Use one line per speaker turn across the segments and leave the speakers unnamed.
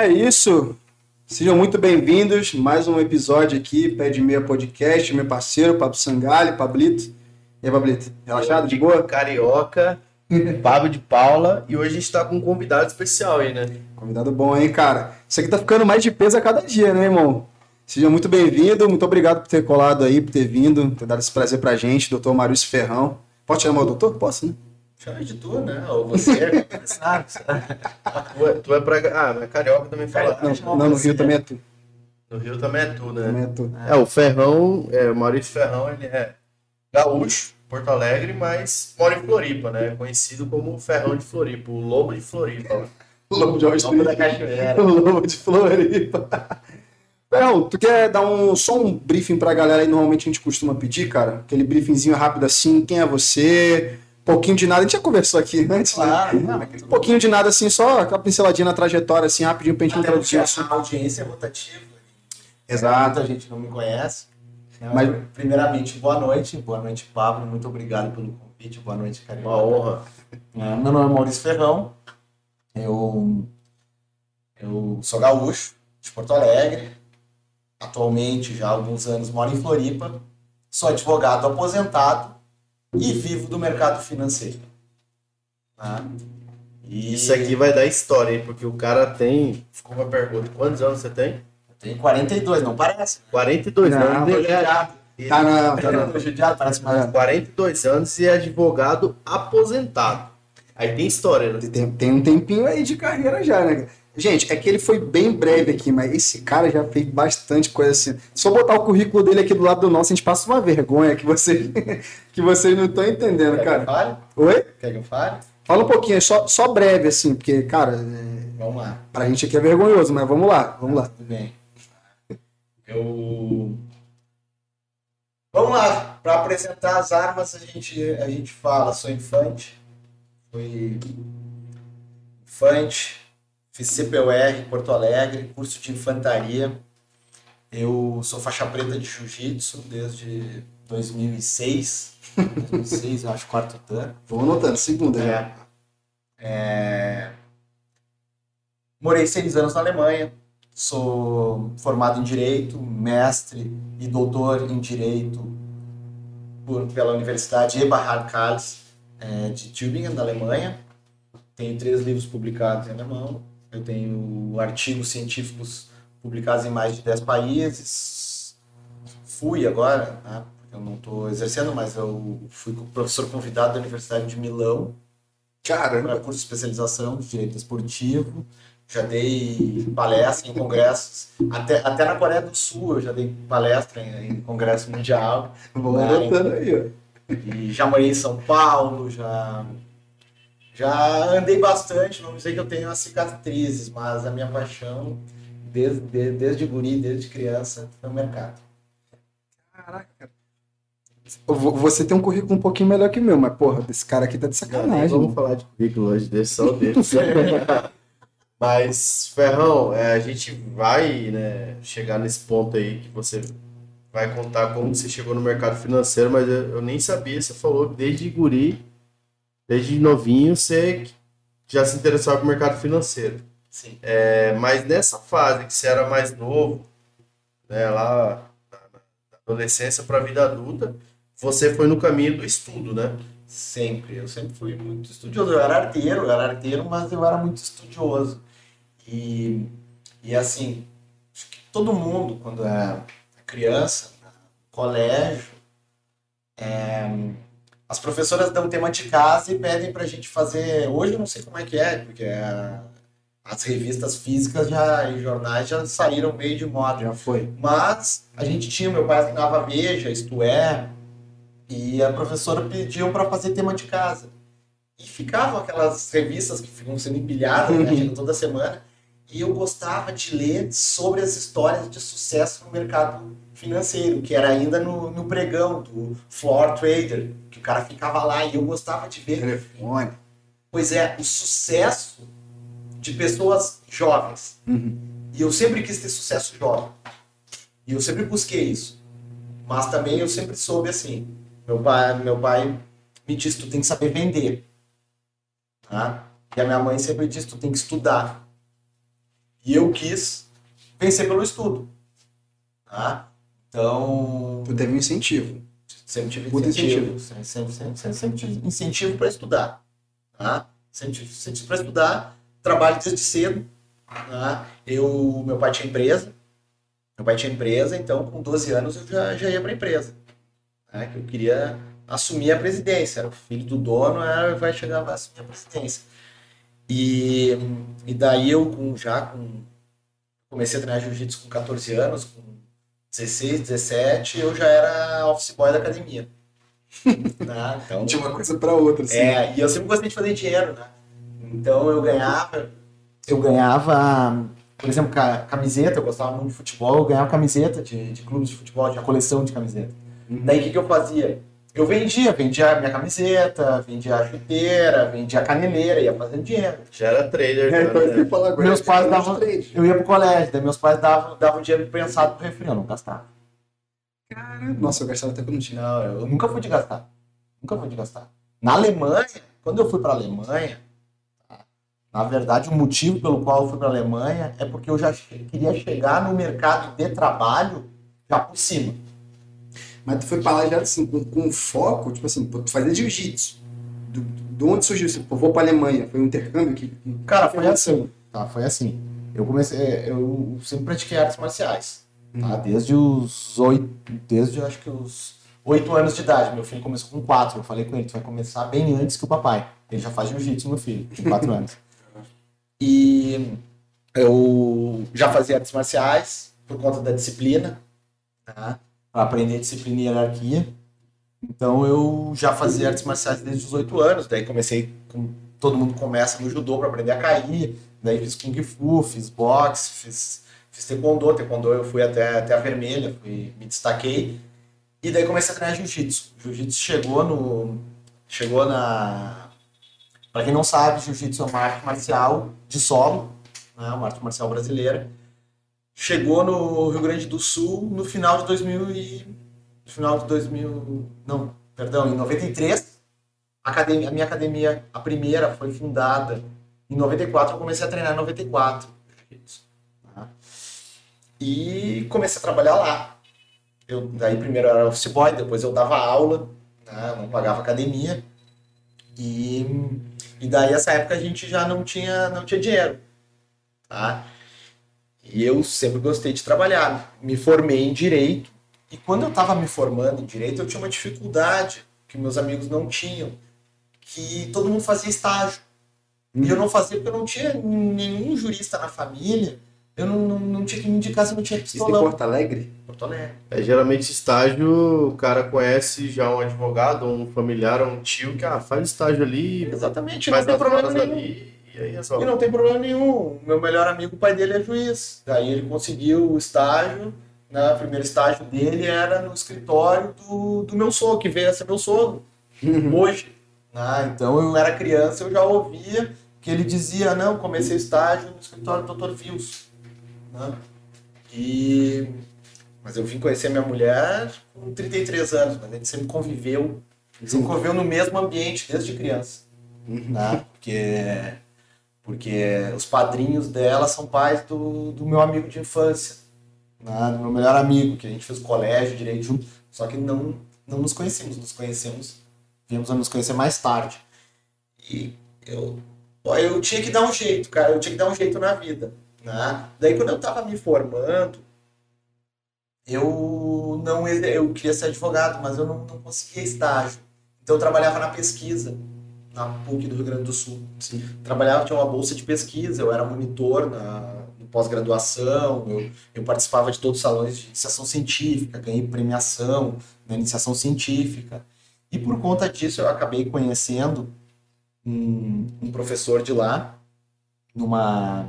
É isso. Sejam muito bem-vindos. Mais um episódio aqui, Pé de Meia Podcast. Meu parceiro, Pablo Sangali, Pablito. E aí, Pablito? Relaxado? De boa?
Carioca, Pablo de Paula. E hoje a gente tá com um convidado especial aí, né?
Convidado bom, hein, cara? Isso aqui tá ficando mais de peso a cada dia, né, irmão? Seja muito bem-vindo. Muito obrigado por ter colado aí, por ter vindo, ter dado esse prazer pra gente, doutor Maurício Ferrão. Pode chamar o doutor? Posso, né?
Chama de tu, né? Ou você, sabe? tu, é, tu é pra. Ah, mas carioca também fala.
Não, não, no Rio também é tu.
No Rio também é tu, né?
Também é tu.
É, o Ferrão, é, o Maurício Ferrão, ele é gaúcho, Porto Alegre, mas mora em Floripa, né? Conhecido como o Ferrão de Floripa, o Lobo de Floripa.
O Lobo de Wall
Lobo da Cachoeira.
Lobo de Floripa. Ferrão, tu quer dar um, só um briefing pra galera aí? Normalmente a gente costuma pedir, cara. Aquele briefingzinho rápido assim. Quem é você? Pouquinho de nada, a gente já conversou aqui antes, né?
Claro, não,
Um pouquinho de nada, assim, só aquela pinceladinha na trajetória, assim, rapidinho pra gente
até porque
introduzir o
a audiência é rotativa.
Exato.
Muita gente não me conhece. Então,
Mas-
Primeiramente, boa noite. Boa noite, Pablo. Muito obrigado pelo convite. Boa noite, Carioca.
Uma honra.
É, Meu nome é Maurício Ferrão. Eu, eu sou gaúcho, de Porto Alegre. Atualmente, já há alguns anos, moro em Floripa. Sou advogado aposentado e vivo do mercado financeiro. Tá? E
Isso aqui vai dar história, hein? Porque o cara tem. Ficou uma pergunta: quantos anos você tem?
eu tenho 42, não parece?
42
Não,
anos. Ele é.
Tá não, tá não.
Judiado, parece mais.
42 anos e é advogado aposentado. Aí tem história, né?
Tem, tem um tempinho aí de carreira já, né? Gente, é que ele foi bem breve aqui, mas esse cara já fez bastante coisa assim. Só botar o currículo dele aqui do lado do nosso, a gente passa uma vergonha que vocês, que vocês não estão entendendo,
Quer que eu
cara.
fale?
Oi?
Quer que eu fale?
Fala um pouquinho, só, só breve, assim, porque, cara, é,
Vamos lá.
pra gente aqui é vergonhoso, mas vamos lá, vamos lá.
Tudo bem. Eu. Vamos lá. Para apresentar as armas, a gente, a gente fala. Sou infante. Fui infante. Fiz CPUR em Porto Alegre, curso de infantaria. Eu sou faixa preta de jiu-jitsu desde 2006. 2006, eu acho, quarto dan.
Vou anotando, segunda já.
É. É. Morei seis anos na Alemanha. Sou formado em Direito, mestre e doutor em Direito por, pela Universidade Eberhard Karls é, de Tübingen, da Alemanha. Tenho três livros publicados em alemão. Eu tenho artigos científicos publicados em mais de dez países. Fui agora, né, eu não estou exercendo, mas eu fui professor convidado da Universidade de Milão
Caramba.
para curso de especialização de direito esportivo. Já dei palestra em congressos, até, até na Coreia do Sul eu já dei palestra em, em congresso mundial.
Vou anotando aí, ó.
E já morei em São Paulo, já, já andei bastante. Não sei que eu tenho as cicatrizes, mas a minha paixão, desde, desde, desde guri, desde criança, foi o mercado.
Caraca, Você tem um currículo um pouquinho melhor que o meu, mas, porra, esse cara aqui tá de sacanagem.
Vamos
mano.
falar de currículo hoje, deixa só o dele. Mas, Ferrão, é, a gente vai né, chegar nesse ponto aí que você vai contar como você chegou no mercado financeiro, mas eu, eu nem sabia. Você falou desde guri, desde novinho, você já se interessava pelo mercado financeiro.
Sim.
É, mas nessa fase que você era mais novo, né, lá na, adolescência para a vida adulta, você foi no caminho do estudo, né?
Sempre. Eu sempre fui muito estudioso. Eu era arteiro, eu era arteiro, mas eu era muito estudioso. E, e assim, acho que todo mundo, quando é criança, colégio, é, as professoras dão tema de casa e pedem pra gente fazer. Hoje eu não sei como é que é, porque é, as revistas físicas já, e jornais já saíram meio de moda.
Já foi.
Mas a gente tinha, meu pai assinava Veja, isto é, e a professora pediu para fazer tema de casa. E ficavam aquelas revistas que ficam sendo empilhadas né, chegam toda semana. E eu gostava de ler sobre as histórias de sucesso no mercado financeiro, que era ainda no, no pregão do floor trader, que o cara ficava lá e eu gostava de ver
Telefone.
Pois é, o sucesso de pessoas jovens.
Uhum.
E eu sempre quis ter sucesso jovem. E eu sempre busquei isso. Mas também eu sempre soube assim. Meu pai, meu pai me disse, tu tem que saber vender. Tá? E a minha mãe sempre disse, tu tem que estudar. E eu quis vencer pelo estudo. Tá? Então,
Tu teve um incentivo.
sempre tive
Puta
incentivo. Sempre, sempre, sempre, sempre, tive incentivo para estudar. Tá? Sempre tive incentivo para estudar. Trabalho desde cedo. Tá? Eu, meu pai tinha empresa. Meu pai tinha empresa, então com 12 anos eu já, já ia para a empresa. Tá? Que eu queria assumir a presidência. Era o filho do dono, era, vai chegar, vai assumir a presidência. E, e daí eu com, já com, comecei a treinar jiu-jitsu com 14 anos, com 16, 17, eu já era office boy da academia. Tá? Então,
De uma coisa pra outra, assim.
é, e eu sempre gostei de fazer dinheiro, né? Então eu ganhava. Eu ganhava, por exemplo, ca- camiseta, eu gostava muito de futebol, eu ganhava camiseta de, de clubes de futebol, tinha coleção de camiseta. Daí o que, que eu fazia? Eu vendia, vendia a minha camiseta, vendia a chuteira, vendia a caneleira, ia fazendo dinheiro.
Já era trader,
É,
já,
então
né?
falar.
Meus pais davam-
trade.
Eu ia pro colégio, daí meus pais davam, davam dinheiro pensado pro refri, eu não gastava.
Nossa, eu gastava até quando não tinha.
Não, eu nunca fui de gastar. Nunca fui de gastar. Na Alemanha, quando eu fui para a Alemanha, tá? na verdade, o motivo pelo qual eu fui para a Alemanha é porque eu já queria chegar no mercado de trabalho já por cima.
Mas tu foi pra lá já assim, com, com foco, tipo assim, tu fazia jiu-jitsu. Do, de onde surgiu isso? Pô, vou pra Alemanha. Foi um intercâmbio que. que-
Cara, foi assim. Tá, foi assim. Eu comecei, eu sempre pratiquei artes marciais, tá? Desde os oito, desde acho que os oito anos de idade. Meu filho começou com quatro. Eu falei com ele, tu vai começar bem antes que o papai. Ele já faz jiu-jitsu, meu filho, com quatro anos. E eu já fazia artes marciais por conta da disciplina, tá? Para aprender disciplina e hierarquia. Então eu já fazia artes marciais desde os oito anos. Daí comecei com todo mundo começa no judô para aprender a cair. Daí fiz kung fu, fiz boxe, fiz, fiz taekwondo. Taekwondo eu fui até, até a vermelha, fui, me destaquei. E daí comecei a treinar jiu-jitsu. Jiu-jitsu chegou no. Chegou na. Pra quem não sabe, jiu-jitsu é uma arte marcial de solo, né, uma arte marcial brasileira. Chegou no Rio Grande do Sul no final de 2000 e... Final de 2000... Não, perdão, em 93. A, academia, a minha academia, a primeira, foi fundada em 94. Eu comecei a treinar em 94. jiu-jitsu, tá? E comecei a trabalhar lá. Eu, daí primeiro era office boy, depois eu dava aula, né, não pagava academia. E, e daí essa época a gente já não tinha, não tinha dinheiro. Tá? E eu sempre gostei de trabalhar. Me formei em direito. E quando eu estava me formando em direito, eu tinha uma dificuldade que meus amigos não tinham, que todo mundo fazia estágio. E eu não fazia porque eu não tinha nenhum jurista na família. Eu não, não, não tinha que me indicar se não tinha
Isso em
pistolão.
Porto Alegre?
Porto Alegre.
É, geralmente estágio, o cara conhece já um advogado, um familiar, um tio que ah, faz estágio ali,
Exatamente, não tem problema nenhum.
ali, e aí
não tem problema nenhum. Meu melhor amigo, o pai dele é juiz. Daí ele conseguiu o estágio. Né? O primeiro estágio dele era no escritório do, do meu sogro, que veio a ser meu sogro, hoje. Né? Então eu era criança, eu já ouvia que ele dizia, não, comecei estágio no escritório do Dr. Vils. Né? E... Mas eu vim conhecer minha mulher com 33 anos, mas a gente sempre conviveu, sempre conviveu no mesmo ambiente desde criança né? Porque, porque os padrinhos dela são pais do, do meu amigo de infância, né? Do meu melhor amigo, que a gente fez colégio direito junto, só que não, não nos conhecemos, nos conhecemos, viemos a nos conhecer mais tarde. E eu, eu tinha que dar um jeito, cara, eu tinha que dar um jeito na vida, né? Daí quando eu tava me formando, eu não eu queria ser advogado, mas eu não, não conseguia estágio. Então eu trabalhava na pesquisa na PUC do Rio Grande do Sul. Trabalhava, tinha uma bolsa de pesquisa, eu era monitor na pós-graduação, eu, eu participava de todos os salões de iniciação científica, ganhei premiação na iniciação científica. E por conta disso eu acabei conhecendo um, um professor de lá, numa,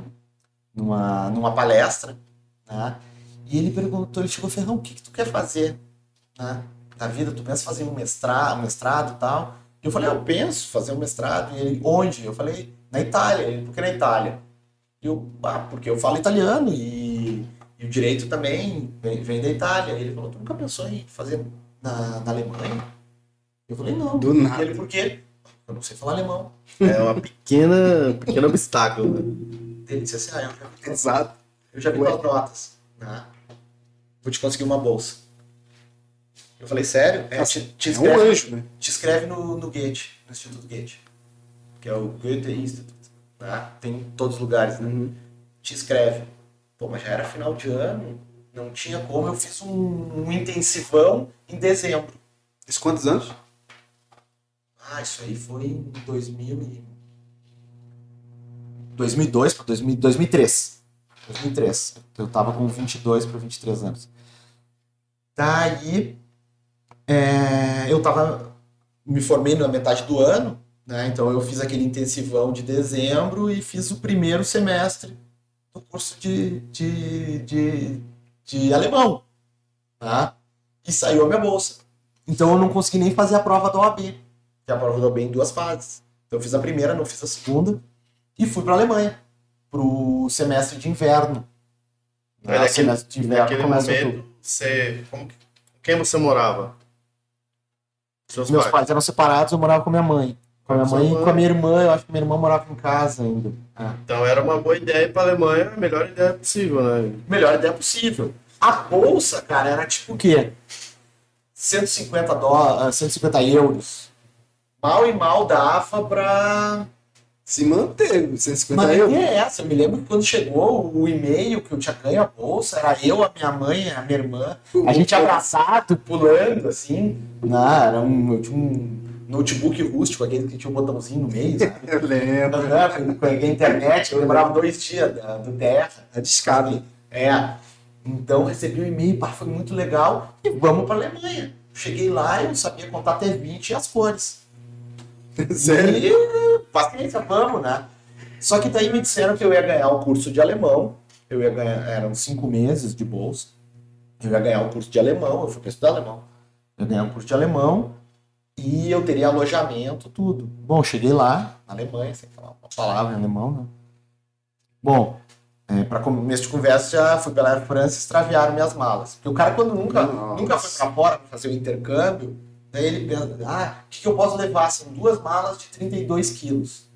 numa, numa palestra, né? E ele perguntou, ele chegou, Ferrão, o que, que tu quer fazer né, na vida? Tu pensa fazer um mestrado, um mestrado e tal? Eu falei, eu penso fazer um mestrado. E ele, onde? Eu falei, na Itália. Ele, por que na Itália? E eu, ah, porque eu falo italiano e, e o direito também vem, vem da Itália. E ele falou, tu nunca pensou em fazer na, na Alemanha? Eu falei, não.
Do
E
nada.
ele, por quê? Eu não sei falar alemão.
É uma pequena, um pequeno obstáculo, né?
Ele disse assim, ah, eu já vi,
Exato.
eu já vi
Ué.
notas. né? Vou te conseguir uma bolsa. Eu falei, sério? É, te, te
É um anjo, né?
te escreve no, no Goethe, no Instituto Goethe, que é o Goethe Institute. Né? Tem em todos os lugares, né?
Uhum.
Te escreve. Pô, mas já era final de ano, não tinha como. Eu fiz um, um intensivão em dezembro.
Isso quantos anos?
Ah, isso aí foi em 2000 e... 2002 para 2003. 2003. Eu tava com 22 para 23 anos. Daí, é, eu tava... Me formei na metade do ano, né? Então eu fiz aquele intensivão de dezembro e fiz o primeiro semestre do curso de, de, de, de alemão, tá? E saiu a minha bolsa. Então eu não consegui nem fazer a prova da OAB que é a prova da OAB em duas fases. Então eu fiz a primeira, não fiz a segunda, e fui para a Alemanha, pro semestre de inverno.
Mas
Ah,
naquele,
semestre de inverno
naquele
começa
momento,
outubro.
você. Como, que- com quem você morava? Seus
Meus
pais.
pais eram separados, eu morava com minha mãe. Com a minha mãe e com a minha irmã, eu acho que minha irmã morava em casa ainda. É.
Então era uma boa ideia ir pra Alemanha, a melhor ideia possível, né?
Melhor ideia possível. A bolsa, cara, era tipo o quê? 150, dólares, 150 euros. Mal e mal dava pra
Se manter, 150
Mas
euros.
é essa. Eu me lembro que quando chegou o e-mail que eu tinha ganho a bolsa, era eu, a minha mãe, a minha irmã, a gente abraçado, pulando, assim. Não, era um, eu tinha um notebook rústico, aquele que tinha um botãozinho no meio, sabe?
Eu lembro.
Aham, Com a internet, eu demorava dois dias da- do Terra.
A discada.
É. Então recebi o e-mail, pá, foi muito legal. E vamos pra Alemanha. Cheguei lá, eu sabia contar até 20 e as cores.
Sério?
E paciência, vamos, né? Só que daí me disseram que eu ia ganhar o curso de alemão. Eu ia ganhar, eram cinco meses de bolsa. Eu ia ganhar o curso de alemão, eu fui para estudar alemão. Eu ganhar um curso de alemão e eu teria alojamento, tudo. Bom, cheguei lá, na Alemanha, sem falar uma palavra em alemão, né? Bom, é, para começo de conversa, já fui pela France e extraviaram minhas malas. Porque o cara, quando nunca,
Nossa.
nunca foi para fora para fazer o intercâmbio, daí ele pensa, ah, o que, que eu posso levar? São duas malas de 32 quilos.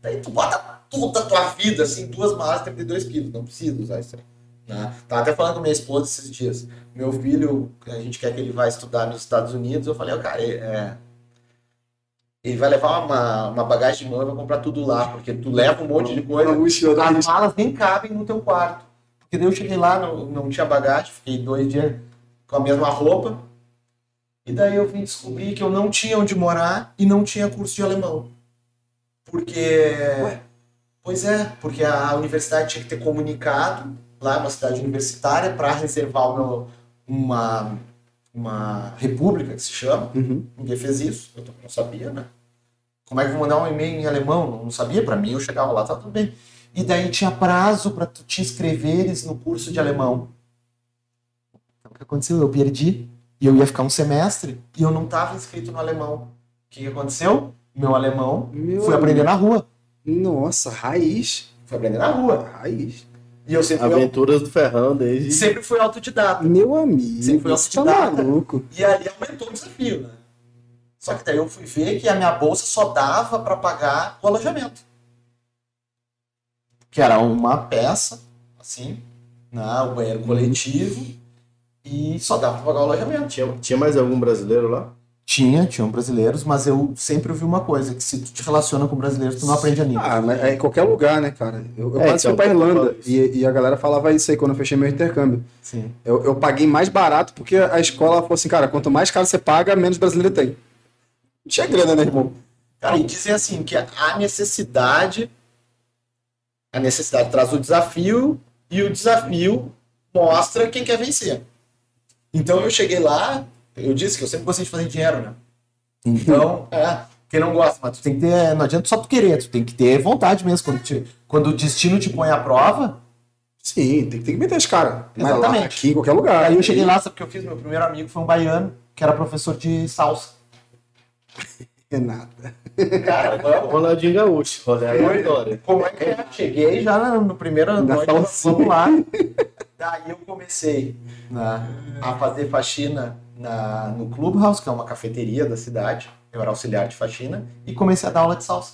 Daí tu bota toda a tua vida, assim, duas malas de 32 quilos. Não precisa usar isso aí. Né? Tava até falando com minha esposa esses dias. Meu filho, a gente quer que ele vá estudar nos Estados Unidos. Eu falei, ó, cara, é, ele vai levar uma, uma bagagem de mão e vai comprar tudo lá, porque tu leva um monte de coisa. As malas nem cabem no teu quarto. Porque daí eu cheguei lá, não, não tinha bagagem, fiquei dois dias com a mesma roupa. E daí eu vim descobrir que eu não tinha onde morar e não tinha curso de alemão. Porque. Pois é, porque a universidade tinha que ter comunicado, lá é uma cidade universitária, para reservar uma, uma, uma república, que se chama.
Uhum.
Ninguém fez isso, eu não sabia, né? Como é que eu vou mandar um e-mail em alemão? Não sabia, para mim eu chegava lá, tá tudo bem. E daí tinha prazo para tu te inscreveres no curso de alemão. Então, o que aconteceu? Eu perdi e eu ia ficar um semestre e eu não estava inscrito no alemão. O que, que aconteceu? Meu alemão
Meu
fui aprender na rua.
Nossa, raiz.
Fui aprender na rua.
Raiz.
E eu sempre fui,
Aventuras do Ferrão desde.
sempre fui autodidata.
Meu amigo.
Sempre fui
tá
autodidata.
maluco.
E ali aumentou o desafio, né? Só que daí eu fui ver que a minha bolsa só dava para pagar o alojamento. Que era uma peça, assim, né? o banheiro coletivo, e só dava para pagar o alojamento.
Tinha, tinha mais algum brasileiro lá?
Tinha, tinham brasileiros, mas eu sempre ouvi uma coisa, que se tu te relaciona com brasileiros, tu não aprende a língua.
Ah, mas é em qualquer lugar, né, cara? Eu, eu
É,
quase fui
então,
pra Irlanda e, e a galera falava isso aí quando eu fechei meu intercâmbio.
Sim.
Eu, eu paguei mais barato porque a escola falou assim, cara, quanto mais caro você paga, menos brasileiro tem. Não tinha grana, né, irmão?
Cara, e dizer assim, que a necessidade, a necessidade traz o desafio, e o desafio mostra quem quer vencer. Então eu cheguei lá, eu disse que eu sempre gostei de fazer dinheiro, né? Então, é, quem não gosta, mas tu tem que ter, não adianta só tu querer, tu tem que ter vontade mesmo. Quando, te- quando o destino te põe à prova,
Sim, tem, tem que meter as caras. Mas lá,
Exatamente.
aqui, em qualquer lugar.
aí eu cheguei lá, sabe o que eu fiz? Meu primeiro amigo foi um baiano, que era professor de salsa.
Renata.
Cara,
Ronaldinho Gaúcho. Ronaldinho.
Como é que é? Cheguei já no, primeiro
salsinha.
vamos lá. Daí eu comecei né, a fazer faxina na, no Clubhouse, que é uma cafeteria da cidade. Eu era auxiliar de faxina e comecei a dar aula de salsa.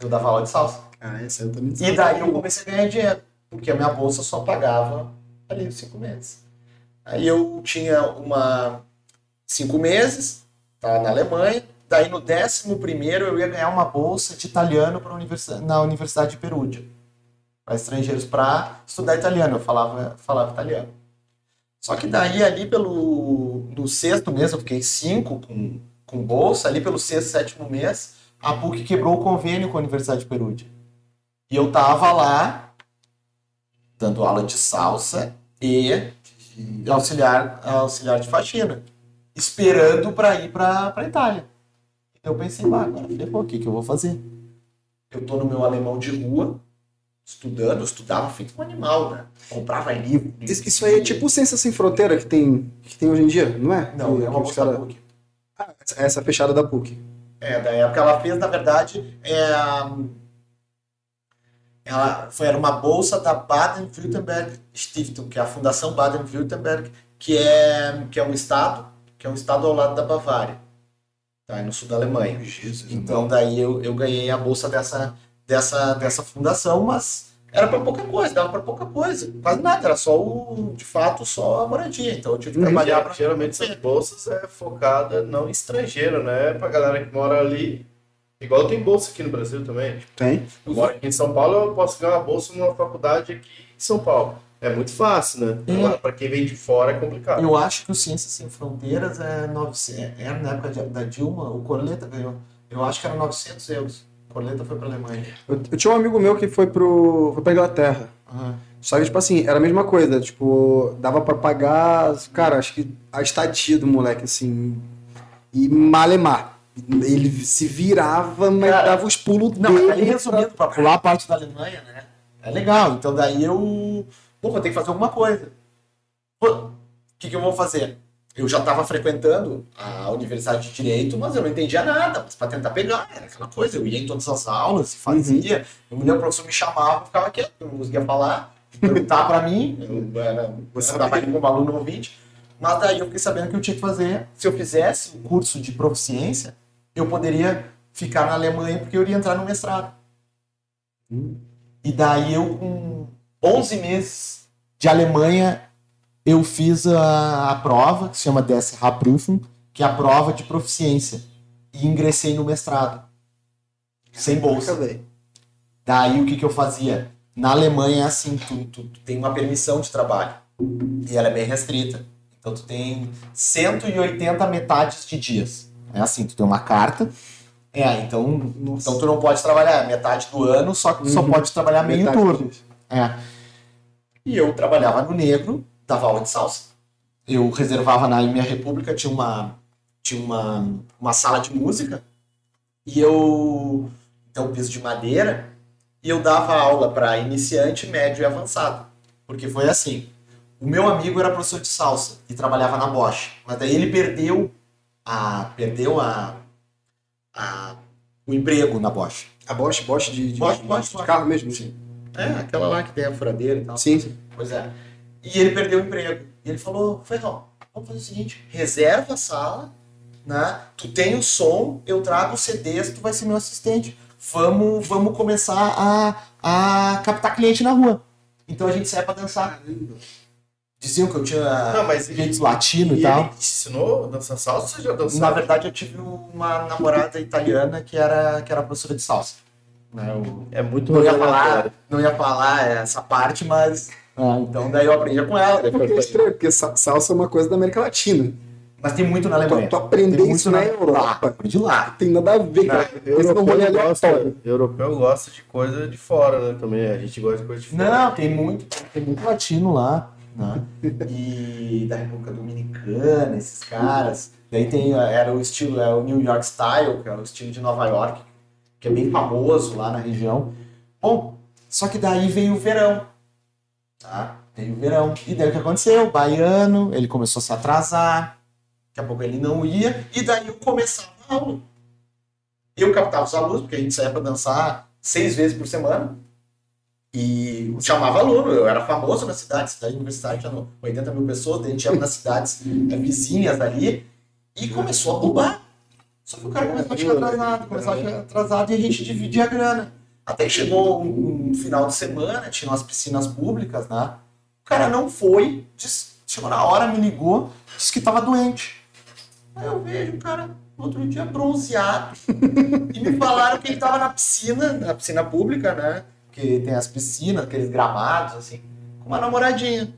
Eu dava aula de salsa.
Ah, essa eu também
E daí eu comecei a ganhar dinheiro, porque a minha bolsa só pagava ali os cinco meses. Aí eu tinha uma cinco meses, tava na Alemanha. Daí no décimo primeiro eu ia ganhar uma bolsa de italiano pra universidade, na Universidade de Perugia. Estrangeiros para estudar italiano. Eu falava, falava italiano. Só que daí ali pelo no sexto mês, eu fiquei cinco com, com bolsa, ali pelo sexto, sétimo mês, a PUC quebrou o convênio com a Universidade de Perugia. E eu tava lá dando aula de salsa e auxiliar, auxiliar de faxina, esperando para ir para a Itália. Eu pensei, agora ferrou, o que, que eu vou fazer? Eu tô no meu alemão de rua, estudando, eu estudava feito um animal, né? Comprava livro.
Isso, isso aí é tipo o Ciência Sem Fronteira que tem, que tem hoje em dia, não é?
Não,
Que-
é uma bolsa
cara-
PUC.
Ah, essa fechada da PUC.
É, da época ela fez, na verdade, é, ela foi, era uma bolsa da Baden-Württemberg Stiftung, que é a Fundação Baden-Württemberg, que é, que é um estado, que é um estado ao lado da Bavária, tá, no sul da Alemanha. Então daí eu, eu ganhei a bolsa dessa, dessa, dessa fundação, mas era para pouca coisa, dava para pouca coisa, quase nada, era só o, de fato, só a moradia. Então eu tive que
Uhum.
trabalhar para
Geralmente essas bolsas é focada não em estrangeiro, né? Pra galera que mora ali. Igual tem bolsa aqui no Brasil também.
Tem.
Eu moro aqui em São Paulo, eu posso ganhar uma bolsa numa faculdade aqui em São Paulo. É muito fácil, né?
É.
Agora, pra quem vem de fora é complicado.
Eu acho que o Ciências Sem Fronteiras é 900, era na época da Dilma, o Corleta ganhou. Eu acho que era 900 euros. O Corleta foi para Alemanha.
Eu, eu tinha um amigo meu que foi pro. foi pra Inglaterra. Só que, tipo assim, era a mesma coisa. Tipo, dava pra pagar, cara, acho que a estadia do moleque, assim. E malemar. Ele se virava, mas
Cara,
dava os pulos
Não,
dele.
aí resumindo, para pular a parte da Alemanha, né? É legal. Então daí eu. Pô, vou ter que fazer alguma coisa. Pô, o que, que eu vou fazer? Eu já estava frequentando a Universidade de Direito, mas eu não entendia nada. Mas para tentar pegar, era aquela coisa. Eu ia em todas as aulas, fazia. Eu me lembro, o professor me chamava, eu ficava quieto, eu não conseguia falar, perguntar para mim. Eu era,
Você
estava ali como aluno ouvinte. Mas daí eu fiquei sabendo que eu tinha que fazer. Se eu fizesse o curso de proficiência, eu poderia ficar na Alemanha porque eu iria entrar no mestrado. E daí eu, com 11 meses de Alemanha, eu fiz a, a prova, que se chama DSH-Prüfung, que é a prova de proficiência. E ingressei no mestrado. Sem bolsa. Daí o que, que eu fazia? Na Alemanha é assim, tu, tu, tu tem uma permissão de trabalho. E ela é bem restrita. Então tu tem 180 metades de dias. É assim, tu tem uma carta. É, então, então tu não pode trabalhar metade do ano, só que tu só
Uhum.
pode trabalhar meio
Metade
turno. É. E eu trabalhava no negro, dava aula de salsa. Eu reservava na minha república, tinha uma tinha uma, uma sala de música e eu então piso de madeira e eu dava aula para iniciante, médio e avançado. Porque foi assim, o meu amigo era professor de salsa e trabalhava na Bosch, mas daí ele perdeu a perdeu a, a o emprego na Bosch.
A Bosch, Bosch de, de,
Bosch,
de-
Bosch,
de
Bosch.
carro mesmo?
Sim. É, aquela lá que tem a furadeira e tal.
Sim.
Pois é. E ele perdeu o emprego. E ele falou, Ferrão, vamos fazer o seguinte, reserva a sala, né? Tu tem o som, eu trago os CDs, tu vai ser meu assistente. Vamos, vamos começar a, a captar cliente na rua. Então a gente sai pra dançar. Diziam que eu tinha
Não, mas
latino e,
E
tal.
ele te ensinou a dançar salsa ou você já dançou?
Na verdade, eu tive uma namorada italiana que era, que era professora de salsa. Né? Eu
É muito
não ia falar, não ia falar essa parte, mas. Ah, então daí eu aprendi com ela.
Porque é
Depois,
estranho, porque sa- salsa é uma coisa da América Latina.
mas tem muito na
Tu,
Alemanha.
tu aprender
Tem muito
isso na Europa
Lá, aprendi lá.
tem nada a ver, cara. É
Europeu gosta, europeu gosta de coisa de fora, né? Também a gente gosta de coisa de fora.
Não, tem muito, tem muito latino lá. Né? E da República Dominicana, esses caras. Daí tem, era o estilo, é o New York Style, que é o estilo de Nova York, que é bem famoso lá na região. Bom, só que daí veio o verão. Tá? Veio o verão. E daí o que aconteceu? O baiano, ele começou a se atrasar. Daqui a pouco ele não ia. E daí eu começava a aula. Eu captava os alunos, porque a gente saía para dançar seis vezes por semana. E chamava aluno, eu era famoso na cidade, cidade universitária, tinha 80 mil pessoas, a gente ia nas cidades eh, vizinhas ali, e começou a bombar. Só que o cara começou a chegar atrasado, começou a chegar atrasado e a gente dividia a grana. Até chegou um, um final de semana, tinha umas piscinas públicas, né? O cara não foi, disse- chegou na hora, me ligou, disse que tava doente. Aí eu vejo o cara outro dia bronzeado. e me falaram que ele tava na piscina, na piscina pública, né? Que tem as piscinas, aqueles gramados, assim, com uma namoradinha.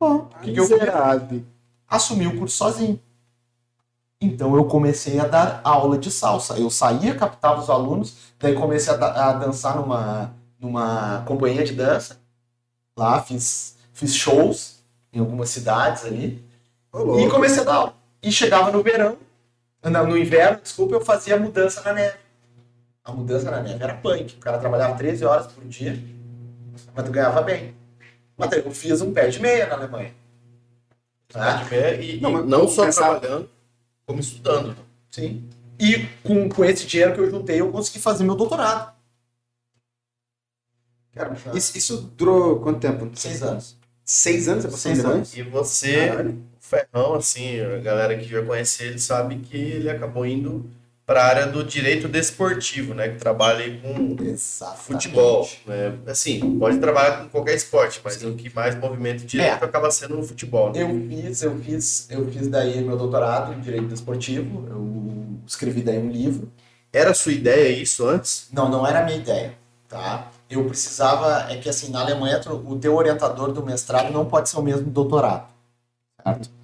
Bom, o que, que eu fiz?
Miserável.
assumi o curso sozinho. Então eu comecei a dar aula de salsa. Eu saía, captava os alunos, daí comecei a, da- a dançar numa, numa companhia de dança. Lá fiz, fiz shows em algumas cidades ali. E comecei a dar aula. E chegava no verão, não, no inverno, desculpa, eu fazia a mudança na neve. A mudança na neve era punk. O cara trabalhava 13 horas por dia, mas tu ganhava bem. Mas eu fiz um pé de meia na Alemanha. Tá?
De pé e, e
Não,
não,
mas
só trabalhando, como estudando.
Sim. E com, com esse dinheiro que eu juntei, eu consegui fazer meu doutorado.
Cara, isso, isso durou quanto tempo?
Seis anos.
Seis anos? Você passou
Seis anos.
E você,
Caralho.
o Ferrão, assim, a galera que já conhece ele sabe que ele acabou indo para a área do direito desportivo, né? Que trabalha com
Exatamente.
futebol. Né? Assim, pode trabalhar com qualquer esporte, mas o que mais movimento direto acaba sendo o futebol. Né?
Eu fiz, eu fiz, eu fiz daí meu doutorado em direito desportivo. Eu escrevi daí um livro.
Era sua ideia isso antes?
Não, não era a minha ideia, tá? Eu precisava, é que assim, na Alemanha, o teu orientador do mestrado não pode ser o mesmo do doutorado, certo?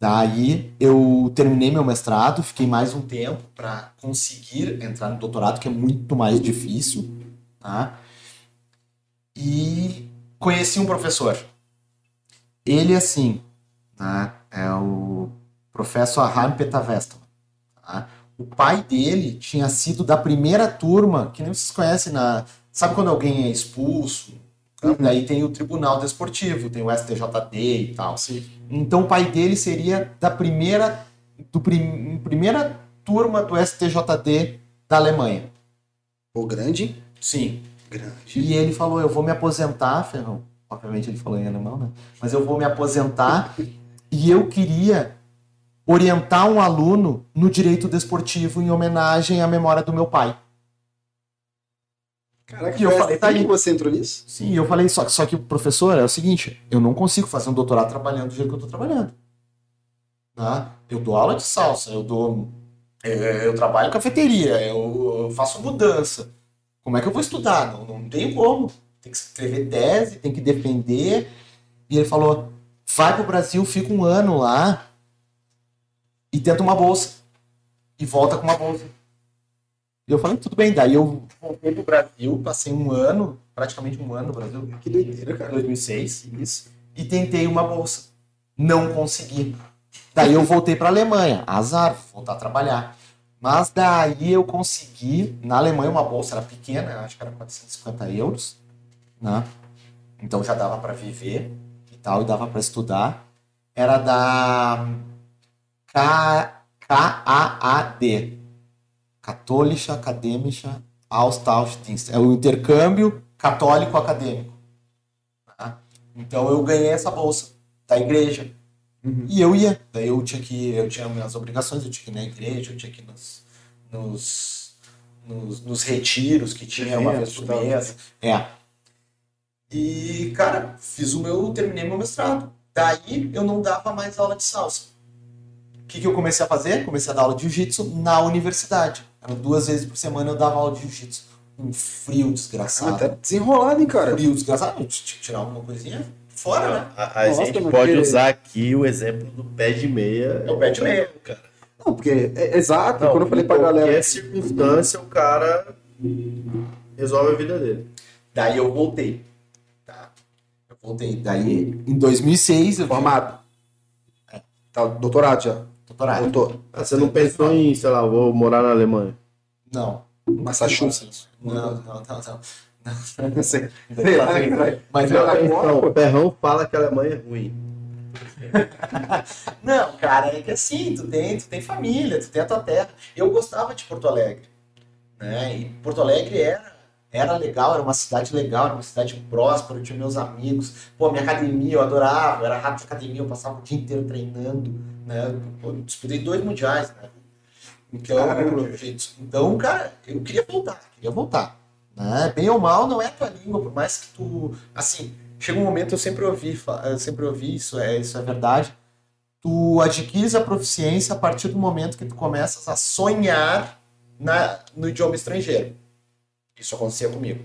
Daí eu terminei meu mestrado, fiquei mais um tempo para conseguir entrar no doutorado, que é muito mais difícil, tá? E conheci um professor. Ele, assim, tá? é o professor Harm Petavesta. Tá? O pai dele tinha sido da primeira turma, que nem vocês conhecem na. Sabe quando alguém é expulso?
Uhum.
Daí tem o Tribunal Desportivo, tem o STJD e tal.
Sim.
Então o pai dele seria da primeira, do prim, primeira turma do STJD da Alemanha.
Pô, grande?
Sim.
Grande.
E ele falou: Eu vou me aposentar, Ferrão. Obviamente ele falou em alemão, né? Mas eu vou me aposentar e eu queria orientar um aluno no direito desportivo em homenagem à memória do meu pai.
Caraca,
E eu falei, tá aí.
que você entrou nisso?
Sim, eu falei, só, só que o professor é o seguinte, eu não consigo fazer um doutorado trabalhando do jeito que eu estou trabalhando. Tá? Eu dou aula de salsa, eu dou. é, Eu, trabalho em cafeteria, eu, eu faço mudança. Como é que eu vou estudar? Não, não tem como. Tem que escrever tese, tem que defender. E ele falou: vai pro Brasil, fica um ano lá e tenta uma bolsa. E volta com uma bolsa. E eu falei, tudo bem. Daí eu voltei pro Brasil, passei um ano, praticamente um ano no Brasil,
Que doideira, cara.
2006,
Isso.
e tentei uma bolsa. Não consegui. Daí eu voltei para Alemanha, azar, voltar a trabalhar. Mas daí eu consegui, na Alemanha uma bolsa era pequena, acho que era 450 euros, né? Então já dava para viver e tal, e dava para estudar. Era da KAAD, Katholische Akademische Austauschdienst. É o intercâmbio católico acadêmico. tá? Então eu ganhei essa bolsa da igreja.
Uhum.
E eu ia. Daí eu tinha que. Eu tinha minhas obrigações, eu tinha que ir na igreja, eu tinha que ir nos, nos, nos, nos retiros que tinha uma vez por mês. É. E, cara, fiz o meu. Terminei meu mestrado. Daí eu não dava mais aula de salsa. O que, que eu comecei a fazer? Comecei a dar aula de jiu-jitsu na universidade. Duas vezes por semana eu dava aula de jiu-jitsu. Um frio desgraçado.
Até desenrolado, hein, cara?
Frio desgraçado. Eu tinha que tirar alguma coisinha fora, né?
A, a
Nossa,
gente pode
que-
usar aqui o exemplo do pé de meia.
É o pé de meia.
cara.
Não, porque é exato,
Não,
quando eu falei pra
em
galera.
qualquer circunstância, o cara resolve a vida dele.
Daí eu voltei. Tá? Eu voltei. Daí, em 2006, eu
Formado. Tá, doutorado já.
Doutorado.
Doutor.
Ah, você não pensou em, sei lá, vou morar na Alemanha?
Não.
Massachusetts.
Não, não, não, não.
Não sei. Sei lá?
Mas
Não, não.
Então, o Ferrão fala que a Alemanha é ruim.
não, cara, é que assim, tu tem, tu tem família, tu tem a tua terra. Eu gostava de Porto Alegre. Né? E Porto Alegre era, era legal, era uma cidade legal, era uma cidade próspera, eu tinha meus amigos. Pô, minha academia eu adorava, eu era rato de academia, eu passava o dia inteiro treinando. Né? Eu disputei dois mundiais, né? Então,
Caramba.
então, cara, eu queria voltar, queria voltar. Né? Bem ou mal, não é a tua língua, por mais que tu. Assim, chega um momento, eu sempre ouvi, eu sempre ouvi isso, é, isso é verdade. Tu adquires a proficiência a partir do momento que tu começas a sonhar na, no idioma estrangeiro. Isso acontecia comigo.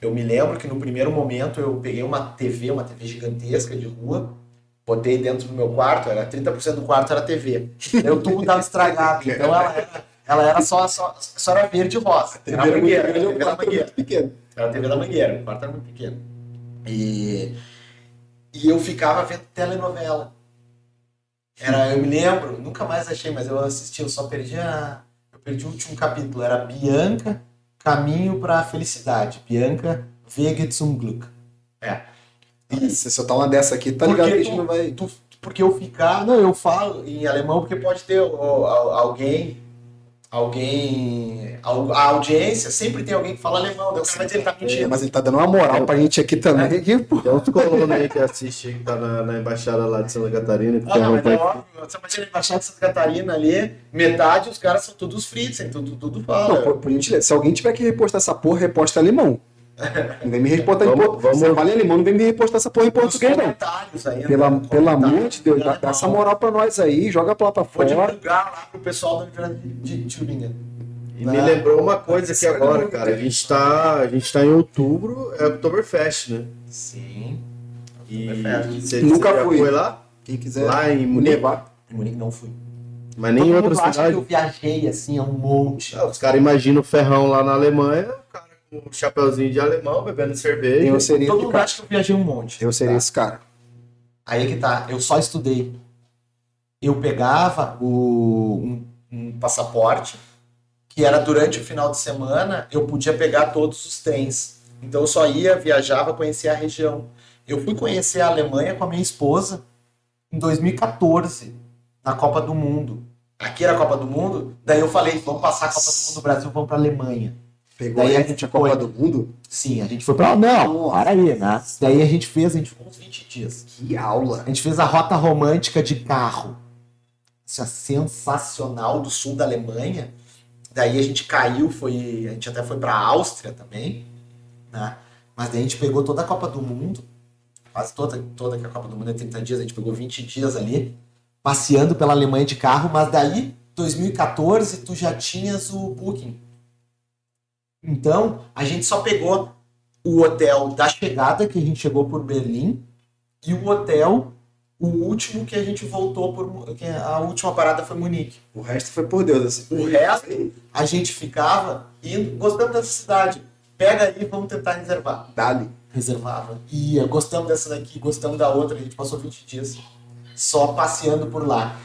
Eu me lembro que no primeiro momento eu peguei uma TV, uma TV gigantesca de rua, botei dentro do meu quarto, era 30% do quarto era TV. Daí o tubo estava estragado, então ela era, ela era só, só, só era verde e rosa. Era mangueira, era a TV da mangueira.
muito pequeno.
Era a TV da Mangueira, o quarto era muito pequeno. E, e eu ficava vendo telenovela. Era, eu me lembro, nunca mais achei, mas eu assisti, eu só perdi a, eu perdi o último capítulo, era Bianca, Caminho para a Felicidade. Bianca Wege zum Glück. É.
Se você soltar uma dessa aqui, tá ligado que a gente não vai.
Tu- porque eu ficar, não, eu falo em alemão porque pode ter ó, alguém, alguém, al- a audiência sempre tem alguém que fala alemão, o cara vai dizer que tá mentindo.
Mas ele tá dando uma moral pra gente aqui também. Pô.
Tem uns colonos aí que assiste que tá na, na embaixada lá de Santa Catarina. Que
Ah, não, mas é óbvio. Você imagina a Embaixada de Santa Catarina ali, metade os caras são todos fritzen, tudo, tudo fala.
Não, por, por gentileza, se alguém tiver que repostar essa porra, reposta alemão. Não vem me repostar em
Vamos-
português.
vamos-
Você fala em alemão, não vem me repostar essa porra em português, não.
ainda,
Pela, pelo amor de Deus,
em
dá, dá essa moral pra nós aí, joga pra lá pra
Vou
fora.
divulgar lá pro pessoal da Universidade de Tübingen.
E me lembrou uma coisa aqui agora, cara. A gente tá, a gente tá em outubro, é Oktoberfest, né?
Sim.
E você,
Nunca
você
fui.
foi lá?
Quem quiser
Lá em Munique?
Em Munique não fui.
Mas nem em
Todo
outra
mundo acha
cidade.
que eu viajei assim, a um monte.
Ah, Os caras imaginam o ferrão lá na Alemanha, um chapeuzinho de alemão, bebendo cerveja.
Eu seria,
Todo
cara.
acha que eu viajei um monte.
eu seria
Tá.
esse cara.
Aí que tá, eu só estudei. Eu pegava o, um, um passaporte, que era durante o final de semana, eu podia pegar todos os trens. Então eu só ia, viajava, conhecia a região. Eu fui conhecer a Alemanha com a minha esposa em 2014, na Copa do Mundo. Aqui era a Copa do Mundo, daí eu falei, vamos passar a Copa do Mundo no Brasil, vamos pra Alemanha.
Pegou
Daí
aí
a
gente a Copa
foi.
do Mundo?
Sim, a gente foi pra... Não, para aí, né? Daí a gente fez, a gente ficou uns 20 dias.
Que aula.
A gente fez a rota romântica de carro. Isso é sensacional do sul da Alemanha. Daí a gente caiu, foi, a gente até foi para a Áustria também, né? Mas daí a gente pegou toda a Copa do Mundo, quase toda, toda que a Copa do Mundo é 30 dias, a gente pegou 20 dias ali, passeando pela Alemanha de carro, mas daí, 2014, tu já tinhas o Booking. Então, a gente só pegou o hotel da chegada, que a gente chegou por Berlim, e o hotel, o último que a gente voltou por. Que a última parada foi Munique.
O resto foi por Deus. Assim.
O resto, a gente ficava indo, gostamos dessa cidade. Pega aí, vamos tentar reservar.
Dali.
Reservava. Ia, gostamos dessa daqui, gostamos da outra. A gente passou 20 dias só passeando por lá.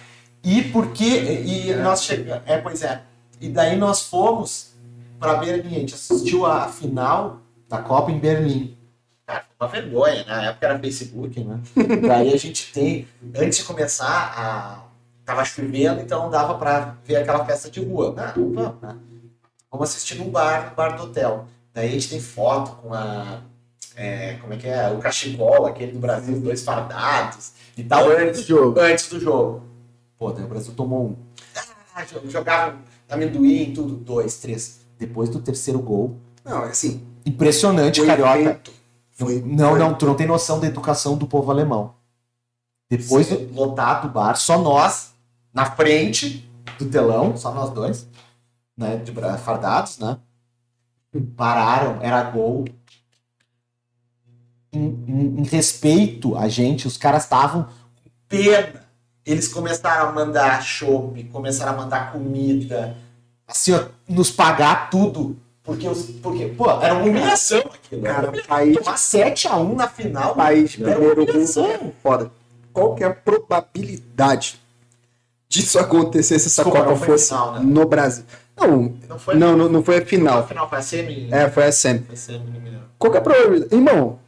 E porque. E nós chegamos. É, pois é. E daí nós fomos para Berlim. A gente assistiu a final da Copa em Berlim. Cara, foi uma vergonha, né? Na época era Facebook, né? Daí a gente tem. Antes de começar, a... tava chovendo, então não dava pra ver aquela festa de rua. Não, vamos, né? Vamos assistir num bar, no bar do hotel. Daí a gente tem foto com a. é, como é que é? O cachecol, aquele do Brasil, os dois fardados e tal,
Antes do jogo.
antes do jogo. Pô, daí o Brasil tomou um. Ah, jo- jogava amendoim, tudo. Dois, três. Depois do terceiro gol.
Não, é assim.
Impressionante,
o
Carioca.
evento Foi,
Não,
foi-
não, tu não tem noção da educação do povo alemão. Depois
Sim.
do lotado bar, só nós, na frente do telão, só nós dois, né, de fardados, né? Pararam, era gol. Em, em- em respeito a gente, os caras estavam com pena. Eles começaram a mandar chopp, começaram a mandar comida, assim, ó, nos pagar tudo. Porque, os, porque pô, era uma humilhação aquilo.
Cara,
uma
país,
Tomar 7x1 na final.
país
era
primeiro mundo. Foda. Qual que é a probabilidade disso acontecer se essa
Desculpa,
Copa
não
fosse
final, né?
no Brasil? Não,
Não foi
não, não, não foi a
Não
final.
foi a final, foi a semi.
É, foi a semi.
Foi a semi no Mineirão.
Qual que é a probabilidade? Irmão,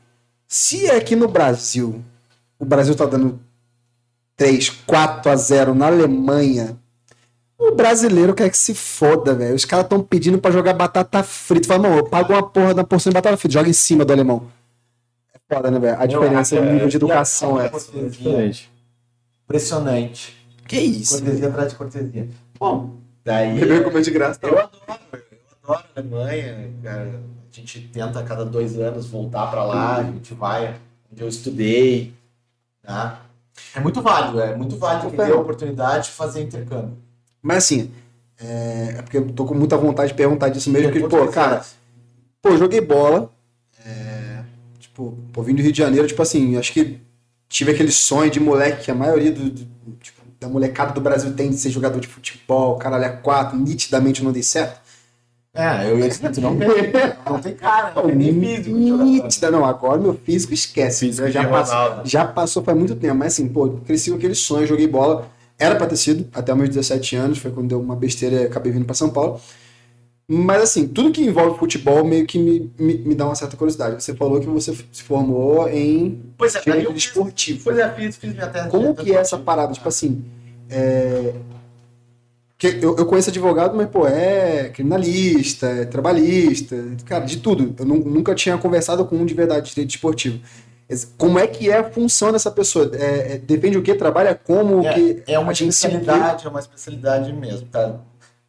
se é aqui no Brasil, o Brasil tá dando 3, 4 a 0 na Alemanha, o brasileiro quer que se foda, velho. Os caras estão pedindo pra jogar batata frita. Fala, mano, eu pago uma porra da porção de batata frita, joga em cima do alemão. É foda, né, velho? A diferença
é,
nível de
é,
educação
é,
é.
Diferente.
Impressionante.
Que isso?
Cortesia atrás de cortesia. Bom, Daí.
Bebeu comeu de graça.
Eu
Tá?
adoro, eu adoro a Alemanha, cara. A gente tenta a cada dois anos voltar pra lá, a gente vai onde eu estudei, tá? É muito válido, é muito válido ter a oportunidade de fazer intercâmbio.
Mas assim, é, é porque eu tô com muita vontade de perguntar disso mesmo. Que, pô, cara, pô, joguei bola. é, tipo, pô, vim do Rio de Janeiro, tipo assim, acho que tive aquele sonho de moleque que a maioria do, do- tipo, da molecada do Brasil tem de ser jogador de futebol, caralho, é quatro, nitidamente não dei certo.
É, eu ia dizer, tu não tem, não tem cara, não tem nem físico.
Nítida, não, agora meu físico esquece.
Físico
já, passou, já passou faz muito tempo, mas assim, pô, cresci com aquele sonho, joguei bola. Era pra ter sido, até meus 17 anos, foi quando deu uma besteira e acabei vindo pra São Paulo. Mas assim, tudo que envolve futebol meio que me, me, me dá uma certa curiosidade. Você falou que você se formou em
Pois é, eu fiz,
desportivo.
pois é, fiz, fiz minha.
Como que é essa parada? Tipo assim, é... que eu, eu conheço advogado, mas, pô, é criminalista, é trabalhista, cara, de tudo. Eu nu- nunca tinha conversado com um de verdade de direito esportivo. Como é que é a função dessa pessoa? É, é, depende o que? Trabalha como? o que,
É, é uma especialidade, é uma especialidade mesmo, tá?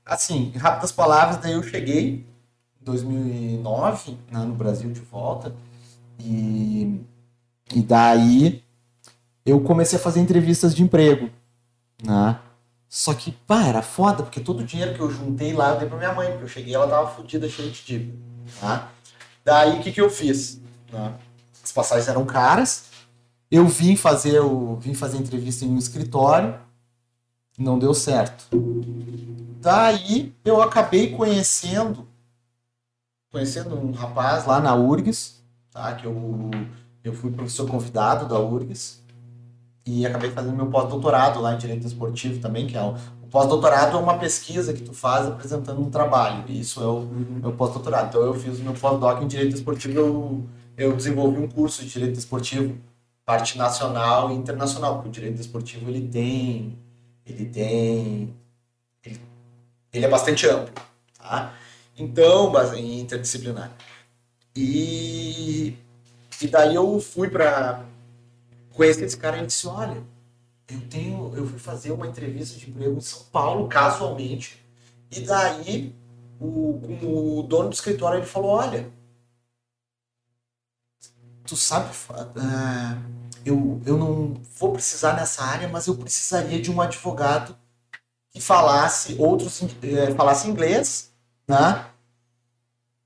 Assim, em rápidas palavras, daí eu cheguei em 2009 né, no Brasil de volta e, e daí eu comecei a fazer entrevistas de emprego, né? Só que, pá, era foda, porque todo o dinheiro que eu juntei lá eu dei pra minha mãe, porque eu cheguei ela tava fodida, cheia de dívida, tá? Daí, o que que eu fiz? né? As passagens eram caras, eu vim fazer, o, vim fazer entrevista em um escritório, não deu certo. Daí eu acabei conhecendo, conhecendo um rapaz lá na URGS, tá? Que eu, eu fui professor convidado da URGS e acabei fazendo meu pós-doutorado lá em Direito Esportivo também, que é o, o pós-doutorado é uma pesquisa que tu faz apresentando um trabalho, e isso é o meu pós-doutorado. Então eu fiz o meu pós-doc em Direito Esportivo, eu, eu desenvolvi um curso de Direito Esportivo, parte nacional e internacional, porque o Direito Esportivo ele tem, ele tem, ele, ele é bastante amplo, tá? Então, em interdisciplinar. E, e daí eu fui para conhecer esse cara e disse, olha, eu tenho, eu fui fazer uma entrevista de emprego em São Paulo, casualmente, e daí o, o dono do escritório ele falou, olha, tu sabe, ah, eu, eu não vou precisar nessa área, mas eu precisaria de um advogado que falasse outros, eh, falasse inglês, né,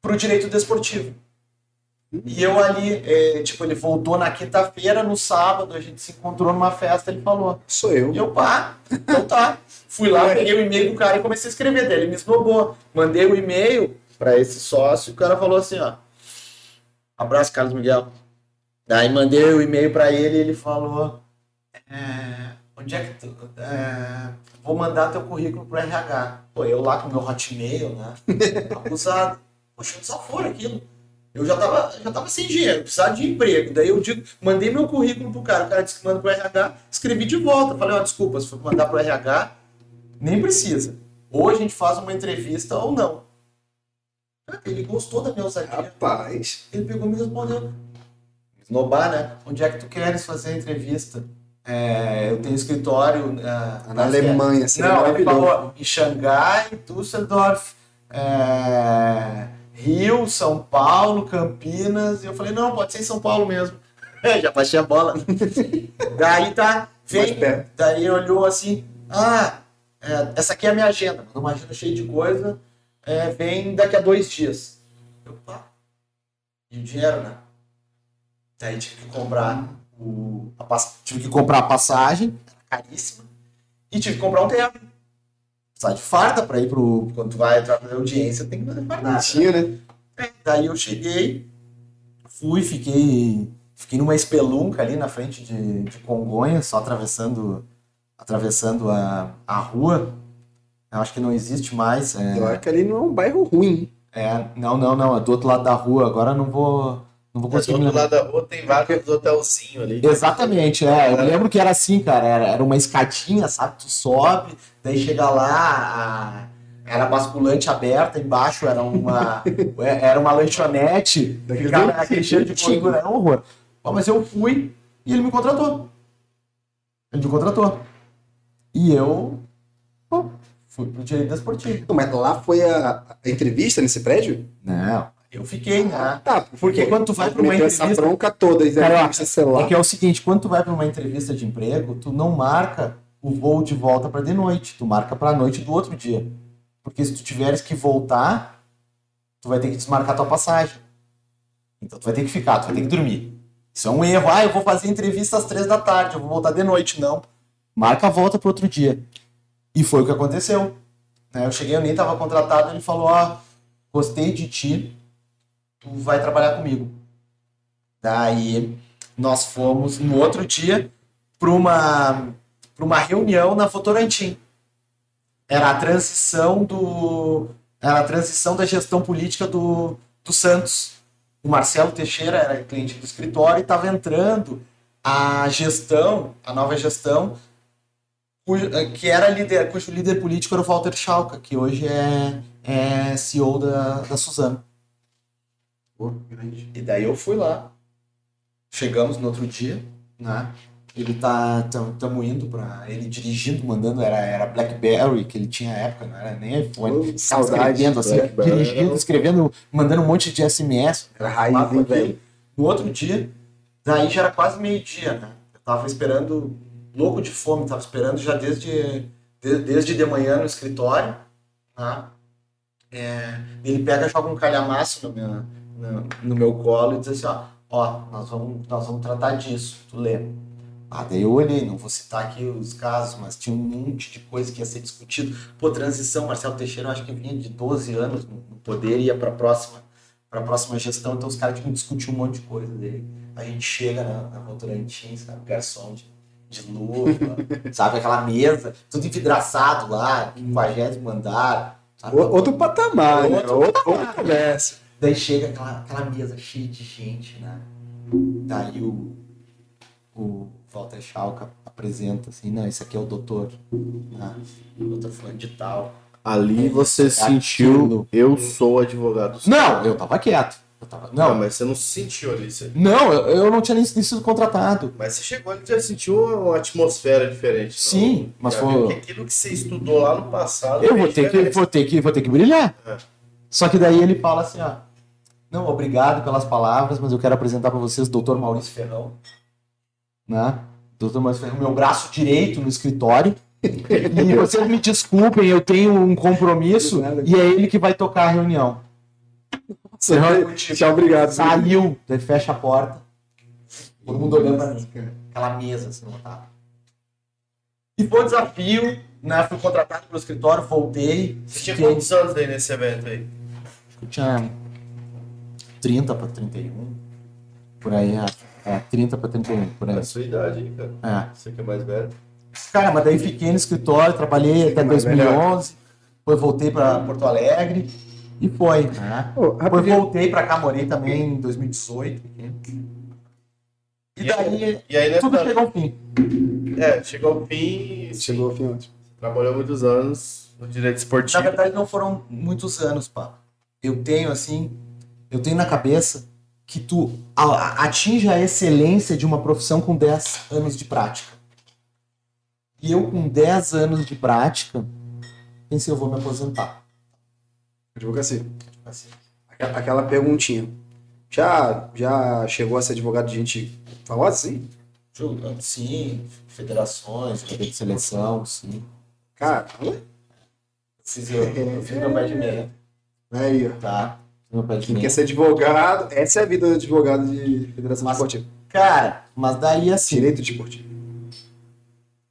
pro direito desportivo. E eu ali, eh, tipo, ele voltou na quinta-feira, no sábado, a gente se encontrou numa festa, ele falou,
Sou eu.
e eu, pá, então tá. Fui lá, peguei o e-mail do cara e comecei a escrever dele. Ele me esnobou. Mandei o e-mail pra esse sócio e o cara falou assim, ó. Abraço, Carlos Miguel. Daí mandei o e-mail pra ele e ele falou. é, onde é que tu. é, vou mandar teu currículo pro RH. Pô, eu lá com meu hotmail, né? Acusado. Poxa, só for aquilo. Eu já tava, já tava sem dinheiro, precisava de emprego. Daí eu digo, mandei meu currículo pro cara, o cara disse que manda pro RH, escrevi de volta. Falei, ó, desculpa, se for mandar pro RH, nem precisa. Ou a gente faz uma entrevista ou não. Ele gostou da minha ousadia.
Rapaz.
Ele pegou e me respondeu. Esnobar, né? Onde é que tu queres fazer a entrevista? É, eu tenho escritório. é,
Na Alemanha, seria
Não, ele falou em Xangai, Düsseldorf, é, Rio, São Paulo, Campinas. E eu falei, não, pode ser em São Paulo mesmo. Já baixei a bola. Daí tá, vem. Daí olhou assim, ah, é, essa aqui é a minha agenda. Uma agenda cheia de coisa. é, vem daqui a dois dias. Eu, pá. E o dinheiro, né? Daí tive que comprar o, a tive que comprar a passagem, caríssima, e tive que comprar um terno. Sai de farda pra ir pro. Quando tu vai entrar pra audiência, tem que fazer fardada.
Bonitinho, né?
É, Daí eu cheguei, fui, fiquei, fiquei numa espelunca ali na frente de, de Congonhas, só atravessando, atravessando a, a rua. Eu acho que não existe mais. é,
Eu acho que ali não é um bairro ruim.
é, não, não, não, é do outro lado da rua. Agora eu não vou, não vou
Do
conseguir
outro
lembrar.
lado da rua tem vários hotelzinhos ali.
Exatamente, é. Eu lembro que era assim, cara. Era, era uma escadinha, sabe? Tu sobe, daí chega lá, a- era basculante aberta, embaixo era uma, é, era uma lanchonete,
Daquele
ficava aquele cheiro de gordura, era um horror. Mas eu fui e ele me contratou. Ele me contratou. E eu pô, Fui pro direito desportivo.
Mas lá foi a, a entrevista nesse prédio?
Não, eu fiquei, né?
Tá,
Porque quando tu vai pra uma
meteu essa
entrevista-
bronca toda,
Cara,
entrevista celular.
É que é o seguinte, quando tu vai para uma entrevista de emprego, tu não marca o voo de volta para de noite, tu marca para a noite do outro dia. Porque se tu tiveres que voltar, tu vai ter que desmarcar tua passagem. Então tu vai ter que ficar, tu vai ter que dormir. Isso é um erro. Ah, eu vou fazer entrevista às três da tarde, eu vou voltar de noite. Não. Marca a volta pro outro dia. E foi o que aconteceu. né? Eu cheguei, eu nem estava contratado, ele falou, ó, gostei de ti, tu vai trabalhar comigo. Daí nós fomos no outro dia para uma, pra uma reunião na Votorantim. Era a transição do era a transição da gestão política do, do Santos. O Marcelo Teixeira era cliente do escritório e estava entrando a gestão, a nova gestão, cujo- que era líder, cujo líder político era o Walter Schalka, que hoje é, é CEO da, da Suzano.
Grande.
E daí eu fui lá. Chegamos no outro dia, né? Ele tá. Estamos indo pra. Ele dirigindo, mandando, era, era Blackberry, que ele tinha à época, não era nem iPhone.
Pô, saudade,
Escrevendo assim,
Blackberry
dirigindo, escrevendo, mandando um monte de SMS.
Era raiz,
velho. No outro dia, daí já era quase meio-dia, né? Eu tava esperando, louco de fome, tava esperando já desde, de- desde de manhã no escritório, né? É, ele pega, joga um calhamaço no meu, no, no meu colo e diz assim, ó, ó, nós vamos, nós vamos tratar disso, tu lê. Ah, daí eu olhei, não vou citar aqui os casos, mas tinha um monte de coisa que ia ser discutido. Pô, transição, Marcelo Teixeira, eu acho que vinha de 12 anos no poder e ia para a próxima, pra próxima gestão, então os caras tinham que discutir um monte de coisa dele. A gente chega na, na Votorantim, sabe, garçom de, de luva, sabe, aquela mesa, tudo envidraçado lá, 50 andar, sabe?
Outro patamar, né?
Outro
Outro,
patamar. Daí chega aquela, aquela mesa cheia de gente, né? Daí o, o Walter Schalka apresenta assim, não, esse aqui é o doutor, né? O doutor fulano de tal.
Ali
É,
você
é
sentiu,
aquilo.
eu sou advogado.
Não, eu tava quieto. Eu tava,
Não,
não,
mas você não se sentiu ali. Você...
não, eu, eu não tinha nem sido contratado.
Mas você chegou ali e já sentiu uma, atmosfera diferente. não?
Sim, mas
Já
foi-
que aquilo que você estudou lá no passado.
Eu vou ter, que, vou, ter que, vou ter que brilhar.
É.
Só que daí ele fala assim, ó. Não, obrigado pelas palavras, mas eu quero apresentar para vocês o doutor Maurício Ferrão. Né? Doutor Maurício Ferrão, meu braço direito no escritório. e vocês me desculpem, eu tenho um compromisso e é ele que vai tocar a reunião.
Nossa, Tchau, obrigado.
Saiu, daí fecha a porta. Todo mundo olhando pra mim. Aquela mesa assim, montada. E foi um desafio, né? Fui contratado pelo escritório, voltei.
Você tinha quantos anos aí nesse evento aí?
Eu tinha 30 para 31. Por aí, é. É, 30 para 31, por aí.
É a sua idade aí, cara.
É.
Você que é mais velho.
Cara, mas daí fiquei no escritório, trabalhei até
mais
2011. Depois voltei para Porto Alegre e foi. Né?
Pô,
Depois
rapidinho.
voltei para cá, morei também em 2018. E
E
daí
E aí,
tudo
nessa...
chegou ao fim.
É, chegou ao fim e
Chegou ao fim ótimo.
trabalhou muitos anos no direito
Na
esportivo.
verdade, não foram muitos anos, pá. Eu tenho, assim, eu tenho na cabeça que tu a- a- atinge a excelência de uma profissão com 10 anos de prática. E eu, com 10 anos de prática, pensei, eu vou me aposentar.
Advocacia.
Assim,
Aquela, perguntinha. Já, já chegou a ser advogado de gente famosa, sim?
sim, federações, de seleção, sim.
Cara,
eu, fiz meu pé de meia,
aí, ó.
tá? De
Quem
meia.
quer ser advogado, essa é a vida do advogado de federação
Mas-
esportiva.
Cara, mas daí assim,
Direito desportivo.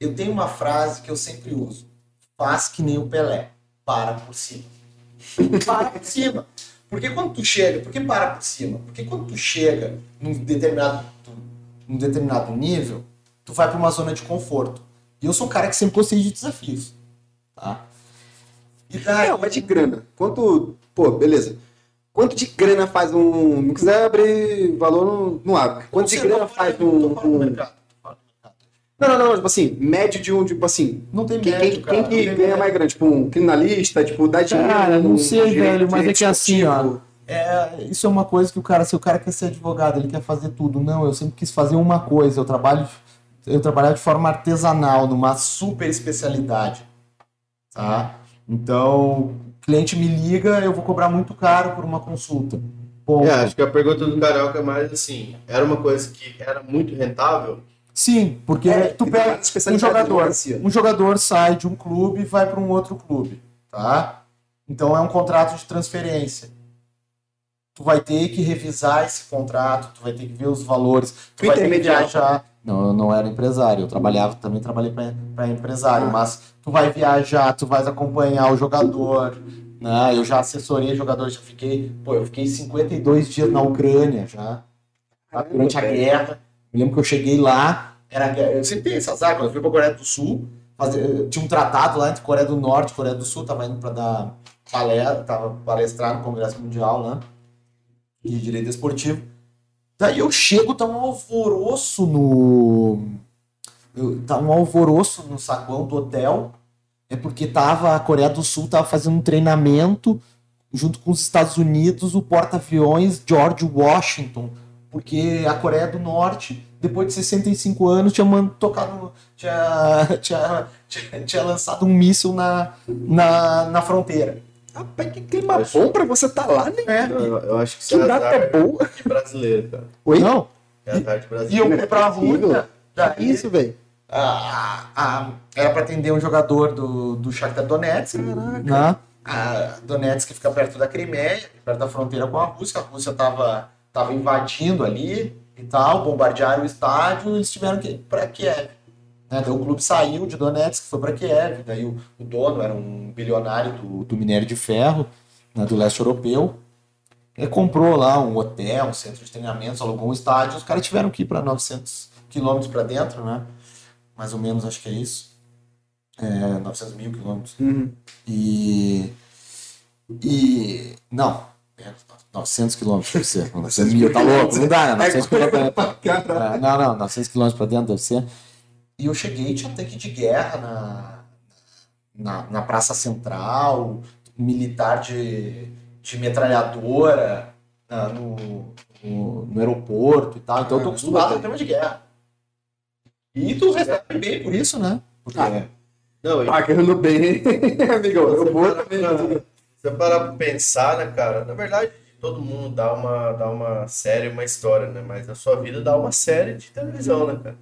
Eu tenho uma frase que eu sempre uso. Faz que nem o Pelé. Para por cima. para por cima. Porque quando tu chega, por que para por cima? Porque quando tu chega num determinado, num determinado nível, tu vai para uma zona de conforto. E eu sou um cara que sempre gostei de desafios. Tá? E daí,
Não, mas de grana. Quanto. Pô, beleza. Quanto de grana faz um. Não quiser abrir valor no, no ar. Quanto de grana faz um. um-. Não, não, não, tipo assim, médio de um, tipo assim.
Não tem
Quem,
médio,
quem,
cara.
quem que ganha mais grana? Tipo, um criminalista, tipo, dá dinheiro.
Cara, não
um
sei,
direito-
velho, mas é que assim, ó. É, isso é uma coisa que o cara, se o cara quer ser advogado, ele quer fazer tudo. Não, eu sempre quis fazer uma coisa. Eu trabalho, eu trabalhava de forma artesanal, numa super especialidade, tá? Então, cliente me liga, eu vou cobrar muito caro por uma consulta. Ponto.
É, acho que a pergunta do Carioca é mais assim, era uma coisa que era muito rentável?
Sim, porque
É,
tu pega um jogador, um jogador sai de um clube e vai para um outro clube, tá? Então é um contrato de transferência. Tu vai ter que revisar esse contrato, tu vai ter que ver os valores, tu vai ter que viajar. Não, eu não era empresário, eu trabalhava, também trabalhei para empresário, mas tu vai viajar, tu vai acompanhar o jogador, né? Eu já assessorei jogadores, já fiquei, pô, eu fiquei 52 dias na Ucrânia já, tá? durante a guerra. Me lembro que eu cheguei lá, era. Eu sempre tenho esse azar, quando eu fui pra Coreia do Sul, fazer- tinha um tratado lá entre Coreia do Norte e Coreia do Sul, tava indo pra dar palestra, tava palestrar no Congresso Mundial, né? De Direito Esportivo. Daí eu chego, tá um alvoroço no. Tá um alvoroço no saguão do hotel. É porque tava, a Coreia do Sul tava fazendo um treinamento junto com os Estados Unidos, o porta-aviões George Washington, porque a Coreia do Norte, depois de 65 anos, tinha man- tocado, tinha, tinha, tinha, tinha lançado um míssil na, na, na fronteira.
Rapaz, que clima bom pra você tá lá, né?
É,
Eu, eu acho que
Que
isso é
data
azar
boa.
de brasileiro, cara.
Oi?
não.
É azar de
E
brasileiro.
eu pra Rússia,
Que
daí,
isso, velho?
a- a- era para atender um jogador do, do Shakhtar Donetsk,
Caraca.
né? A Donetsk fica perto da Crimeia, perto da fronteira com a Rússia. A Rússia estava tava invadindo ali e tal, bombardearam o estádio, eles tiveram que ir para Kiev. Né? Daí o clube saiu de Donetsk, foi para Kiev. Daí o, o dono era um bilionário do, do minério de ferro, né, do leste europeu. Ele comprou lá um hotel, um centro de treinamentos, alugou um estádio. Os caras tiveram que ir para 900 quilômetros para dentro, né? Mais ou menos, acho que é isso. É, 900 mil quilômetros.
Uhum.
E. E. Não. É, 900 quilômetros deve ser. 900 mil, tá louco? Não dá, né? 900 quilômetros.
Cara,
É, não, não, 900 quilômetros pra dentro deve ser. E eu cheguei tinha tanque de guerra na, na, na Praça Central, militar de, de metralhadora na- no, no, no aeroporto e tal. Então eu tô acostumado a tema de guerra. E tu recebe bem por isso, né? Porque
Ah,
Não, e
Tá querendo bem, amigão. Eu vou
parar
também.
pra- você parar pra pensar, né, cara? Na verdade, todo mundo dá uma, dá uma série, uma história, né? Mas a sua vida dá uma série de televisão, né, cara?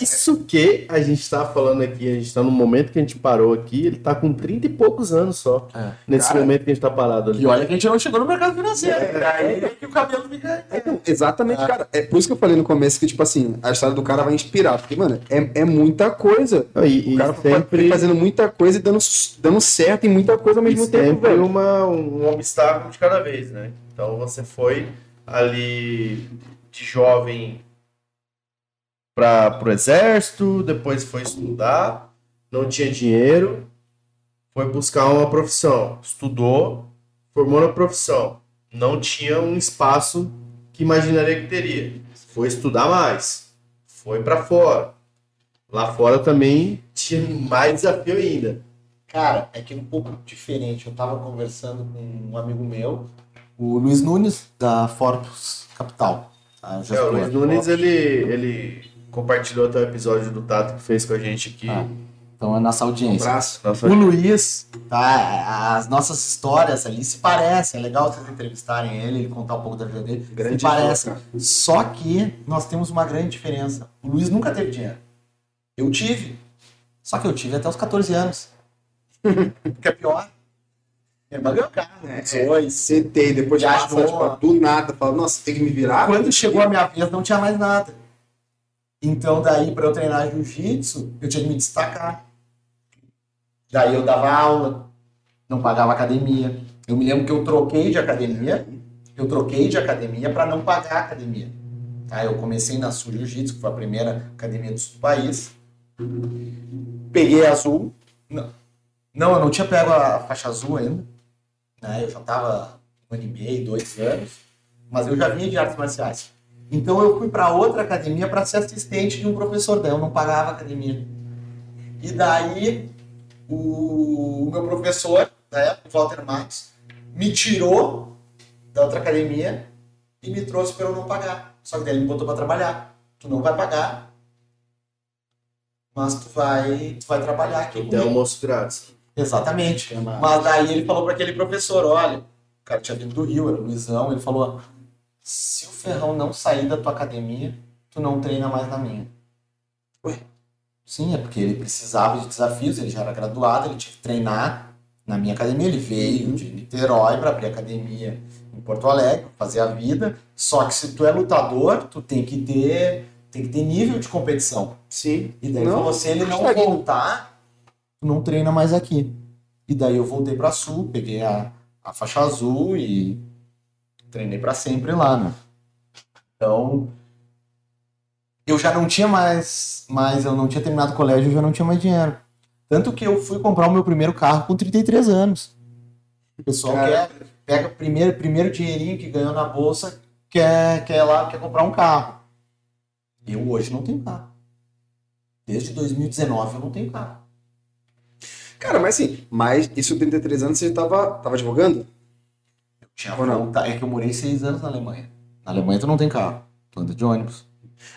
Isso que a gente tá falando aqui, a gente tá no momento que a gente parou aqui, ele tá com 30 e poucos anos só.
É.
Nesse
Cara,
momento que a gente tá parado ali.
E olha que a gente não chegou no mercado financeiro.
É,
Daí que o cabelo fica.
Então, exatamente,
Ah.
cara. É por isso que eu falei no começo que, tipo assim, a história do cara vai inspirar. Porque, mano, é, é muita coisa.
E,
O
e
cara
sempre,
foi fazendo muita coisa e dando, dando certo em muita coisa ao
e
mesmo tempo,
sempre
velho.
uma, um obstáculo de cada vez, né? Então você foi ali de jovem para o exército, depois foi estudar, não tinha dinheiro, foi buscar uma profissão, estudou, formou na profissão, não tinha um espaço que imaginaria que teria, foi estudar mais, foi para fora. Lá fora também tinha mais desafio ainda.
Cara, é que é um pouco diferente. Eu tava conversando com um amigo meu, o Luiz Nunes, da Forbes Capital. tá?
É, o Luiz Nunes, ele, ele compartilhou até o episódio do Tato que fez com a gente aqui.
Ah, Então é nossa
Um
audiência.
abraço.
Nossa,
O Luiz, tá? As nossas histórias ali se parecem. É legal vocês entrevistarem ele, ele contar um pouco da vida dele.
Grande
se parecem.
cara.
Só que nós temos uma grande diferença. O Luiz nunca teve dinheiro. Eu tive. Só que eu tive até os 14 anos. que é pior. É bagulho, cara.
É,
18.
Sentei, depois
Viajou.
passa, tipo, do nada, fala, nossa, tem que me virar.
Quando chegou a minha vez, não tinha mais nada. Então, daí, para eu treinar jiu-jitsu, eu tinha que me destacar. Daí eu dava aula, não pagava academia. Eu me lembro que eu troquei de academia, eu troquei de academia para não pagar academia. Aí eu comecei na Sul Jiu-Jitsu, que foi a primeira academia do sul do país. Peguei azul. Não, não, eu não tinha pego a faixa azul ainda. Né? Eu já estava um ano e meio, dois anos. Mas eu já vinha de artes marciais. Então eu fui para outra academia para ser assistente de um professor. Daí eu não pagava a academia. E daí o, meu professor, da época, Walter Matos, me tirou da outra academia e me trouxe para eu não pagar. Só que daí ele me botou para trabalhar. Tu não vai pagar, mas tu vai, tu vai trabalhar aqui
Então,
comigo.
almoço grátis.
Exatamente.
É
Mas daí ele falou para aquele professor, olha, o cara tinha vindo do Rio, era o Luizão, ele falou, se o Ferrão não sair da tua academia, tu não treina mais na minha.
Ué?
Sim, é porque ele precisava de desafios, ele já era graduado, ele tinha que treinar na minha academia, ele veio de Niterói para abrir academia em Porto Alegre, fazer a vida, só que se tu é lutador, tu tem que ter, tem que ter nível de competição.
Sim.
E daí
Não,
falou, se ele não voltar, tu não treina mais aqui. E daí eu voltei pra Sul, peguei a, a faixa azul e treinei pra sempre lá, né? Então, eu já não tinha mais, mais, eu não tinha terminado o colégio, eu já não tinha mais dinheiro. Tanto que eu fui comprar o meu primeiro carro com 33 anos. O pessoal
Cara.
quer, pega o primeiro, primeiro dinheirinho que ganhou na bolsa, quer, quer lá, quer comprar um carro. Eu hoje não tenho carro. Desde 2019 eu não tenho carro.
Cara, mas assim, mas isso 33 anos você já tava, tava advogando?
Tinha vontade. É que eu morei seis anos na Alemanha. Na Alemanha tu não tem carro. Tu anda de ônibus.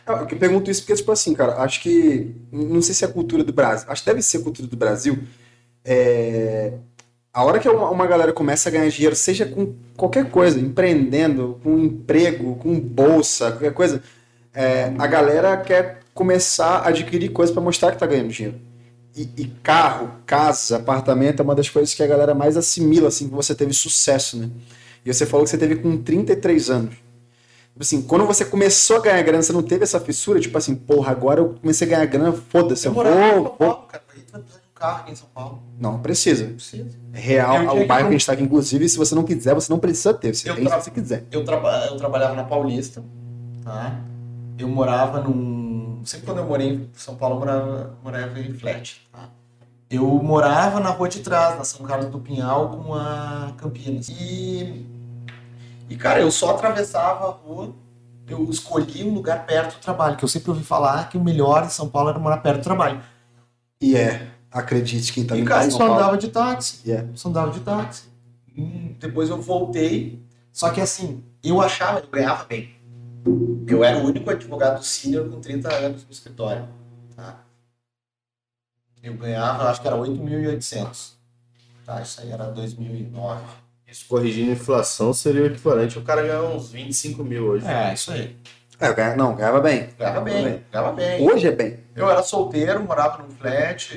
Eu eu pergunto isso porque, tipo assim, cara, acho que. Não sei se é a cultura do Brasil. Acho que deve ser a cultura do Brasil. É, A hora que uma, uma galera começa a ganhar dinheiro, seja com qualquer coisa, empreendendo, com emprego, com bolsa, qualquer coisa, é, a galera quer começar a adquirir coisas pra mostrar que tá ganhando dinheiro. E, e carro, casa, apartamento é uma das coisas que a galera mais assimila, assim, que você teve sucesso, né? E você falou que você teve com 33 anos. Tipo assim, quando você começou a ganhar grana, você não teve essa fissura? Tipo assim, porra, agora eu comecei a ganhar grana, foda-se, eu,
Eu morava em São
vou, vou.
Paulo, cara. De um carro aqui em São Paulo.
Não precisa.
Não precisa.
É real,
Eu tinha
o bairro que a
com-
gente tá aqui, inclusive, se você não quiser, você não precisa ter. Você
Eu
tem
tra-
se você quiser.
Eu, traba- eu trabalhava na Paulista, tá? Eu morava num... Sempre quando eu morei em São Paulo, eu morava, morava em flat, tá? Eu morava na rua de trás, na São Carlos do Pinhal, com a Campinas. E... E, cara, eu só atravessava a rua, eu escolhi um lugar perto do trabalho, que eu sempre ouvi falar que o melhor em São Paulo era morar perto do trabalho.
E é, acredite, quem tá
e, cara, eu
São
só
Paulo.
andava de táxi.
Yeah.
Só andava de táxi. Hum, depois eu voltei. Só que assim, eu achava, eu ganhava bem. Eu era o único advogado sênior com 30 anos no escritório. Tá? Eu ganhava, acho que era 8.800. Tá, isso aí era 2009.
Isso corrigindo a inflação seria o equivalente. O cara ganhar uns 25 mil hoje.
É, isso aí.
É, eu ganha- não, ganhava bem.
Ganhava
Ganhava
bem, ganhava bem.
Hoje é bem.
Eu era solteiro, morava num flat.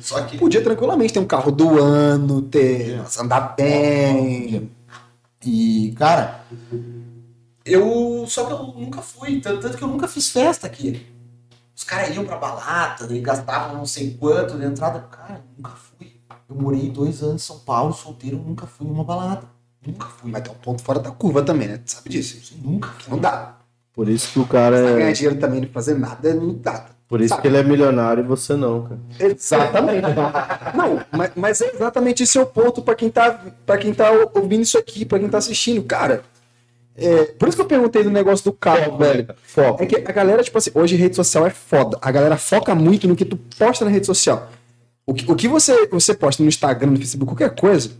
Só que
Podia tranquilamente ter um carro do ano, ter
Podia.
andar bem.
E, cara, eu. Só que eu nunca fui, tanto, que eu nunca fiz festa aqui. Os caras iam pra balada, daí gastavam não sei quanto de entrada. Cara, nunca fui. Eu morei dois anos em São Paulo, solteiro, nunca fui em uma balada. Nunca fui.
Mas tem um ponto fora da curva também, né? Tu sabe disso.
Nunca
Não
fui.
dá.
Por isso que o cara
ganhar
é.
dinheiro também não fazer nada, não dá.
Por isso
Sabe?
que ele é milionário e você não, cara.
Exatamente. Não, mas, mas é exatamente esse é o ponto pra quem tá, pra quem tá ouvindo isso aqui, pra quem tá assistindo. Cara, é, por isso que eu perguntei do negócio do carro, velho.
Foco.
É que a galera, tipo assim, hoje rede social é foda. A galera foca muito no que tu posta na rede social. O que, o que você, você posta no Instagram, no Facebook, qualquer coisa,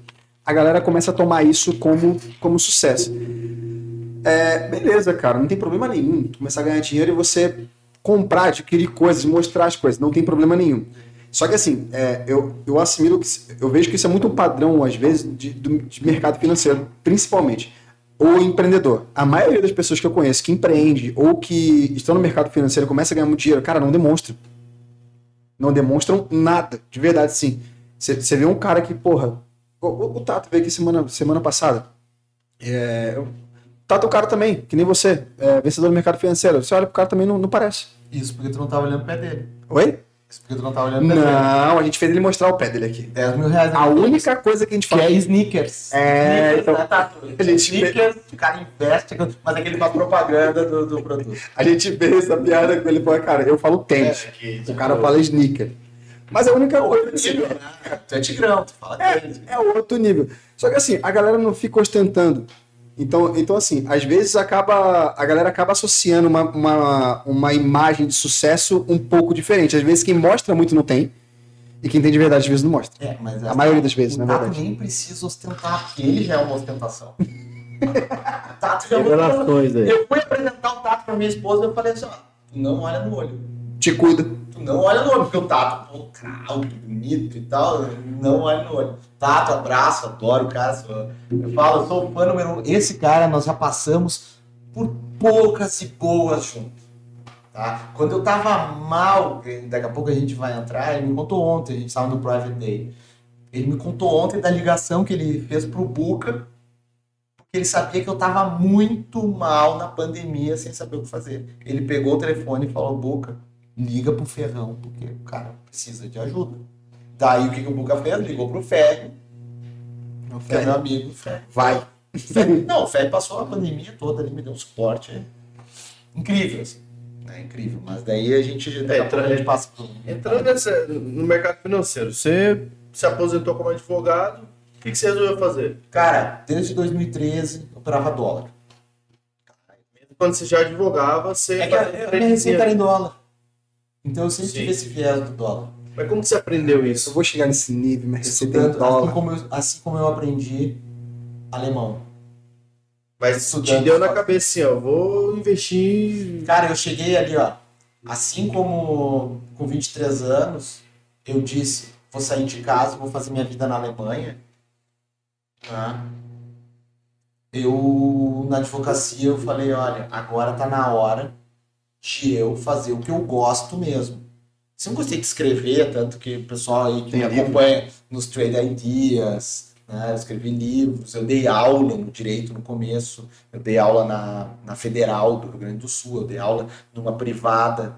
a galera começa a tomar isso como, como sucesso. É, beleza, cara, não tem problema nenhum. Começar a ganhar dinheiro e você comprar, adquirir coisas, mostrar as coisas, não tem problema nenhum. Só que assim, é, eu, eu assimilo que eu vejo que isso é muito um padrão, às vezes, de, de mercado financeiro, principalmente. O empreendedor. A maioria das pessoas que eu conheço que empreende ou que estão no mercado financeiro começa a ganhar muito dinheiro, cara, não demonstram. Não demonstram nada, de verdade, sim. Você vê um cara que, porra, o, o- o Tato veio aqui semana, semana passada. É, o Tato é um cara também, que nem você, é, vencedor do mercado financeiro. Você olha pro cara também, não, não parece.
Isso porque tu não tava olhando o pé dele.
Oi?
Porque tu não tava olhando.
Não, a gente fez ele mostrar o pé dele aqui.
10 mil reais.
A única coisa que a gente
Que
fala.
é sneakers.
É,
Sneakers,
então,
né, Tatu?
a gente-
Sneakers, o cara investe, mas é que ele faz propaganda do, do produto.
A gente fez essa piada com ele e falou, cara, eu falo tênis. O cara fala sneaker. Mas é a única coisa que
Tigrão, né? Tu é tigrão, tu fala tênis.
É outro nível. Só que assim, a galera não fica ostentando. Então, então assim, às vezes acaba a galera acaba associando uma, uma, uma imagem de sucesso um pouco diferente. Às vezes quem mostra muito não tem, e quem tem de verdade às vezes não mostra.
É, mas
A maioria das vezes,
o
na
Tato
verdade.
nem precisa ostentar, porque ele já é uma ostentação. o Tato já é uma ostentação.
Revelações aí.
Eu fui apresentar o Tato pra minha esposa e eu falei assim, ó, não olha no olho.
Te cuida.
Tu não olha no olho, porque o Tato, pô, calmo, bonito e tal, não olha no olho. Tato, abraço, adoro o cara. sou- Eu falo, eu sou fã número um. Esse cara nós já passamos por poucas e boas juntos. Tá? Quando eu tava mal, daqui a pouco a gente vai entrar, ele me contou ontem, a gente tava no Private Day. Ele me contou ontem da ligação que ele fez pro Buca, porque ele sabia que eu tava muito mal na pandemia, sem saber o que fazer. Ele pegou o telefone e falou, Buca, liga pro Ferrão, porque o cara precisa de ajuda. Daí o que, que o Buca fez? Ligou pro Ferri, que é meu amigo.
Vai.
Não, o Ferri passou a pandemia toda ali, me deu um suporte incrível, assim. É incrível, mas daí a gente,
É,
pouco a gente passa por...
Entrando nessa- no mercado financeiro, você se aposentou como advogado, o que, que você resolveu fazer?
Cara, desde 2013 eu operava dólar.
Quando você já advogava, você
É que
fazia
a minha receita era em dólar. Então eu sempre
Sim.
tive esse viés do dólar.
Mas como que você aprendeu
Eu
isso?
vou chegar nesse nível, mas receber
assim,
dólar.
como eu, assim como eu aprendi alemão.
Mas
Estudando
te deu na cabeça assim, ó, vou investir.
Cara, eu cheguei ali, ó. Assim como com 23 anos, eu disse, vou sair de casa, vou fazer minha vida na Alemanha. Tá? Eu, na advocacia, eu falei, olha, agora tá na hora de eu fazer o que eu gosto mesmo. Sempre gostei de escrever, tanto que o pessoal aí que
Tem
me
livro?
acompanha nos Trade Ideas, né? Eu escrevi livros, eu dei aula no direito no começo, eu dei aula na, na Federal do Rio Grande do Sul, eu dei aula numa privada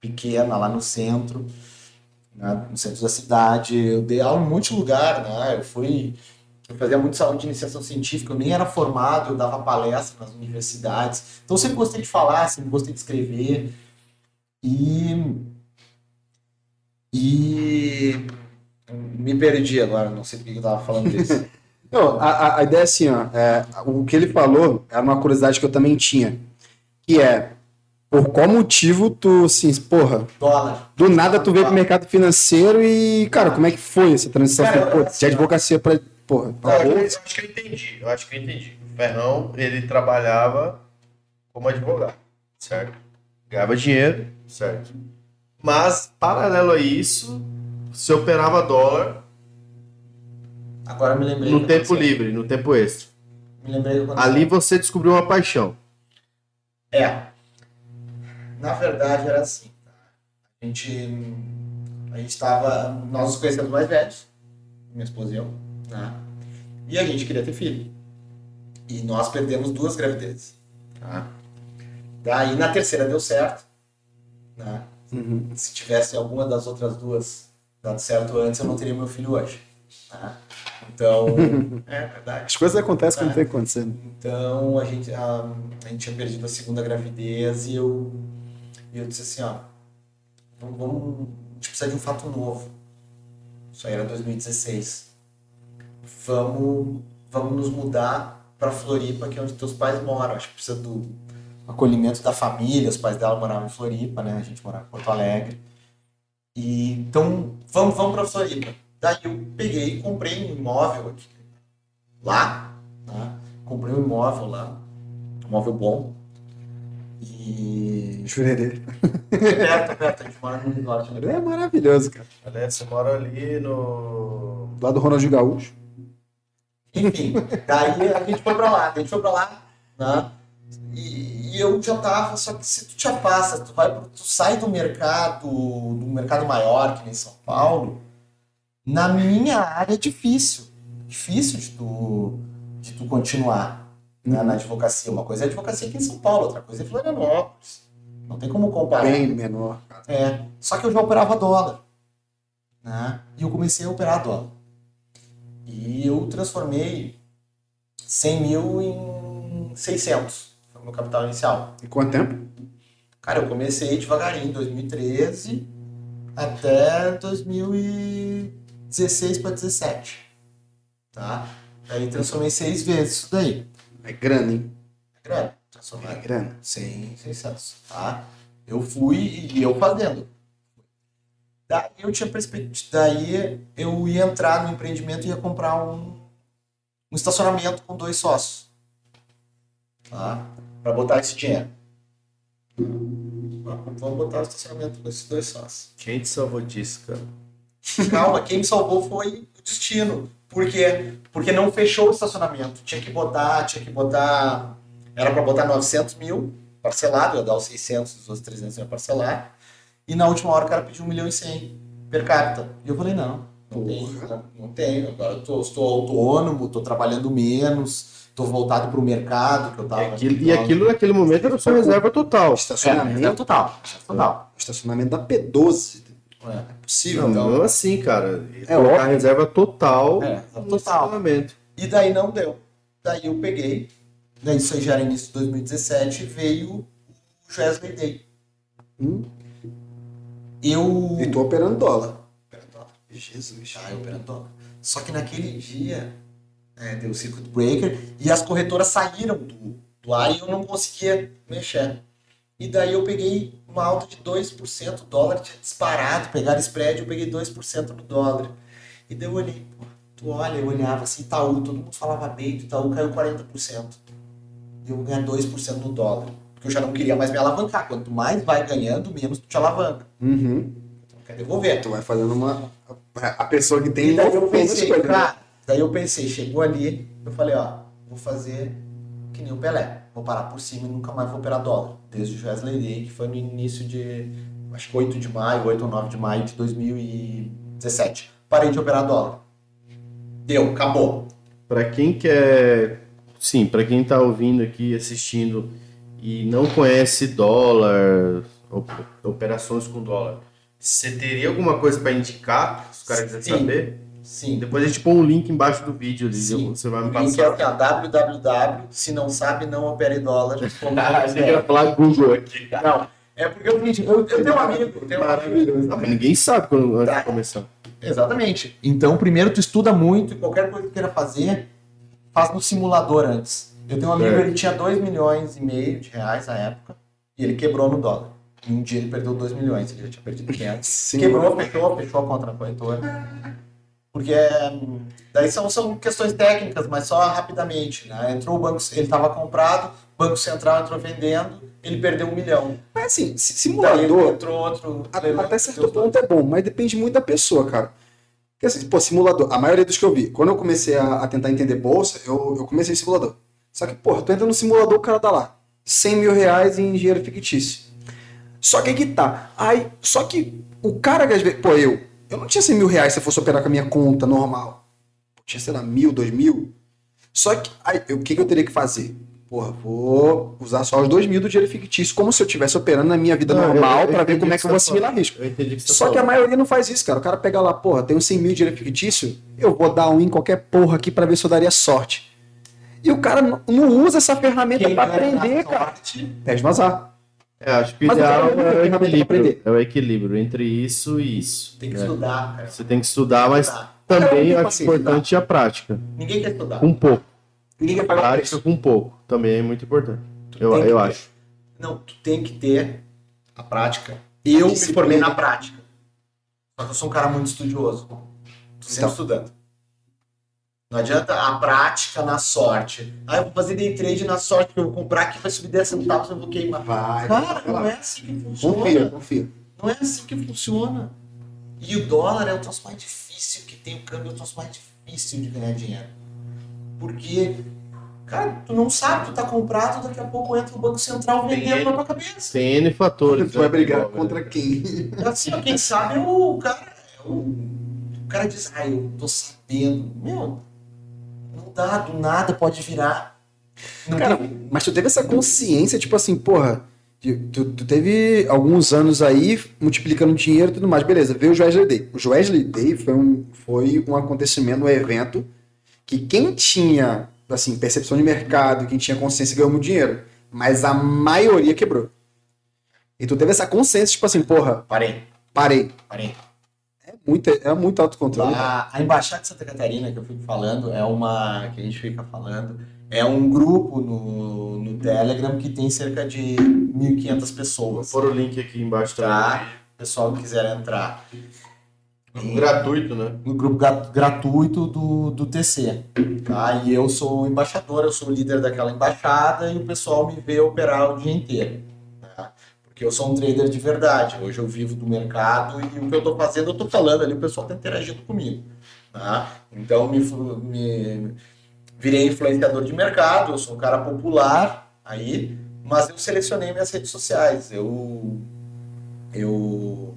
pequena lá no centro, né? no centro da cidade, eu dei aula em um monte de lugar, né? Eu fui, eu fazia muito saúde de iniciação científica, eu nem era formado, eu dava palestra nas universidades, então eu sempre gostei de falar, sempre gostei de escrever, e e me perdi agora, não sei por que eu tava falando disso.
Não, a, a- a ideia é assim, ó. é, o que ele falou era uma curiosidade que eu também tinha. Que é, por qual motivo tu, assim, porra,
Dólar.
do nada tu veio pro mercado financeiro e, cara, como é que foi essa transição?
Cara,
Pô,
assim,
de advocacia pra, porra,
Não, eu, acho que eu entendi. Eu acho que eu entendi. O Ferrão, ele trabalhava como advogado, certo? Ganhava dinheiro, certo? Mas, paralelo a isso, você operava dólar
Agora me lembrei.
no tempo livre, no tempo extra.
Me lembrei do.
Ali você descobriu uma paixão.
É. Na verdade era assim. tá? A gente. A gente tava. Nós nos conhecemos mais velhos. Minha esposa e eu. Né? E a gente queria ter filho. E nós perdemos duas gravidezes. Tá? Daí na terceira deu certo. Né?
Uhum.
Se tivesse alguma das outras duas dado certo antes, eu não teria meu filho hoje. Tá? Então. é verdade.
As coisas acontecem quando
É.
tem né?
Então a gente, a, a gente tinha perdido a segunda gravidez e eu, eu disse assim, ó, vamos, vamos, a gente precisa de um fato novo. Isso aí era 2016. Vamos, vamos nos mudar para Floripa, que é onde teus pais moram. Acho que precisa do acolhimento da família. Os pais dela moravam em Floripa, né? A gente morava em Porto Alegre. E então vamos, vamos para Floripa. Daí eu peguei e comprei um imóvel aqui lá, né? comprei um imóvel lá, um imóvel bom. E.
Jurerê.
perto, perto, a gente mora no resort. Né?
É maravilhoso, cara.
Aliás, você mora ali no.
Do lado do Ronald Gaúcho.
Enfim, daí a gente foi pra lá, a gente foi pra lá, né? E, e eu já tava, só que se tu te afasta, tu vai, pro- tu sai do mercado, do mercado maior, que nem São Paulo, na minha área é difícil. Difícil de tu, de tu continuar né, na advocacia. Uma coisa é advocacia aqui em São Paulo, outra coisa é Florianópolis. Não tem como comparar.
Bem menor.
É, só que eu já operava dólar. Né? E eu comecei a operar dólar. E eu transformei 100 mil em 600. Foi o meu capital inicial.
E quanto tempo?
Cara, eu comecei devagarinho, em 2013 até 2016 para 17. Tá? Aí transformei seis vezes isso daí.
É grana, hein?
É grana.
É
Transformar
grana.
100, 600, tá? Eu fui e eu fazendo. Eu tinha perspectiva, daí eu ia entrar no empreendimento e ia comprar um, um estacionamento com dois sócios, tá? Para botar esse dinheiro. vamos botar o estacionamento nesses dois sócios.
Quem te salvou disso, cara?
Calma, quem me salvou foi o destino. Por quê? Porque não fechou o estacionamento. Tinha que botar, tinha que botar. Era para botar 900 mil parcelado, ia dar os 600, os outros 300 ia parcelar. E na última hora o cara pediu 1 milhão e 100 per capita. E eu falei: não, não tenho, não, tenho. Agora eu tô, estou autônomo, estou trabalhando menos, estou voltado para o mercado que eu
E
tava.
aquilo, e aquilo naquele momento era sua reserva total.
É,
Estacionamento.
reserva total. total.
Estacionamento da P12.
É.
É possível.
Não, não assim, cara.
É
colocar reserva total
É,
no
total.
estacionamento.
E daí não deu. Daí eu peguei, daí isso aí já era início de 2017, veio o Wesley Day.
Hum.
Eu.
E tô operando dólar.
Operando dólar.
Jesus.
Ah, eu operando dólar. Só que naquele dia é, deu o circuit breaker e as corretoras saíram do, do ar e eu não conseguia mexer. E daí eu peguei uma alta de 2%, o dólar tinha disparado, pegaram spread, eu peguei 2% do dólar. E daí eu olhei, pô, tu olha, eu olhava assim, Itaú, todo mundo falava bem, Itaú caiu 40%. E eu ganhar 2% no dólar. Porque eu já não queria mais me alavancar. Quanto mais vai ganhando, menos tu te alavanca.
Uhum.
Então quer devolver.
Tu vai fazendo uma. A pessoa que tem.
E daí eu pensei,
né?
cara, daí eu pensei, chegou ali, eu falei, ó, vou fazer que nem o Pelé. Vou parar por cima e nunca mais vou operar dólar. Desde o Wesley Day, que foi no início de, acho que 8 de maio, 8 ou 9 de maio de 2017. Parei de operar dólar. Deu, acabou.
Pra quem quer. Sim, pra quem tá ouvindo aqui, assistindo e não conhece dólar, op- operações com dólar, você teria alguma coisa pra indicar? Se os caras quiserem saber?
Sim.
Depois a gente põe um link embaixo do vídeo ali,
Sim.
você vai me
O link é
passar.
aqui, ó, www, se não sabe, não opere dólar.
Achei que ia falar Google aqui.
Não, é porque eu, eu, eu tenho um amigo, tenho
Maravilhoso.
Mas ninguém sabe quando antes
Tá.
de começar.
Exatamente. Então, primeiro tu estuda muito e qualquer coisa que queira fazer, faz no simulador antes. Eu tenho um amigo, ele tinha 2 milhões e meio de reais na época e ele quebrou no dólar. Um dia ele perdeu 2 milhões, ele já tinha perdido 500.
Sim.
Quebrou, fechou, fechou a conta na corretora. Porque hum, daí são, são questões técnicas, mas só rapidamente. Né? Entrou o banco, ele estava comprado, o Banco Central entrou vendendo, ele perdeu um milhão.
Mas assim, simulador,
entrou outro.
até certo ponto é bom, mas depende muito da pessoa, cara. Porque assim, pô, simulador, a maioria dos que eu vi, quando eu comecei a, a tentar entender bolsa, eu, eu comecei em simulador. Só que, porra, tu entra no simulador, o cara tá lá. 100 mil reais em dinheiro fictício. Só que aí que tá. Aí, só que o cara que às vezes. Pô, eu. Eu não tinha 100 mil reais se eu fosse operar com a minha conta normal. Tinha, sei lá, mil, dois mil. Só que. Aí, o que, que eu teria que fazer? Porra, vou usar só os dois mil do dinheiro fictício, como se eu estivesse operando na minha vida
Não,
normal, pra ver como é que eu vou
tá
assimilar risco.
Eu entendi o que você
Só que a maioria não faz isso, cara. O cara pega lá, porra, tem uns 100 mil de dinheiro fictício, eu vou dar um em qualquer porra aqui pra ver se eu daria sorte. E o cara não- usa essa ferramenta
na
aprender, cara.
sorte,
Perde no azar.
É, acho que o ideal é o equilíbrio. É o equilíbrio entre isso e isso.
Tem que
né?
estudar, cara.
Você tem que estudar, mas
Estudar.
Também
eu
eu
paciência,
importante a prática.
Ninguém quer estudar.
Com pouco.
Ninguém quer pagar por
Prática com pouco. Também é muito importante. Eu,
que
eu
ter.
acho.
Não, tu tem que ter a prática. Eu me
disciplina.
formei na prática. Só que eu sou um cara muito estudioso. Tô sempre
Então.
estudando. Não adianta a prática na sorte. Ah, eu vou fazer day trade na sorte, eu vou comprar aqui, vai subir 10 centavos, eu vou queimar.
Vai.
Cara,
vai
não é assim que funciona.
Confia, confia.
Não é assim que funciona. E o dólar é o troço mais difícil que tem, o câmbio é o troço mais difícil de ganhar dinheiro. Porque, cara, tu não sabe, tu tá comprado, daqui a pouco entra o Banco Central vendendo na tua cabeça.
Tem N fatores.
Tu vai
né,
brigar
Paulo?
contra quem?
Assim, ó, quem sabe é o cara. é o, o cara diz, ah, eu tô sabendo. Meu, dá, do nada pode virar. Não
Cara,
tem-
mas tu teve essa consciência, tipo assim, porra, tu, tu teve alguns anos aí multiplicando dinheiro e tudo mais, beleza, veio o Wesley Day. O Wesley Day foi um, foi um acontecimento, um evento que quem tinha, assim, percepção de mercado, quem tinha consciência ganhou muito dinheiro, mas a maioria quebrou. E tu teve essa consciência, tipo assim, porra,
Parei,
parei.
parei.
É muito, é muito autocontrole.
A, a Embaixada de Santa Catarina, que eu fico falando, é uma. que a gente fica falando, é um grupo no, no Telegram que tem cerca de 1.500
Vou
pessoas.
pôr o link aqui embaixo
Tá?
também.
O pessoal que quiser entrar.
Gratuito, né?
no grupo gra- gratuito do, do TC. Tá? E eu sou o embaixador, eu sou o líder daquela embaixada e o pessoal me vê operar o dia inteiro. Porque eu sou um trader de verdade. Hoje eu vivo do mercado e o que eu estou fazendo, eu estou falando ali, o pessoal está interagindo comigo. Tá? Então, me, me virei influenciador de mercado, eu sou um cara popular aí, mas eu selecionei minhas redes sociais. Eu, eu,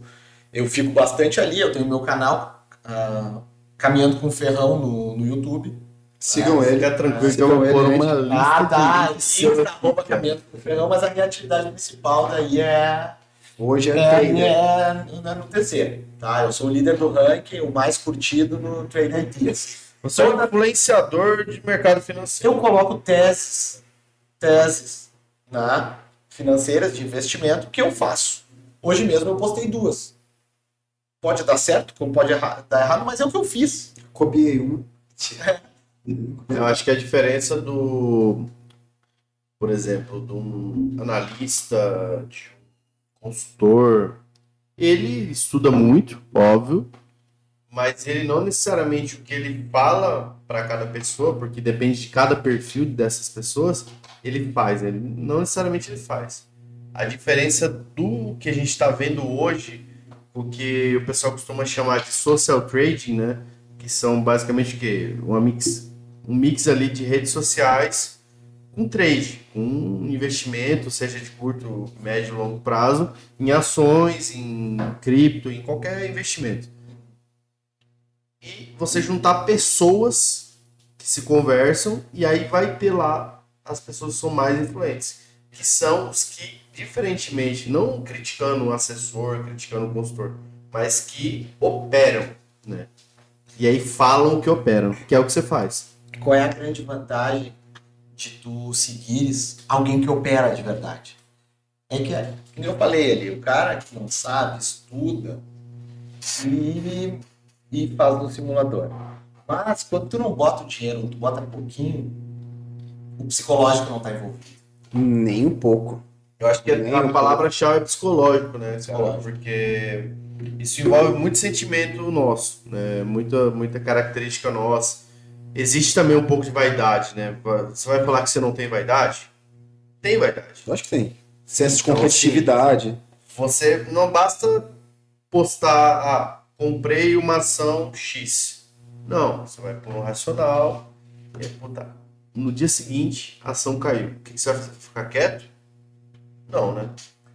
eu fico bastante ali, eu tenho meu canal uh, Caminhando com Ferrão no, no YouTube.
Sigam é, ele, fica tranquilo eu vou pôr uma lista.
Ah, tá. Insta, arroba Caminhando com o Ferrão, mas a minha atividade principal daí é.
Hoje é,
é, é, é no TC. Tá? Eu sou o líder do ranking, o mais curtido no Trader Dias.
Você é um influenciador de mercado financeiro.
Eu coloco teses, teses né, financeiras de investimento que eu faço. Hoje mesmo eu postei duas. Pode dar certo, como pode errar, dar errado, mas é o que eu fiz.
Copiei uma.
Eu acho que a diferença do, por exemplo, de um analista, de um consultor, ele estuda muito, óbvio, mas ele não necessariamente o que ele fala para cada pessoa, porque depende de cada perfil dessas pessoas, ele faz, ele não necessariamente ele faz. A diferença do que a gente está vendo hoje, o que o pessoal costuma chamar de social trading, né, que são basicamente o quê? Uma mix, um mix ali de redes sociais com trade, com investimento, seja de curto, médio e longo prazo, em ações, em cripto, em qualquer investimento e você juntar pessoas que se conversam e aí vai ter lá as pessoas que são mais influentes, que são os que, diferentemente, não criticando o assessor, criticando o consultor, mas que operam, né? E aí falam que operam, que é o que você faz.
Qual é a grande vantagem de tu seguires alguém que opera de verdade? É que, como eu falei ali, o cara que não sabe, estuda, e e faz no simulador. Mas quando tu não bota o dinheiro, tu bota pouquinho, o psicológico não está envolvido.
Nem um pouco.
Eu acho que Nem a, um palavra-chave é psicológico, né? Psicológico. Porque isso envolve muito sentimento nosso, né? Muita, muita característica nossa. Existe também um pouco de vaidade, né? Você vai falar que você não tem vaidade? Tem vaidade.
Eu acho que tem. Senso de então, competitividade. Assim,
você não basta postar, ah, comprei uma ação X. Não, você vai pôr um racional e puta, no dia seguinte a ação caiu. O que você vai ficar quieto? Não, né?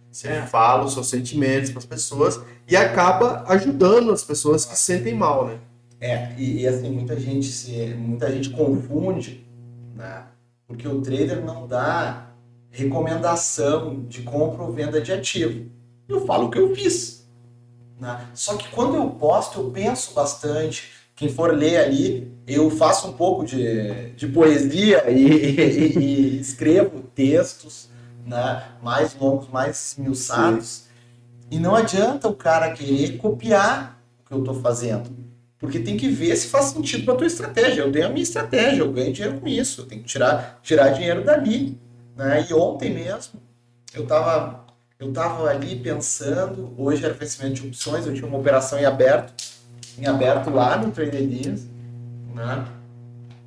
Você é. fala os seus sentimentos para as pessoas e acaba ajudando as pessoas que se sentem mal, né?
É, e, e, assim, muita gente se, muita gente confunde, né? Porque o trader não dá recomendação de compra ou venda de ativo. Eu falo o que eu fiz. Né? Só que quando eu posto, eu penso bastante. Quem for ler ali, eu faço um pouco de, de poesia e, e, e escrevo textos né, mais longos, mais esmiuçados. E não adianta o cara querer copiar o que eu estou fazendo. Porque tem que ver se faz sentido para a tua estratégia. Eu dei a minha estratégia, eu ganho dinheiro com isso. Eu tenho que tirar, tirar dinheiro dali. Né? E ontem mesmo, eu estava eu estava ali pensando, hoje era vencimento de opções, eu tinha uma operação em aberto, em aberto lá no Trader Dias, né?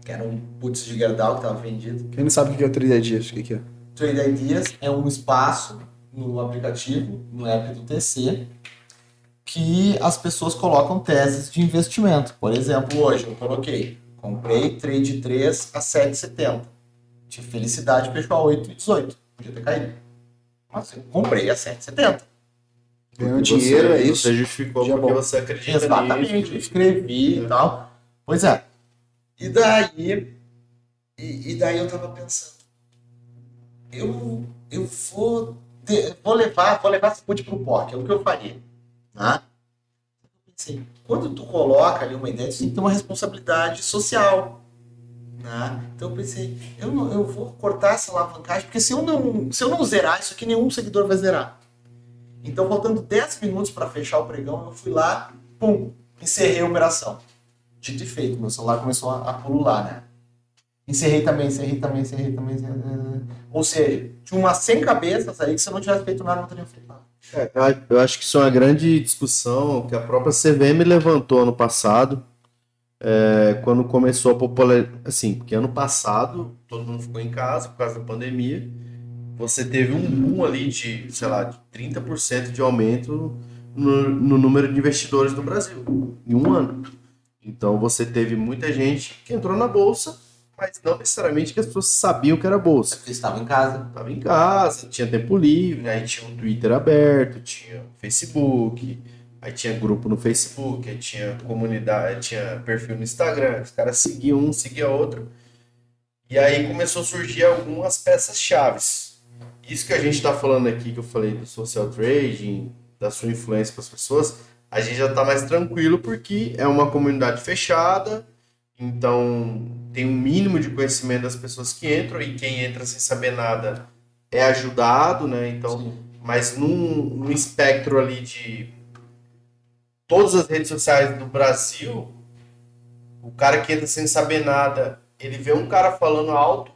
Que era um putz de Gerdau que estava vendido.
Quem não sabe o que é o Trader Dias? O que é?
Trader Dias é um espaço no aplicativo, no app do TC, que as pessoas colocam teses de investimento. Por exemplo, hoje eu coloquei, comprei trade 3 a 7,70. Tive felicidade, fechou a 8,18. Podia ter caído. Mas eu comprei a 7,70.
Ganhou dinheiro, é isso?
Você justificou Dia porque bom. você acredita
Exatamente, nisso. escrevi é. e tal. Pois é. E daí, e, e, daí eu tava pensando, eu, eu vou, de, vou levar, vou levar esse put pro POC, é o que eu faria. Eu pensei, quando tu coloca ali uma ideia, tu tem que ter uma responsabilidade social. Né? Então eu pensei, eu, não, eu vou cortar essa alavancagem, porque se eu, não, se eu não zerar isso aqui, nenhum seguidor vai zerar. Então, faltando 10 minutos para fechar o pregão, eu fui lá, pum, encerrei a operação. Dito e feito, meu celular começou a, a pulular, né? Encerrei também, encerrei também, encerrei também. Encerrei. Ou seja, tinha umas 100 cabeças aí que se eu não tivesse feito nada, não teria feito nada.
É, eu acho que isso é uma grande discussão que a própria CVM levantou ano passado é, quando começou a popularizar, assim, porque ano passado todo mundo ficou em casa por causa da pandemia você teve um boom ali de, sei lá, de 30% de aumento no, no número de investidores no Brasil em um ano. Então você teve muita gente que entrou na bolsa, mas não necessariamente que as pessoas sabiam que era bolsa.
Porque estava em casa.
Estava em casa, tinha tempo livre, aí tinha um Twitter aberto, tinha Facebook, aí tinha grupo no Facebook, aí tinha comunidade, tinha perfil no Instagram, os caras seguiam um, seguia outro. E aí começou a surgir algumas peças chaves. Isso que a gente está falando aqui, que eu falei do social trading, da sua influência para as pessoas, a gente já está mais tranquilo porque é uma comunidade fechada, então tem um mínimo de conhecimento das pessoas que entram e quem entra sem saber nada é ajudado, né? Então,
Sim.
mas num, num espectro ali de todas as redes sociais do Brasil, o cara que entra sem saber nada, ele vê um cara falando alto,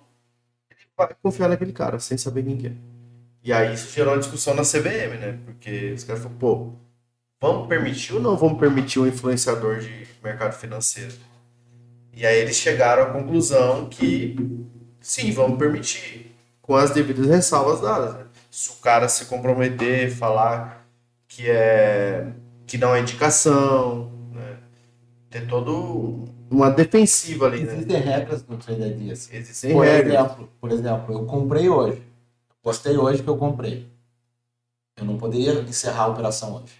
ele vai confiar naquele cara, sem saber que é. E aí isso gerou uma discussão na CVM, né? Porque os caras falaram, pô, vamos permitir ou não vamos permitir um influenciador de mercado financeiro? E aí eles chegaram à conclusão que sim, vamos permitir, com as devidas ressalvas dadas. Né? Se o cara se comprometer, falar que é que não é indicação, né? ter todo uma defensiva ali, né?
Existem regras no Trader Dias.
Existem
Por
regras.
exemplo, por exemplo, eu comprei hoje. Postei hoje que eu comprei. Eu não poderia encerrar a operação hoje.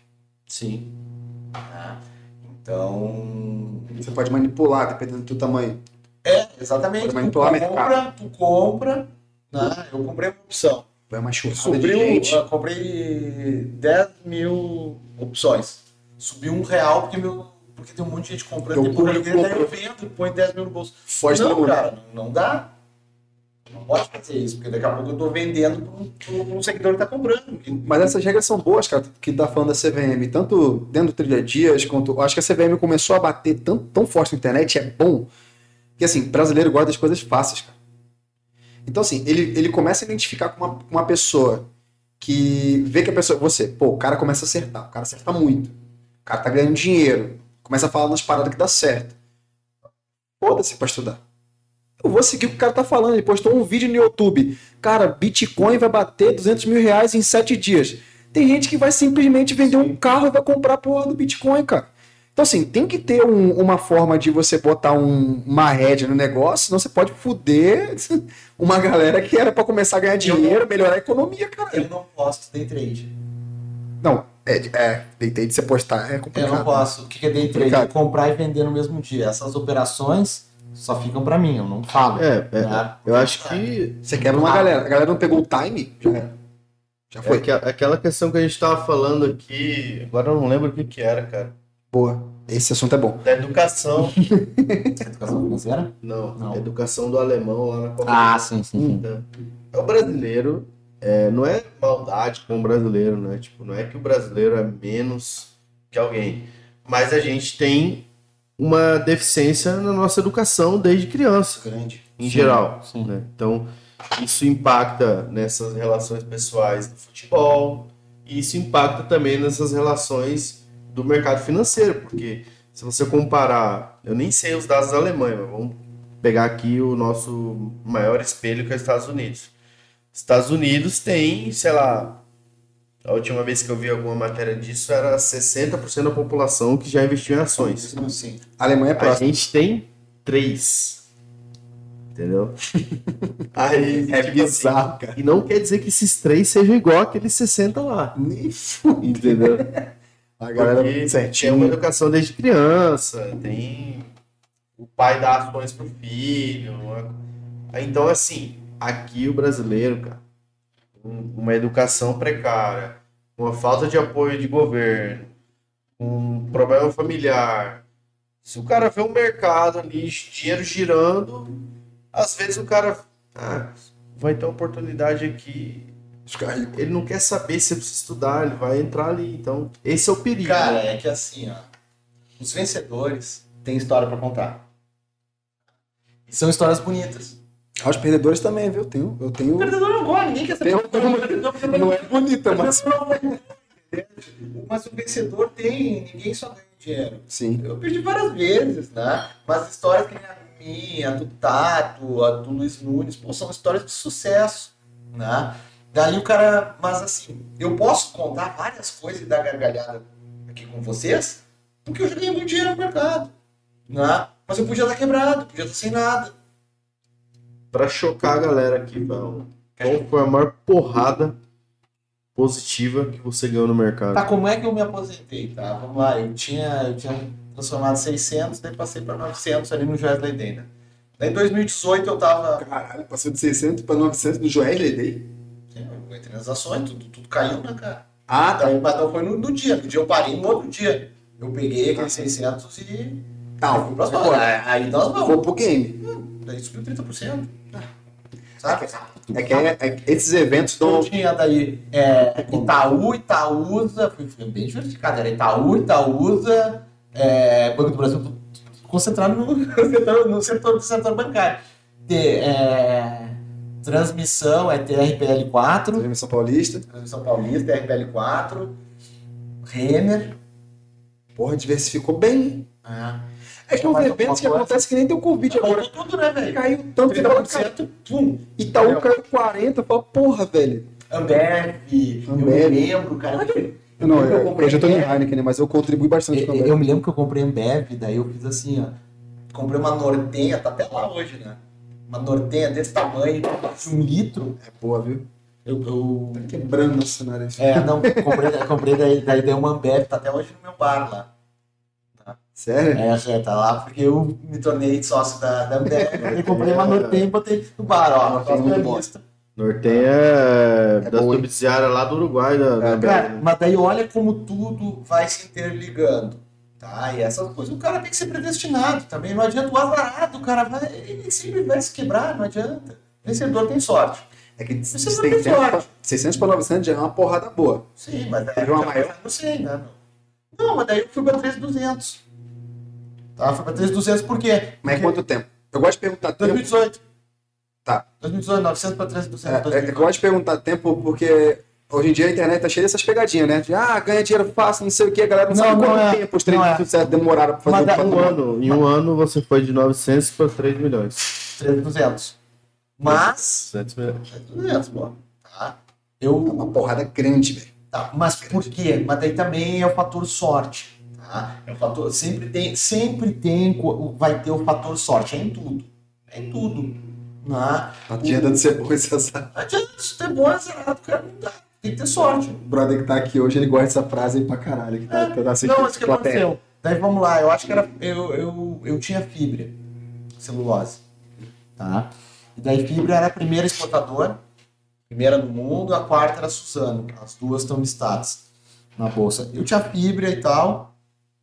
Sim.
né? Então.
Você pode manipular, dependendo do tamanho.
É, exatamente.
Pode
Tu
manipular o
compra, tu compra. Né? Eu comprei uma opção.
Vai uma churrada de
Subiu,
gente.
eu comprei 10 mil opções. Subiu um real porque, meu, porque tem um monte de gente comprando.
Eu
Depois eu, daí eu vendo põe 10 mil no bolso.
Foge
não, cara, não dá. Não pode fazer isso, porque daqui a pouco eu tô vendendo para um, seguidor que tá comprando.
Mas essas regras são boas, cara, que tá falando da CVM, tanto dentro do Trilha Dias, quanto. Acho que a CVM começou a bater tão, tão forte na internet, é bom. Que assim, brasileiro gosta das coisas fáceis, cara. Então, assim, ele, ele começa a identificar com uma, uma pessoa que vê que a pessoa. Você, pô, o cara começa a acertar, o cara acerta muito. O cara tá ganhando dinheiro, começa a falar nas paradas que dá certo. Foda-se pra estudar. Eu vou seguir o que o cara tá falando. Ele postou um vídeo no YouTube. Cara, Bitcoin vai bater 200 mil reais em 7 dias. Tem gente que vai simplesmente vender um carro e vai comprar a porra do Bitcoin, cara. Então, assim, tem que ter um- uma forma de você botar um- uma rédea no negócio, senão você pode foder uma galera que era pra começar a ganhar dinheiro, melhorar a economia, cara.
Eu não posso day trade.
Não, é, é deitei de você postar, é
Eu
complicado.
não posso. O que é day trade? É comprar e vender no mesmo dia. Essas operações só ficam para mim, eu não falo.
É, é,
né?
eu acho que
Você quebra uma galera. A galera não pegou o time, já era. Já
é
foi.
que- aquela questão que a gente tava falando aqui, agora eu não lembro o que que era, cara.
Boa. Esse assunto é bom.
Da educação.
Educação financeira?
Não,
Não.
educação do alemão lá na Copa
Ah, sim, sim. sim.
Então, É o brasileiro, é, não é maldade com o brasileiro, né? Tipo, não é que o brasileiro é menos que alguém, mas a gente tem uma deficiência na nossa educação desde criança,
Grande.
em
Sim,
geral.
sim.
né? Então, isso impacta nessas relações pessoais do futebol, e isso impacta também nessas relações do mercado financeiro, porque se você comparar, eu nem sei os dados da Alemanha, mas vamos pegar aqui o nosso maior espelho que é os Estados Unidos. Estados Unidos tem, sei lá, a última vez que eu vi alguma matéria disso era 60% da população que já investiu em ações.
Sim.
A Alemanha é
A
próxima.
gente tem três. Entendeu? Aí,
É
tipo assim,
bizarro, cara.
e não quer dizer que esses três sejam igual aqueles 60 lá.
Nem fui.
Entendeu?
A galera
Porque tem
certinho.
uma educação desde criança, tem o pai dá ações pro filho. Então, assim, aqui o brasileiro, cara, uma educação precária, uma falta de apoio de governo, um problema familiar. Se o cara vê um mercado ali, dinheiro girando, às vezes o cara ah, vai ter uma oportunidade aqui. Ele não quer saber se precisa estudar, ele vai entrar ali. Então, esse é o perigo.
Cara, é que assim, ó. Os vencedores têm história pra contar. E são histórias bonitas.
Ah, Os perdedores também, viu? Eu tenho. Eu tenho.
O perdedor não gosta, ninguém quer saber.
Um- Não é bonita, mas.
Mas o vencedor tem, ninguém só ganha dinheiro.
Sim.
Eu perdi várias vezes, né? Mas histórias que nem a minha, a do Tato, a do Luiz Nunes, pô, são histórias de sucesso, né? Daí o cara, mas assim, eu posso contar várias coisas e dar gargalhada aqui com vocês, porque eu já ganhei muito dinheiro no mercado. Né? Mas eu podia estar quebrado, podia estar sem nada.
Pra chocar a galera aqui, Val, qual foi a maior porrada positiva que você ganhou no mercado?
Tá, como é que eu me aposentei, tá? Vamos lá, eu tinha, eu tinha transformado 600, daí passei para 900 ali no Joesley Day, né? Daí em 2018 eu tava...
Caralho, passou de 600 para 900 no Joesley Day?
Eu entrei nas ações, tudo, tudo caiu, né, cara?
Ah, tá.
Daí, foi no, no dia, no dia eu parei no outro dia. Eu peguei aqueles 600 e...
Tá,
fui
embora.
Aí nós
Vou
vamos.
pro game.
Daí subiu 30%. Sabe?
É que é- é que esses eventos dão.
tinha daí é, Itaú, Itaúsa, foi, bem diversificado, era Itaú, Itaúsa, é, Banco do Brasil, concentrado no, setor, no setor do setor bancário. Te- é, transmissão é TRPL4,
Transmissão Paulista.
transmissão paulista, TRPL4, Renner.
Porra, diversificou bem.
Ah,
É que é
Mais
eventos que
coisa?
acontece que nem tem o Covid agora.
Voltou tudo, né, velho?
Caiu tanto que tava caindo.
30%, pum.
Itaú caiu 40, fala, porra, velho.
Ambev, eu me lembro, cara.
Eu não,
Eu
eu,
comprei
eu já tô em. Heineken, né? Mas eu contribuí bastante com a
Eu,
Ambev.
eu me lembro que eu comprei Ambev, daí eu fiz assim, ó. Comprei uma Nortenha, tá até lá hoje, né? Uma Nortenha desse tamanho, de um litro.
É boa, viu?
Eu, eu-
Tá quebrando o cenário.
é, não, comprei, comprei daí, daí dei uma Ambev, tá até hoje no meu bar lá.
Sério?
É, já tá lá porque eu me tornei sócio da, da Ambev. Eu comprei uma Nortenha e botei no bar, ó.
Nortenha é muito bom.
Nortenha é,
É
da subsidiária lá do Uruguai, da, da Ambev,
Cara, mas daí olha como tudo vai se interligando. Tá? E essas coisas, o cara tem que ser predestinado também. Não adianta o azarado, o cara vai. Ele sempre vai se quebrar, não adianta. Vencedor tem sorte.
É que
Você não
600
tem
pra,
sorte.
600 pra 900 já é uma porrada boa.
Sim, mas é.
Teve uma maior?
no 100, né? Não. não, mas daí eu fui pra 3,200. Tá? Fui pra 3,200 por quê?
Mas
Porque
quanto tempo? Eu gosto de perguntar tempo.
2018.
Tá.
2018, 900 pra 3,200.
É, é, eu
2018.
gosto de perguntar tempo porque hoje em dia a internet tá cheia dessas pegadinhas, né? De, ah, ganha dinheiro fácil, não sei o que, a galera não,
Não,
sabe
não
quanto
é.
tempo os
Não
treinos
é.
de sucesso demoraram pra fazer
Mas
o
Em um ano, em um ano você foi de 900 para 3 milhões.
3,200. Mas.
200 milhões.
3,200, pô. Tá?
É
Eu,
uma porrada grande, velho.
Tá, mas por quê? Mas daí também é o fator sorte. Tá? É o fator, sempre tem, sempre tem, vai ter o fator sorte. É em tudo. É em tudo. Né?
Tá adiantando ser bom esse azar.
Não adianta isso ter bom azarado, cara. Não dá. Tem que ter sorte.
O brother que tá aqui hoje, ele gosta dessa frase aí pra caralho. Que tá, tá assistindo
Não, mas o que aconteceu? Daí vamos lá, eu acho que era. Eu, eu, eu tinha fibra, celulose. Tá? E daí fibra era a primeira exportadora, primeira no mundo, a quarta era a Suzano. As duas estão listadas na bolsa. Eu tinha fibra e tal.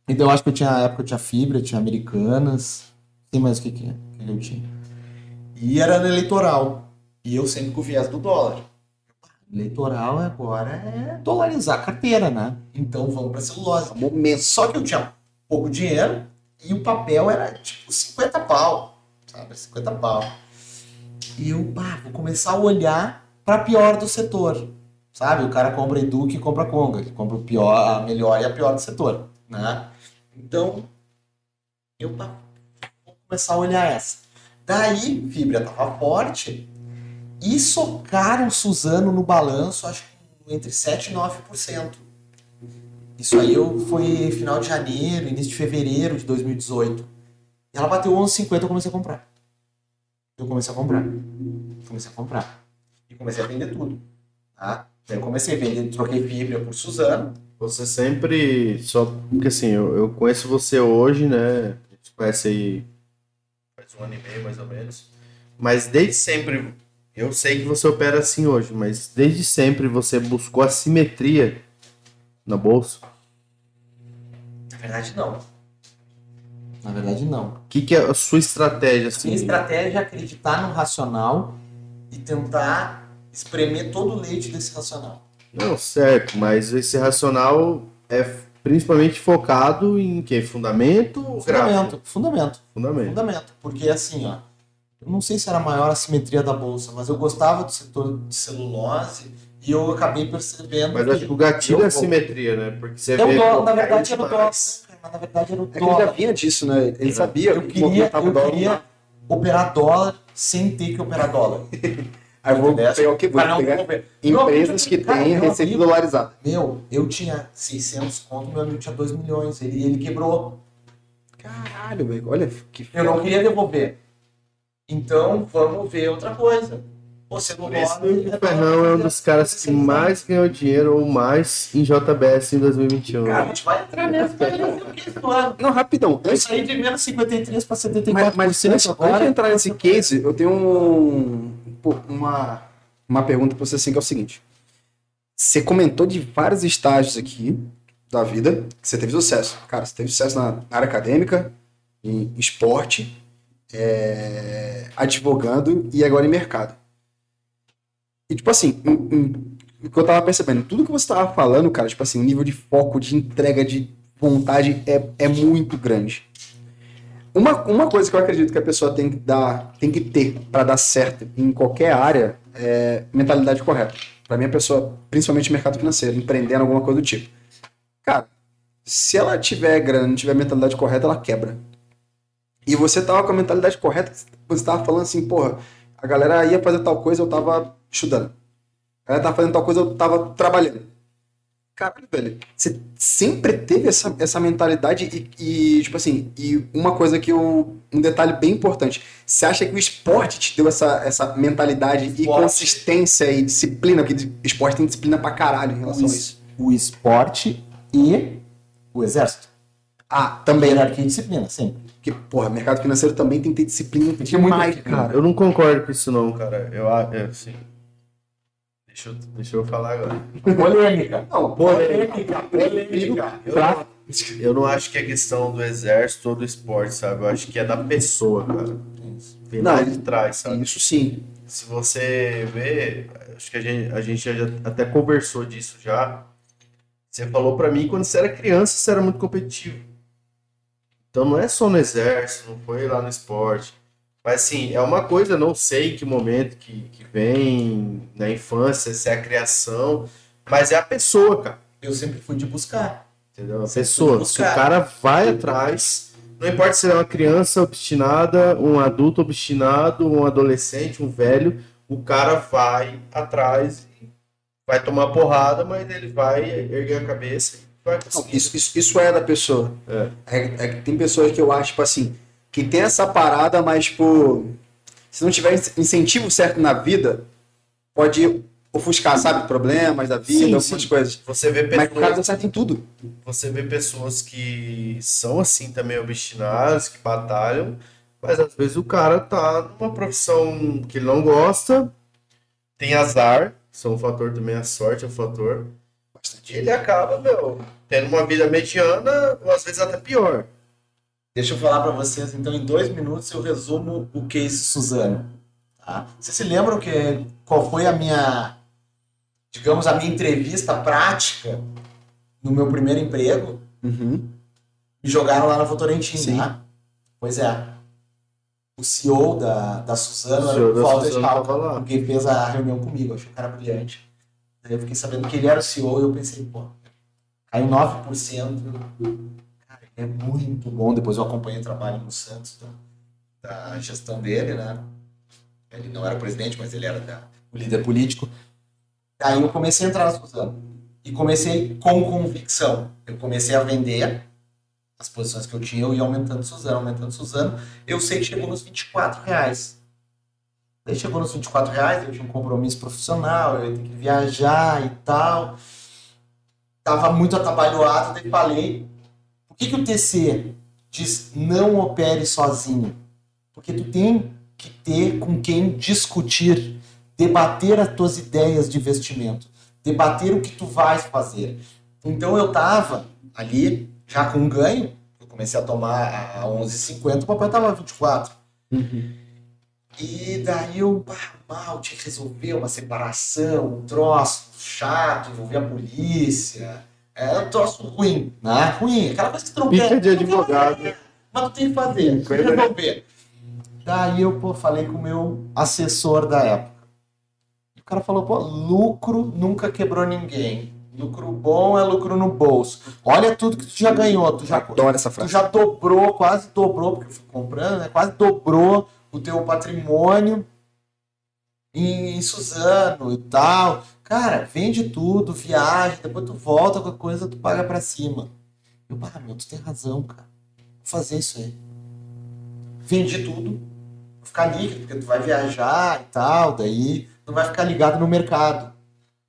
Então eu acho que eu tinha, na época eu tinha fibra, tinha americanas. Não sei mais o que, que, que eu tinha. E era no eleitoral. E eu sempre com o viés do dólar. Eleitoral agora é dolarizar a carteira, né? Então vamos para celulose.
Momento.
Só que eu tinha pouco dinheiro e o papel era tipo 50 pau, sabe? 50 pau. E eu, pá, vou começar a olhar para pior do setor, sabe? O cara compra Eduque e compra Conga, ele compra o pior, a melhor e a pior do setor, né? Então, eu vou começar a olhar essa. Daí, fibra tava forte e socaram Suzano no balanço, acho que entre 7 e 9%. Isso aí eu, foi final de janeiro, início de fevereiro de 2018. E ela bateu 11,50 eu comecei a comprar. Eu comecei a comprar. Comecei a comprar. E comecei a vender tudo. Tá? Daí eu comecei a vender, troquei fibra por Suzano.
Você sempre. Só porque assim, eu, eu conheço você hoje, né? A gente conhece aí faz um ano e meio mais ou menos. Mas desde sempre, eu sei que você opera assim hoje, mas desde sempre você buscou a simetria na bolsa.
Na verdade, não. Na verdade, não.
O que, que é a sua estratégia assim?
Minha estratégia é acreditar no racional e tentar espremer todo o leite desse racional.
Não, certo, mas esse racional é principalmente focado em que? Fundamento?
Fundamento, fundamento.
Fundamento.
Fundamento. Porque assim, ó, eu não sei se era a maior assimetria da bolsa, mas eu gostava do setor de celulose e eu acabei percebendo
Mas
que
acho que o gatilho é a simetria, né? Porque você
É o
vê.
dólar, na verdade era o dólar. né? Mas na verdade era o
É que ele já
dólar.
vinha disso, né? Ele sabia
Eu
que
queria, eu
dólar.
queria operar dólar sem ter que operar dólar.
Aí eu vou pegar o que? Vou pegar empresas que têm receita dolarizada.
Meu, eu tinha 600 conto, meu amigo tinha 2 milhões. Ele, ele quebrou.
Caralho, velho. Olha que
Eu não queria devolver. Então, vamos ver outra coisa. Você não
que o Ferrão é um dos caras que mais ganhou dinheiro ou mais em JBS em 2021.
Cara, a gente vai entrar ano.
Não, rapidão.
Eu
Antes,
saí de menos 53 para
mas,
74%
mas antes, antes de entrar nesse case, eu tenho um, pô, uma, uma pergunta pra você assim, que é o seguinte. Você comentou de vários estágios aqui da vida que você teve sucesso. Cara, você teve sucesso na área acadêmica, em esporte, é, advogando e agora em mercado. E, tipo assim, o que eu tava percebendo, tudo que você tava falando, cara, tipo assim, o nível de foco, de entrega, de vontade é, é muito grande. Uma, uma coisa que eu acredito que a pessoa tem que dar, tem que ter para dar certo em qualquer área é mentalidade correta. Para mim, a pessoa, principalmente mercado financeiro, empreendendo alguma coisa do tipo. Cara, se ela tiver grana, não tiver mentalidade correta, ela quebra. E você tava com a mentalidade correta, você tava falando assim, porra, a galera ia fazer tal coisa, eu tava estudando. A galera tava fazendo tal coisa, eu tava trabalhando. Caralho, velho, você sempre teve essa, essa mentalidade e, e, tipo assim, e uma coisa que eu. Um detalhe bem importante. Você acha que o esporte te deu essa, essa mentalidade e
Esporte.
consistência e disciplina? Porque esporte tem disciplina pra caralho em relação a isso.
O esporte e o exército.
Ah, também.
Hierarquia e disciplina, sempre.
Porque, porra, mercado financeiro também tem que ter disciplina
que ter
demais,
disciplina.
cara.
Eu não concordo com isso não, cara. Eu acho, é, assim, deixa eu, deixa eu falar agora.
Polêmica.
Não,
Polêmica. Polêmica.
Eu não, eu não acho que é questão do exército ou do esporte, sabe? Eu acho que é da pessoa, cara. Vem
Não,
lá de trás, sabe?
Isso sim.
Se você vê, acho que a gente, a gente já até conversou disso já. Você falou pra mim quando você era criança, você era muito competitivo. Então não é só no exército, não foi lá no esporte. Mas assim, é uma coisa, não sei em que momento que, que vem na infância, se é a criação, mas é a pessoa, cara.
Eu sempre fui de buscar.
Entendeu? A pessoa. Se o cara vai atrás, não importa se é uma criança obstinada, um adulto obstinado, um adolescente, um velho, o cara vai atrás, vai tomar porrada, mas ele vai erguer a cabeça e vai
Não,
conseguir.
isso, isso, isso é da pessoa.
É.
É, é tem pessoas que eu acho, tipo assim, que tem essa parada, mas, tipo, se não tiver in- incentivo certo na vida, pode ofuscar, sabe? Problemas da vida,
Sim,
algumas
sim.
coisas.
Você vê
Mas o cara
pessoas,
certo em tudo.
você vê pessoas que são assim também obstinadas, que batalham, mas às vezes o cara tá numa profissão que ele não gosta, tem azar, são um fator também, a sorte é um fator. E ele acaba, meu, tendo uma vida mediana, ou às vezes até pior.
Deixa eu falar pra vocês, então, em dois minutos eu resumo o case Suzano. Tá? Vocês se lembram que qual foi a minha, digamos, a minha entrevista prática no meu primeiro emprego?
Uhum.
Me jogaram lá na Votorantim,
Sim.
né? Pois é. O CEO da, da Suzano
O
era o
da
Walter
lá.
quem fez a reunião comigo. Eu achei o cara brilhante. Daí eu fiquei sabendo que ele era o CEO e eu pensei, pô, caiu 9%. É muito bom. Depois eu acompanhei o trabalho no Santos, da, da gestão dele, né? Ele não era presidente, mas ele era da- o líder político. Daí eu comecei a entrar Suzano. E comecei com convicção. Eu comecei a vender as posições que eu tinha, eu ia aumentando Suzano, aumentando Suzano. Eu sei que chegou nos 24 reais. Daí chegou nos 24 reais, eu tinha um compromisso profissional, eu ia ter que viajar e tal. Tava muito atabalhoado, daí falei, que, que o TC diz não opere sozinho? Porque tu tem que ter com quem discutir, debater as tuas ideias de investimento, debater o que tu vais fazer. Então eu tava ali, já com um ganho, eu comecei a tomar a 11,50, o papai tava a 24. E daí eu, mal, tinha que resolver uma separação, um troço chato, envolver a polícia. É um troço ruim, né? Ruim, aquela coisa que tu não
Pica
quer.
de
tu não quer
advogado.
fazer, Mas tu tem que fazer, tem que resolver. Daí eu pô, falei com o meu assessor da época. O cara falou, pô, lucro nunca quebrou ninguém. Lucro bom é lucro no bolso. Olha tudo que tu já ganhou. Tu já,
Adoro essa
tu
frase.
já dobrou, quase dobrou, porque eu fui comprando, né? Quase dobrou o teu patrimônio. em, em Suzano e tal. Cara, vende tudo, viaja, depois tu volta com a coisa, tu paga pra cima. Eu, ah, meu, tu tem razão, cara. Vou fazer isso aí. Vendi tudo, vou ficar líquido, porque tu vai viajar e tal, daí não vai ficar ligado no mercado.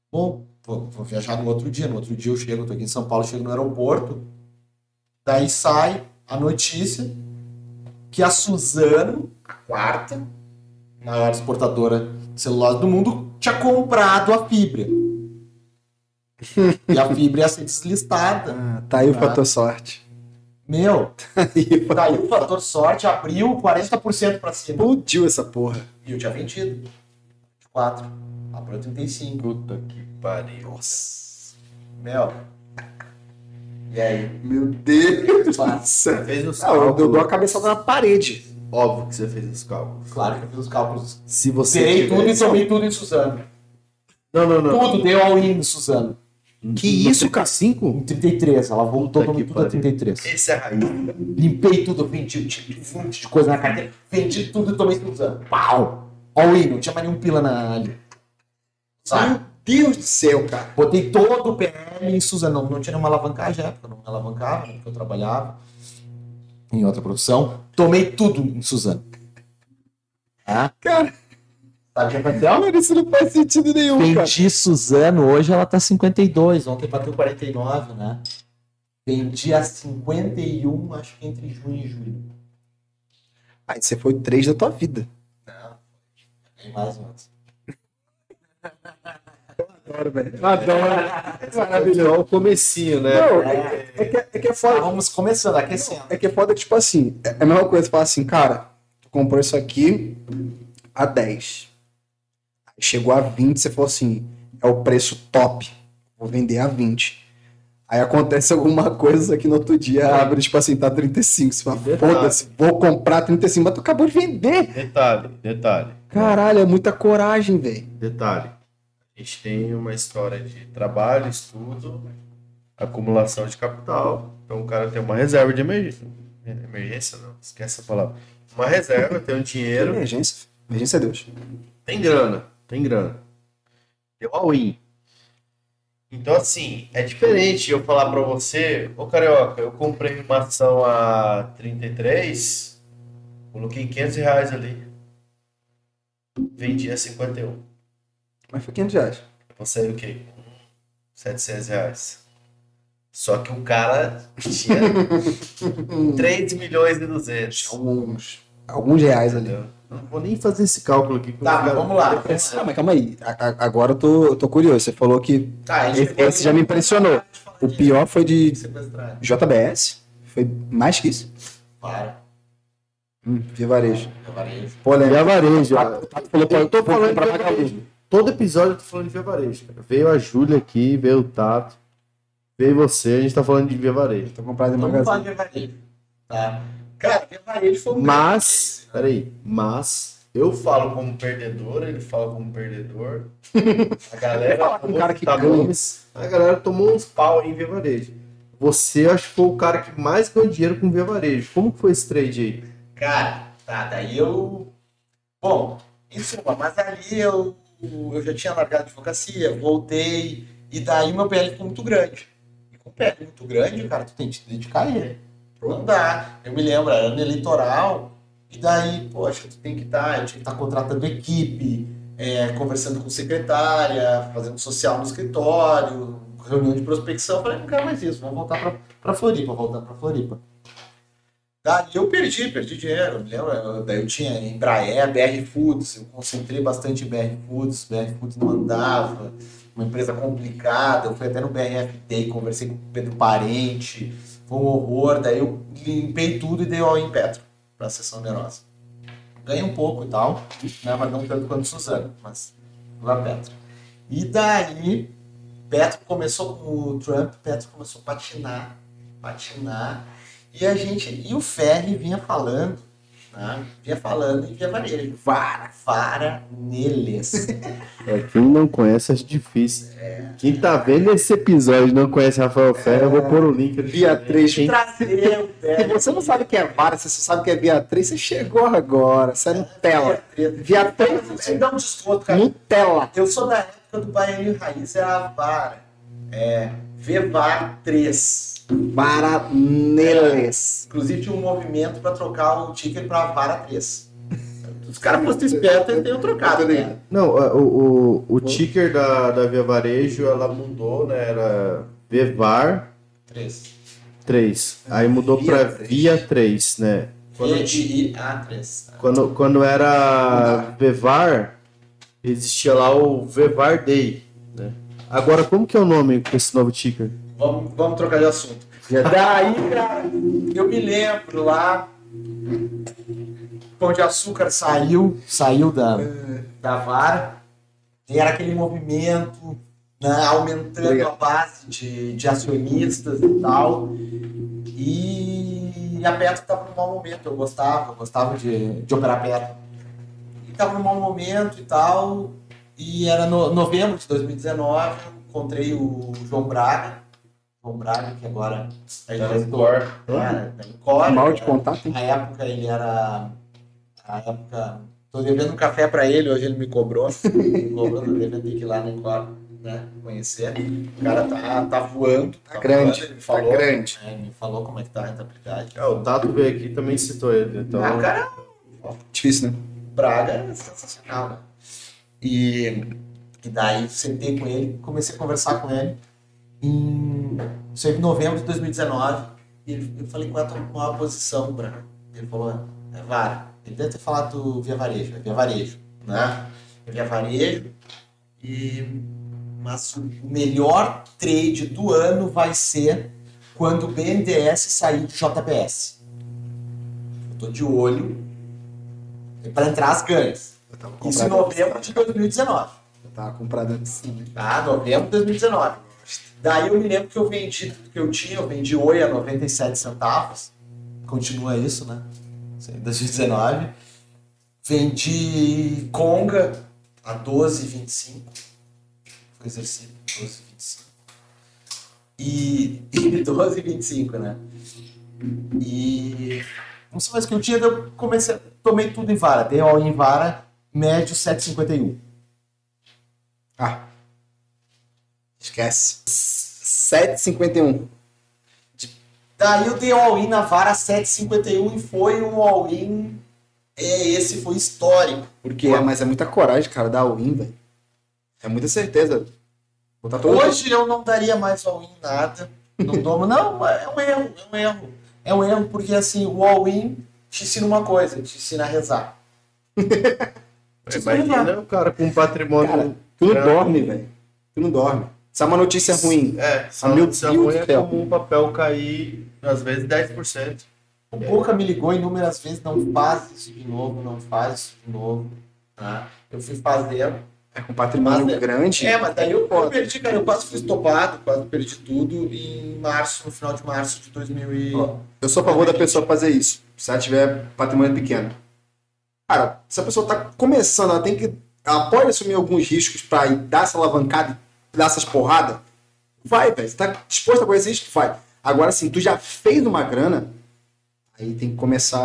Bom, vou, vou viajar no outro dia, no outro dia eu chego, tô aqui em São Paulo, chego no aeroporto, daí sai a notícia que a Suzano, a quarta maior exportadora de celulose do mundo, tinha comprado a fibra. e a fibra ia ser deslistada.
Ah, tá aí o
Ah.
fator sorte.
Meu,
Aí,
daí o fator sorte abriu 40% pra cima.
explodiu essa porra.
E eu tinha vendido. 4. Abriu 35.
Puta que pariu.
Nossa.
Meu. E aí?
Meu Deus do céu.
Fez os
Ah, eu dou uma cabeçada na parede.
Óbvio que você fez os cálculos.
Claro que eu fiz os cálculos.
Se você
Zerei tudo e
tivesse-
tomei tudo em Suzano.
Não, não, não.
Tudo deu all-in em Suzano.
Que isso, K5?
Em 33. Ela voltou,
que
tudo a
pariu.
33.
Esse é a raiz.
Limpei tudo, vendi um monte de coisa na carteira, vendi tudo e tomei Suzano. Pau! All-in, não tinha mais nenhum pila na ali. Sabe?
Meu Deus do céu, cara.
Botei todo o PL em Suzano. Não, não tinha nenhuma alavancagem na época, não me alavancava, porque eu trabalhava em outra produção. Tomei tudo em Suzano. Ah,
Cara,
sabe o que aconteceu?
mano, isso não faz sentido nenhum, cara.
Vendi Suzano, hoje ela tá 52, ontem bateu 49, né? Vendi a 51, acho que entre junho e julho.
Aí você foi três da tua vida.
Não, mais ou menos.
Adoro, velho. Adoro. Maravilhoso.
Só o comecinho, né?
Não, é, é que, é que é foda.
Estávamos começando, aquecendo.
É que é foda que, tipo assim, é a mesma coisa, você fala assim, cara, tu comprou isso aqui a 10. Aí chegou a 20, você falou assim, é o preço top. Vou vender a 20. Aí acontece alguma coisa que no outro dia abre, tipo assim, tá 35. Você fala, foda-se, vou comprar 35, mas tu acabou de vender.
Detalhe, detalhe.
Caralho, é muita coragem, velho.
Detalhe. A gente tem uma história de trabalho, estudo, acumulação de capital. Então o cara tem uma reserva de emergência. Emergência não, esquece essa palavra. Uma reserva, tem um dinheiro,
Emergência. Emergência é Deus.
tem grana, tem grana. Deu all-in. Então, assim, é diferente eu falar pra você, ô Carioca, eu comprei uma ação a 33, coloquei 500 reais ali, vendi a 51.
Mas foi 500 reais.
Vou sair o quê? Com 700 reais. Só que o cara tinha 3 milhões e 200.
Alguns, alguns reais ali.
Entendeu? Eu Não vou nem fazer esse cálculo aqui.
Tá, mas vamos lá.
Ah, mas calma aí. A- a- agora eu tô, eu tô curioso. Você falou que
Tá,
Esse- esse já me impressionou. o pior foi de. JBS. Foi mais que isso.
Para.
Hum, Via Varejo.
Eu varejo.
Via varejo.
O Tato- o Tato falou pra
Eu tô falando
pra
Via Varejo. Todo episódio eu tô falando de Via Varejo, cara. Veio a Júlia aqui, veio o Tato, veio você, a gente tá falando de Via Varejo.
Tô comprado em
Vamos falar de varejo. Tá. Cara, Via Varejo foi um
Mas, peraí, mas eu falo como perdedor, ele fala como perdedor. A galera
Fala com um cara que
tá A galera tomou uns pau em Via Varejo. Você, acho que foi o cara que mais ganhou dinheiro com Via Varejo. Como que foi esse trade aí?
Cara, tá, daí eu. Bom, em suma, mas ali eu, eu já tinha largado a advocacia, voltei, e daí meu PL ficou muito grande. E com PL muito grande, cara, tu tem que te dedicar a ele. Pra andar. Eu me lembro, era ano eleitoral, e daí, poxa, tu tem que estar, eu tinha que estar contratando equipe, é, conversando com secretária, fazendo social no escritório, reunião de prospecção. Eu falei, não quero mais isso, vamos voltar pra Floripa, voltar pra Floripa. Daí eu perdi, perdi dinheiro. Eu- daí eu tinha Embraer, BR Foods, eu concentrei bastante em BR Foods, BR Foods não andava, uma empresa complicada. Eu fui até no BRFT, conversei com o Pedro Parente, foi um horror. Daí eu limpei tudo e dei all in Petro para a sessão onerosa. Ganhei um pouco e tal, né, mas não tanto quanto Suzano, mas lá Petro. E daí, Petro começou com o Trump, Petro começou a patinar, patinar. E a gente, e o Ferri vinha falando Né? Via falando e via varejo.
Vara.
Vara neles.
É, quem não conhece, acho difícil. Quem tá vendo esse episódio e não conhece Rafael Ferreira, eu vou pôr o link. aqui.
Via 3.
Quem-
Trazer o
Se você não sabe o que é vara, se você sabe o que é via 3, você chegou agora. Você é Nutella. Via 3,
Você dá um desconto, cara.
Nutella.
Eu sou da época do Baianinho Raiz, era a Vara. É, VVAR 3.
Vara neles.
Inclusive tinha um movimento pra trocar o ticker pra Vara 3. Os caras fossem espertos, eles teriam trocado, né?
Não, a- o, o, o ticker da, da Via Varejo, ela mudou, né? Era Vevar
3.
3. Aí mudou
Via
pra
3.
Via 3, né? Quando,
VIA3.
quando, quando era Vevar, existia lá o Vevar Day, né? Agora, como que é o nome com esse novo ticker?
Vamos, vamos trocar de assunto. Daí, cara, eu me lembro lá. Pão de Açúcar saiu, saiu da, da vara. E era aquele movimento, né, aumentando
Obrigado.
a base de, de acionistas e tal. E a Petro estava num mau momento, eu gostava, eu gostava de, de operar Petro. E estava num mau momento e tal. E era no novembro de 2019, eu encontrei o João Braga. João Braga, que agora é diretor. Era, da
Mal de contato, hein?
na época ele era. Na época. Tô devendo um café pra ele, hoje ele me cobrou. me cobrou, tô devendo ter que ir lá na Encore, né? Conhecer. O cara tá, tá voando.
Tá grande,
voando, ele me
tá
falou,
grande.
é, me falou como é que tá a rentabilidade.
É, o Tato veio aqui e também citou ele. Então,
Ah, o cara
Difícil, né?
Braga é sensacional, né? E, e daí sentei com ele, comecei a conversar com ele em, em novembro de 2019. E ele- eu falei, qual é a posição, Braga? Ele falou, é vara. Ele deve ter falado do via varejo, é via varejo, né? É via varejo. E, mas o melhor trade do ano vai ser quando o BNDES sair de JBS. Eu tô de olho para entrar as ganhas. Isso em novembro de 2019.
Eu tava comprado antes sim.
Tá? Novembro de 2019. Daí eu me lembro que eu vendi que eu tinha, eu vendi Oi a 97 centavos. Continua isso, né? Isso aí, 2019. Vendi Conga a 12,25. Foi exercício, 12,25. E, e 12,25, né? E não sei mais o que eu tinha, eu comecei, tomei tudo em vara. Dei all em vara, médio 7,51.
Ah. Esquece. 7,51.
Daí eu dei all-in na vara 7,51 e foi um all-in. É, esse foi histórico.
Porque é, mas é muita coragem, cara, dar win, velho. É muita certeza. Botar todo
Hoje eu não daria mais all-in em nada. Não dou, não, é um erro, é um erro. É um erro porque assim, o all-in te ensina uma coisa, te ensina a rezar.
imagina o cara com um patrimônio.
Cara, Tu não dorme, velho. Tu não dorme. Se é uma notícia ruim,
É, se
Ah, meu
a
Deus
ruim é
céu.
como um papel cair, às vezes, 10%.
O Boca me ligou inúmeras vezes, não faz isso de novo, não faz isso de novo. Tá? Eu fui fazendo.
é com patrimônio
Mas
grande.
É, mas daí eu, eu perdi, cara, eu quase fui estopado, quase perdi tudo em março, no final de março de 2000 e...
Eu sou a favor da pessoa fazer isso, se ela tiver patrimônio pequeno. Cara, se a pessoa tá começando, ela tem que. Ela pode assumir alguns riscos ir dar essa alavancada e dar essas porradas. Vai, velho. Você tá disposto a conhecer isso? Vai. Agora, assim, tu já fez uma grana, aí tem que começar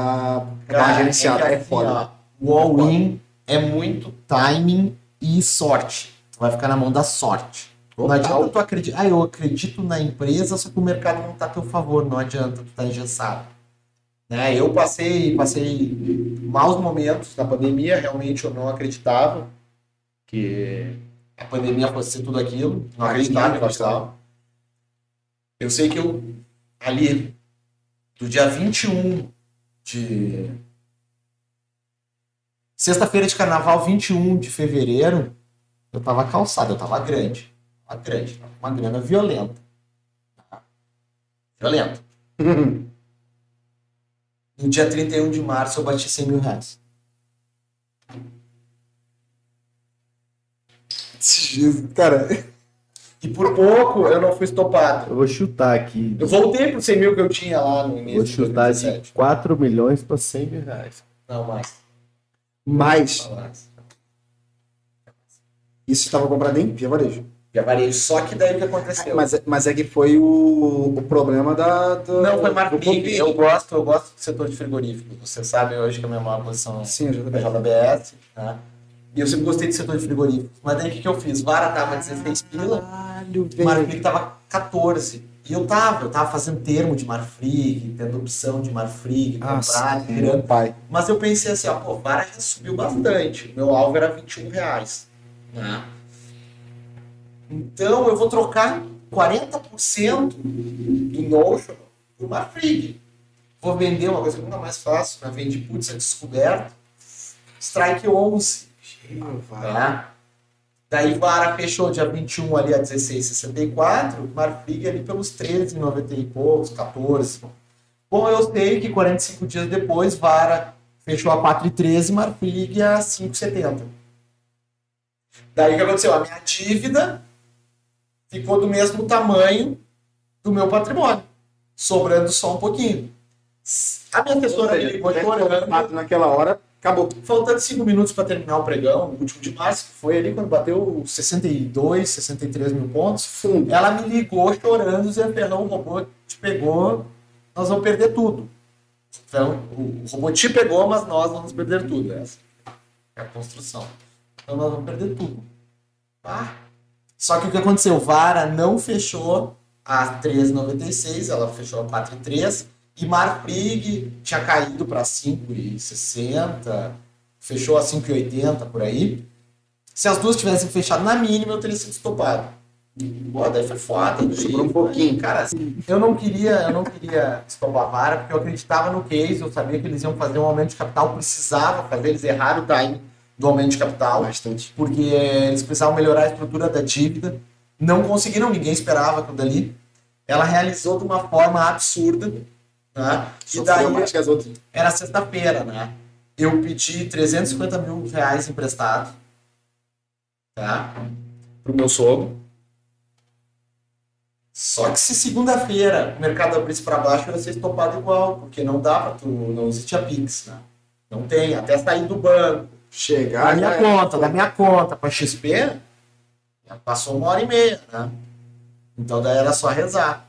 a dar uma gerenciada.
é,
É,
assim,
foda.
o all-in é muito timing e sorte. Tu vai ficar na mão da sorte. Não
Total.
adianta tu acreditar. Ah, eu acredito na empresa, só que o mercado não tá a teu favor. Não adianta, tu tá engessado. Né? Eu passei, passei maus momentos na pandemia, realmente eu não acreditava que a pandemia fosse tudo aquilo. Não acreditava em lockdown. Eu sei que eu, ali, do dia 21 de. Sexta-feira de carnaval, 21 de fevereiro, eu tava calçado, eu tava grande. Tava grande, tava uma grana violenta. Tá? Violenta. No dia 31 de março eu bati 100 mil reais.
Jesus, Cara,
E por pouco eu não fui estopado.
Eu vou chutar aqui.
Eu voltei pro 100 mil que eu tinha lá no início
Vou chutar de
2017.
4 milhões para 100 mil reais.
Não, mais.
Mas
mais.
isso estava comprado em via varejo.
Via varejo. Só que daí o que aconteceu?
Mas, é- mas é que foi o, o problema da. do-
não, foi Marfrig. Eu gosto, eu gosto do setor de frigorífico. Você sabe hoje que a minha maior posição é
Sim,
da JBS, né? E eu sempre gostei do setor de frigorífico. Mas daí o que, que eu fiz? Vara tava 16 pila, Marfrig tava 14. E eu tava, eu tava fazendo termo de Marfrig, tendo opção de Marfrig,
Ah,
comprar,
meu pai.
Mas eu pensei assim, ó, pô, Vara já subiu bastante. Meu alvo era 21 reais. Né? Então eu vou trocar 40% do Notion por Marfrig. Vou vender uma coisa que nunca mais faço, né? Vendi putz, é descoberto. Strike 11. Né? Daí Vara fechou dia 21 ali a 16,64, Marfrig ali pelos 13,90 e poucos, 14. Bom, eu sei que 45 dias depois Vara fechou a 4,13, Marfrig a 5,70. Daí o que aconteceu? A minha dívida ficou do mesmo tamanho do meu patrimônio, sobrando só um pouquinho. A minha assessora me ligou chorando.
Naquela hora, acabou.
Faltando 5 minutos para terminar o pregão, no último de março, que foi ali quando bateu 62, 63 mil pontos.
Fundo.
Ela me ligou chorando, dizendo: Fernão, o robô te pegou, nós vamos perder tudo. Então, o robô te pegou, mas nós vamos perder tudo. Essa é a construção. Então, nós vamos perder tudo. Ah. Só que o que aconteceu? Vara não fechou a 13,96, ela fechou a 4,3 e Marfrig tinha caído para 5,60, fechou a 5,80 por aí. Se as duas tivessem fechado na mínima, eu teria sido estopado. Pô, daí foi foda.
Sobrou um pouquinho.
Cara, eu não queria, eu não queria estopar a vara, porque eu acreditava no case, eu sabia que eles iam fazer um aumento de capital, precisava fazer, eles erraram o time do aumento de capital
Bastante.
porque eles precisavam melhorar a estrutura da dívida. Não conseguiram, ninguém esperava aquilo dali. Ela realizou de uma forma absurda. Né? E
Sofreu
daí
mais que as outras.
era sexta-feira, né? Eu pedi 350 mil reais emprestado tá? pro meu sogro. Só que se segunda-feira o mercado abrisse para baixo, ia ser estopado igual, porque não dava, tu, não existia Pix, né? Não tem, até sair do banco,
Chegar.
da minha
é.
conta, da minha conta para XP, passou uma hora e meia, né? Então daí era só rezar.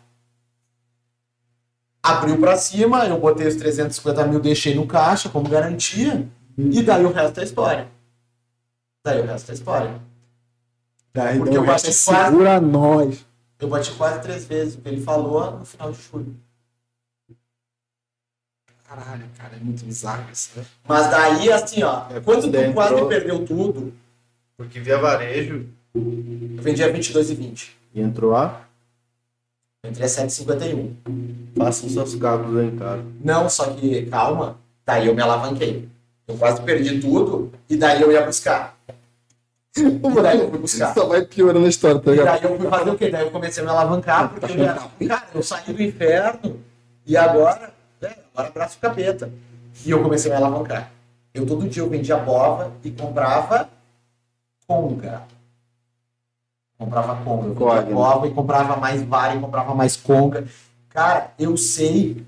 Abriu para cima, eu botei os 350 mil, deixei no caixa como garantia, e daí o resto é história. Daí o resto é história.
Daí
Porque eu bati quase-
segura nós.
Eu bati quase três vezes o que ele falou no final de julho.
Caralho, cara, é muito bizarro isso, né?
Mas daí, assim, ó,
É,
quando tu quase perdeu tudo,
Porque via varejo
eu vendi a 22 e 20.
e entrou a.
Eu entrei a 7,51.
Façam seus cálculos aí, cara.
Não, só que, calma, daí eu me alavanquei. Eu quase perdi tudo, e daí eu ia buscar. E daí eu fui buscar.
Só vai piorando a história, tá
E
ligado?
daí eu fui fazer o quê? Daí eu comecei a me alavancar, porque eu já, cara, eu saí do inferno, e agora, né, agora abraço o capeta. E eu comecei a me alavancar. Eu todo dia eu vendia bova e comprava conga. Comprava conga. Eu vendia bova e comprava mais vara e comprava mais conga. Cara, eu sei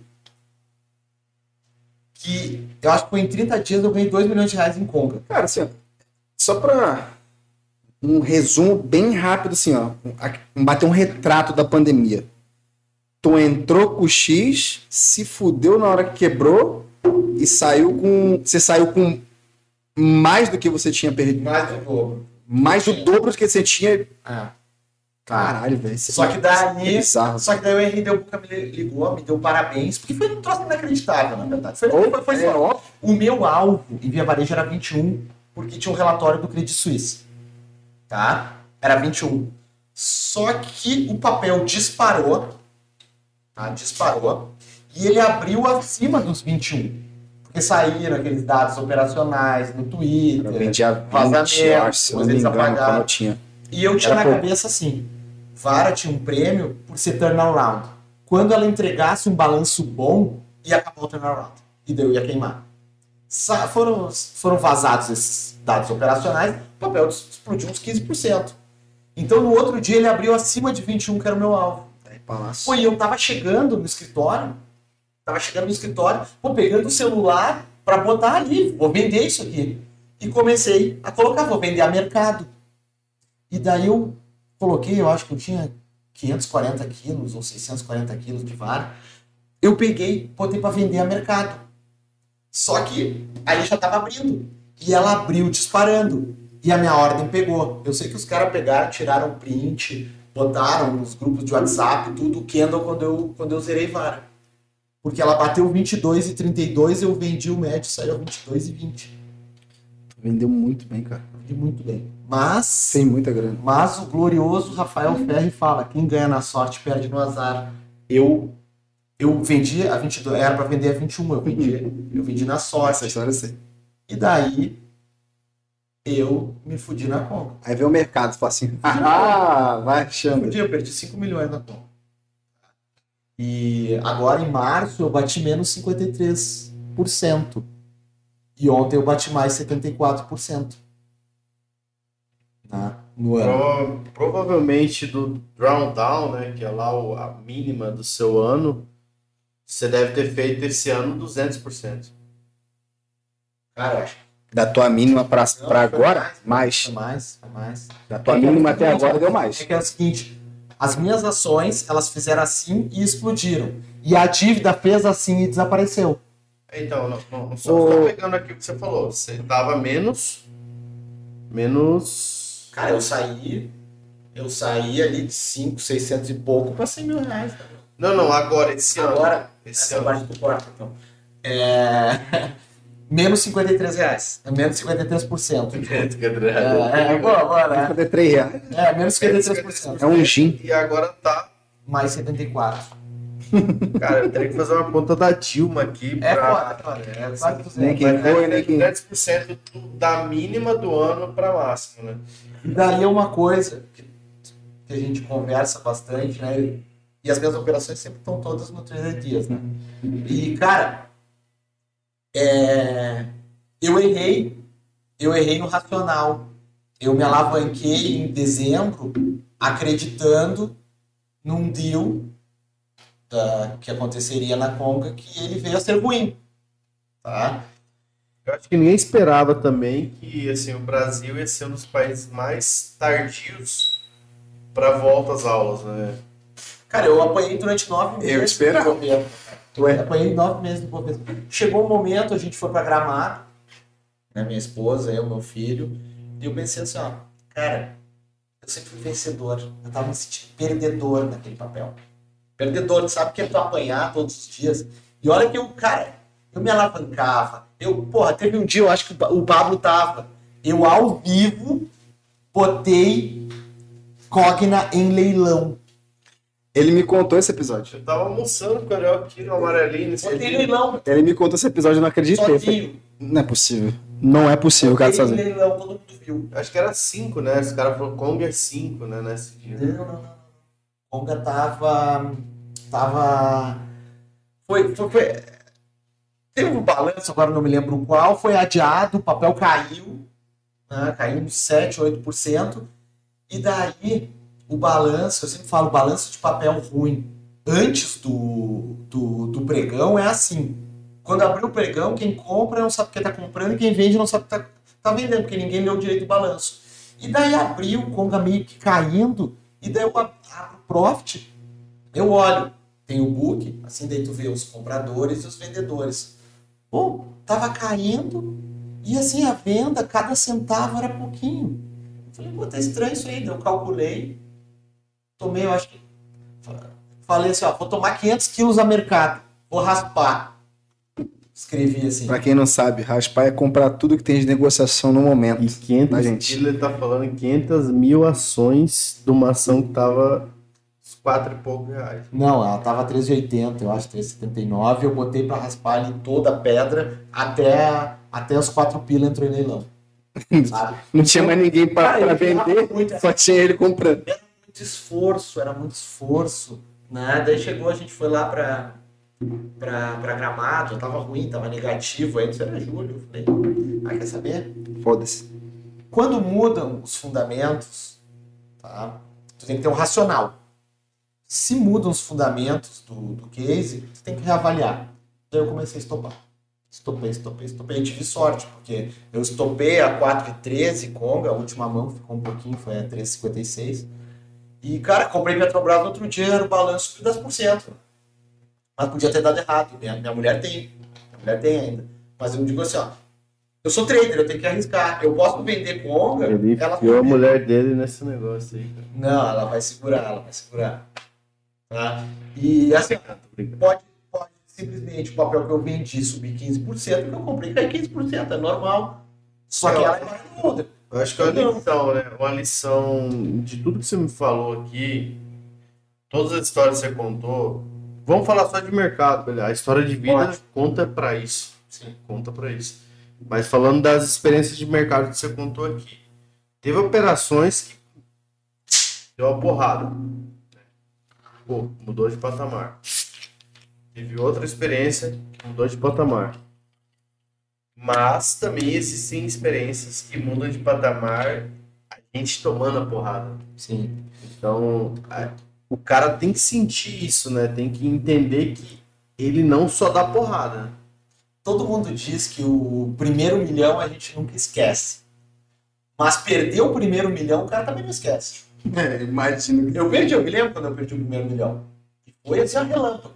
que eu acho que foi em 30 dias eu ganhei 2 milhões de reais em conga.
Cara, assim, só pra um resumo bem rápido, assim, ó, bater um retrato da pandemia. Tu entrou com o X, se fudeu na hora que quebrou e saiu com. Você saiu com mais do que você tinha perdido.
Mais do dobro.
Mais do dobro do que você tinha.
É.
Caralho, velho. isso
Só que daí-
É bizarro.
Só que daí o Henry deu me ligou, me deu parabéns, porque foi um troço inacreditável, na verdade. Foi,
Ou-
foi, foi
é
só. O meu alvo em Via Varejo era 21, porque tinha um relatório do Credit Suisse. Tá? Era 21. Só que o papel disparou. Tá? Disparou. E ele abriu acima dos 21. Porque saíram aqueles dados operacionais no Twitter.
vendia 20,
Vazamento,
eu tinha.
E eu tinha
Era
na
pouco.
cabeça assim: Vara tinha um prêmio por ser turnaround. Quando ela entregasse um balanço bom, ia acabar o turnaround. E daí eu ia queimar. Sa- Foram, foram vazados esses dados operacionais, o papel explodiu uns 15%. Então no outro dia ele abriu acima de 21, que era o meu alvo.
Palácio.
Pô, e eu tava chegando no escritório, tava chegando no escritório, pô, pegando o celular para botar ali, vou vender isso aqui. E comecei a colocar, vou vender a mercado. E daí eu coloquei, eu acho que eu tinha 540 quilos ou 640 quilos de vara. Eu peguei, botei para vender a mercado. Só que aí já estava abrindo. E ela abriu disparando. E a minha ordem pegou. Eu sei que os caras pegaram, tiraram print, botaram nos grupos de WhatsApp, tudo, o Kendall quando eu, quando eu zerei vara. Porque ela bateu 22 e 32, eu vendi o médio, saiu 22 e 20.
Vendeu muito bem, cara.
Vendi muito bem. Mas,
Sem muita grana.
mas o glorioso Rafael Ferri fala, quem ganha na sorte perde no azar. Eu eu vendi a 22, era para vender a 21, eu vendi, eu vendi na
Essa
sorte.
história eu sei.
E daí eu me fudi na conta.
Aí vem o mercado e fala assim, ah, vai achando.
Fudi, eu perdi 5 milhões na conta. E agora em março eu bati menos 53%. E ontem eu bati mais 74%. No ano.
Pro- provavelmente do Drawdown, né, que é lá o- a mínima do seu ano, você deve ter feito esse ano 200%.
Cara,
Da tua mínima
foi
agora, mais.
mais, foi mais.
Da tua mínima até agora deu
É
mais.
que é o seguinte, as minhas ações, elas fizeram assim e explodiram. E a dívida fez assim e desapareceu.
Então, não, não, só, só pegando aqui o que você falou, você tava menos. Menos.
Cara, eu saí, eu saí ali de 5, 600 e pouco para 100 mil reais. cara.
Não, não, agora, esse ano.
Agora,
Esse
essa
ano.
parte do corte, então. É... menos 53 reais. É menos 53%. É, é, boa, boa, né?
Cadê 3 reais?
É, menos 53%.
É um gin.
E agora tá.
Mais 74.
Cara, eu teria que fazer uma conta da Dilma aqui
É
pra.
foda, cara. É quase 200.
Nem quem foi, nem quem.
10% do- da mínima do ano pra máxima, né?
E daí é uma coisa que, a gente conversa bastante, né? E as minhas operações sempre estão todas no 3 dias, né? E, cara, é, eu errei, eu errei no racional. Eu me alavanquei em dezembro acreditando num deal da- que aconteceria na Conga que ele veio a ser ruim. Tá?
Eu acho que ninguém esperava também que assim, o Brasil ia ser um dos países mais tardios para volta às aulas, né?
Cara, eu apanhei durante nove meses.
Eu esperava. Tu é?
Apanhei nove meses do governo. Chegou um momento, a gente foi pra Gramado, né, minha esposa, eu, meu filho, e eu pensei assim, ó, cara, eu sempre fui vencedor. Eu tava me sentindo perdedor naquele papel. Perdedor, sabe que é tu apanhar todos os dias. E olha que eu, cara, eu me alavancava. Eu, porra, teve um dia, eu acho que o Pablo tava. Eu, ao vivo, botei Cogna em leilão.
Ele me contou esse episódio.
Eu tava almoçando com o Ariel aqui no Amarelinho nesse
Botei
dia.
leilão
Ele me contou esse episódio, eu não acreditei. Eu falei,
sozinho.
Não é possível. Não é possível o cara
Botei em
sozinho.
leilão, todo mundo viu.
Acho que era 5, né? Os caras falaram Conger 5, né? Nesse dia.
Não, não, não. Conga tava. Tava. Foi, foi, foi. Teve um balanço, agora não me lembro qual, foi adiado, o papel caiu, né, caiu uns 7, 8%, e daí o balanço, eu sempre falo, balanço de papel ruim, antes do, do, do pregão é assim. Quando abrir o pregão, quem compra não sabe o que está comprando e quem vende não sabe o que está tá vendendo, porque ninguém leu direito o balanço. E daí abriu o Conga meio que caindo, e daí eu ab- abro Profit, eu olho, tem o book, assim daí tu vê os compradores e os vendedores. Pô, tava caindo, e assim a venda, cada centavo era pouquinho. Eu falei, pô, tá estranho isso aí, eu calculei, tomei, eu acho que, falei assim, ó, vou tomar 500 quilos a mercado, vou raspar. Escrevi assim.
Pra quem não sabe, raspar é comprar tudo que tem de negociação no momento.
E 500,
Tá, gente?
ele tá falando 500 mil ações de uma ação que tava 4 e poucos reais.
Não, ela tava 3,80, eu acho, 3,79. Eu botei pra raspar ali toda a pedra até, até os quatro pila entrou em leilão. Sabe?
Não tinha mais ninguém pra,
Cara,
pra
eu ganhava
vender,
muito.
só tinha ele comprando.
Muito esforço, era muito esforço. Né? Daí chegou, a gente foi lá pra, pra, pra Gramado, tava ruim, tava negativo, aí isso era julho. Eu falei, ah, quer saber?
Foda-se.
Quando mudam os fundamentos, tá? tu tem que ter um racional. Se mudam os fundamentos do, do case, tu tem que reavaliar. Daí eu comecei a estopar. Estopei, estopei, estopei. Eu tive sorte, porque eu estopei a 4,13 Conga, a última mão ficou um pouquinho, foi a 3,56. E, cara, comprei Petrobras no outro dia, era o balanço de 10%. Mas podia ter dado errado. Minha, minha mulher tem. Minha mulher tem ainda. Mas eu digo assim, ó. Eu sou trader, eu tenho que arriscar. Eu posso vender Conga.
Ele
ela
a mulher dele nesse negócio aí.
Não, ela vai segurar, ela vai segurar. Tá? E assim, pode, pode simplesmente o papel que eu vendi subir 15%, o que eu comprei cair 15%, é normal. Só que ela é mais holder.
Eu acho que é uma lição, né? Uma lição de tudo que você me falou aqui, todas as histórias que você contou. Vamos falar só de mercado? A história de vida conta pra isso.
Sim.
Conta pra isso. Mas falando das experiências de mercado que você contou aqui, teve operações que deu uma porrada. Pô, mudou de patamar. Teve outra experiência que mudou de patamar. Mas também existem experiências que mudam de patamar a gente tomando a porrada.
Sim.
Então, a- o cara tem que sentir isso, né? Tem que entender que ele não só dá porrada.
Todo mundo diz que o primeiro milhão a gente nunca esquece. Mas perder o primeiro milhão, o cara também não esquece.
É, imagino que.
Eu perdi, eu me lembro quando eu perdi o primeiro milhão. E foi assim, a relâmpago.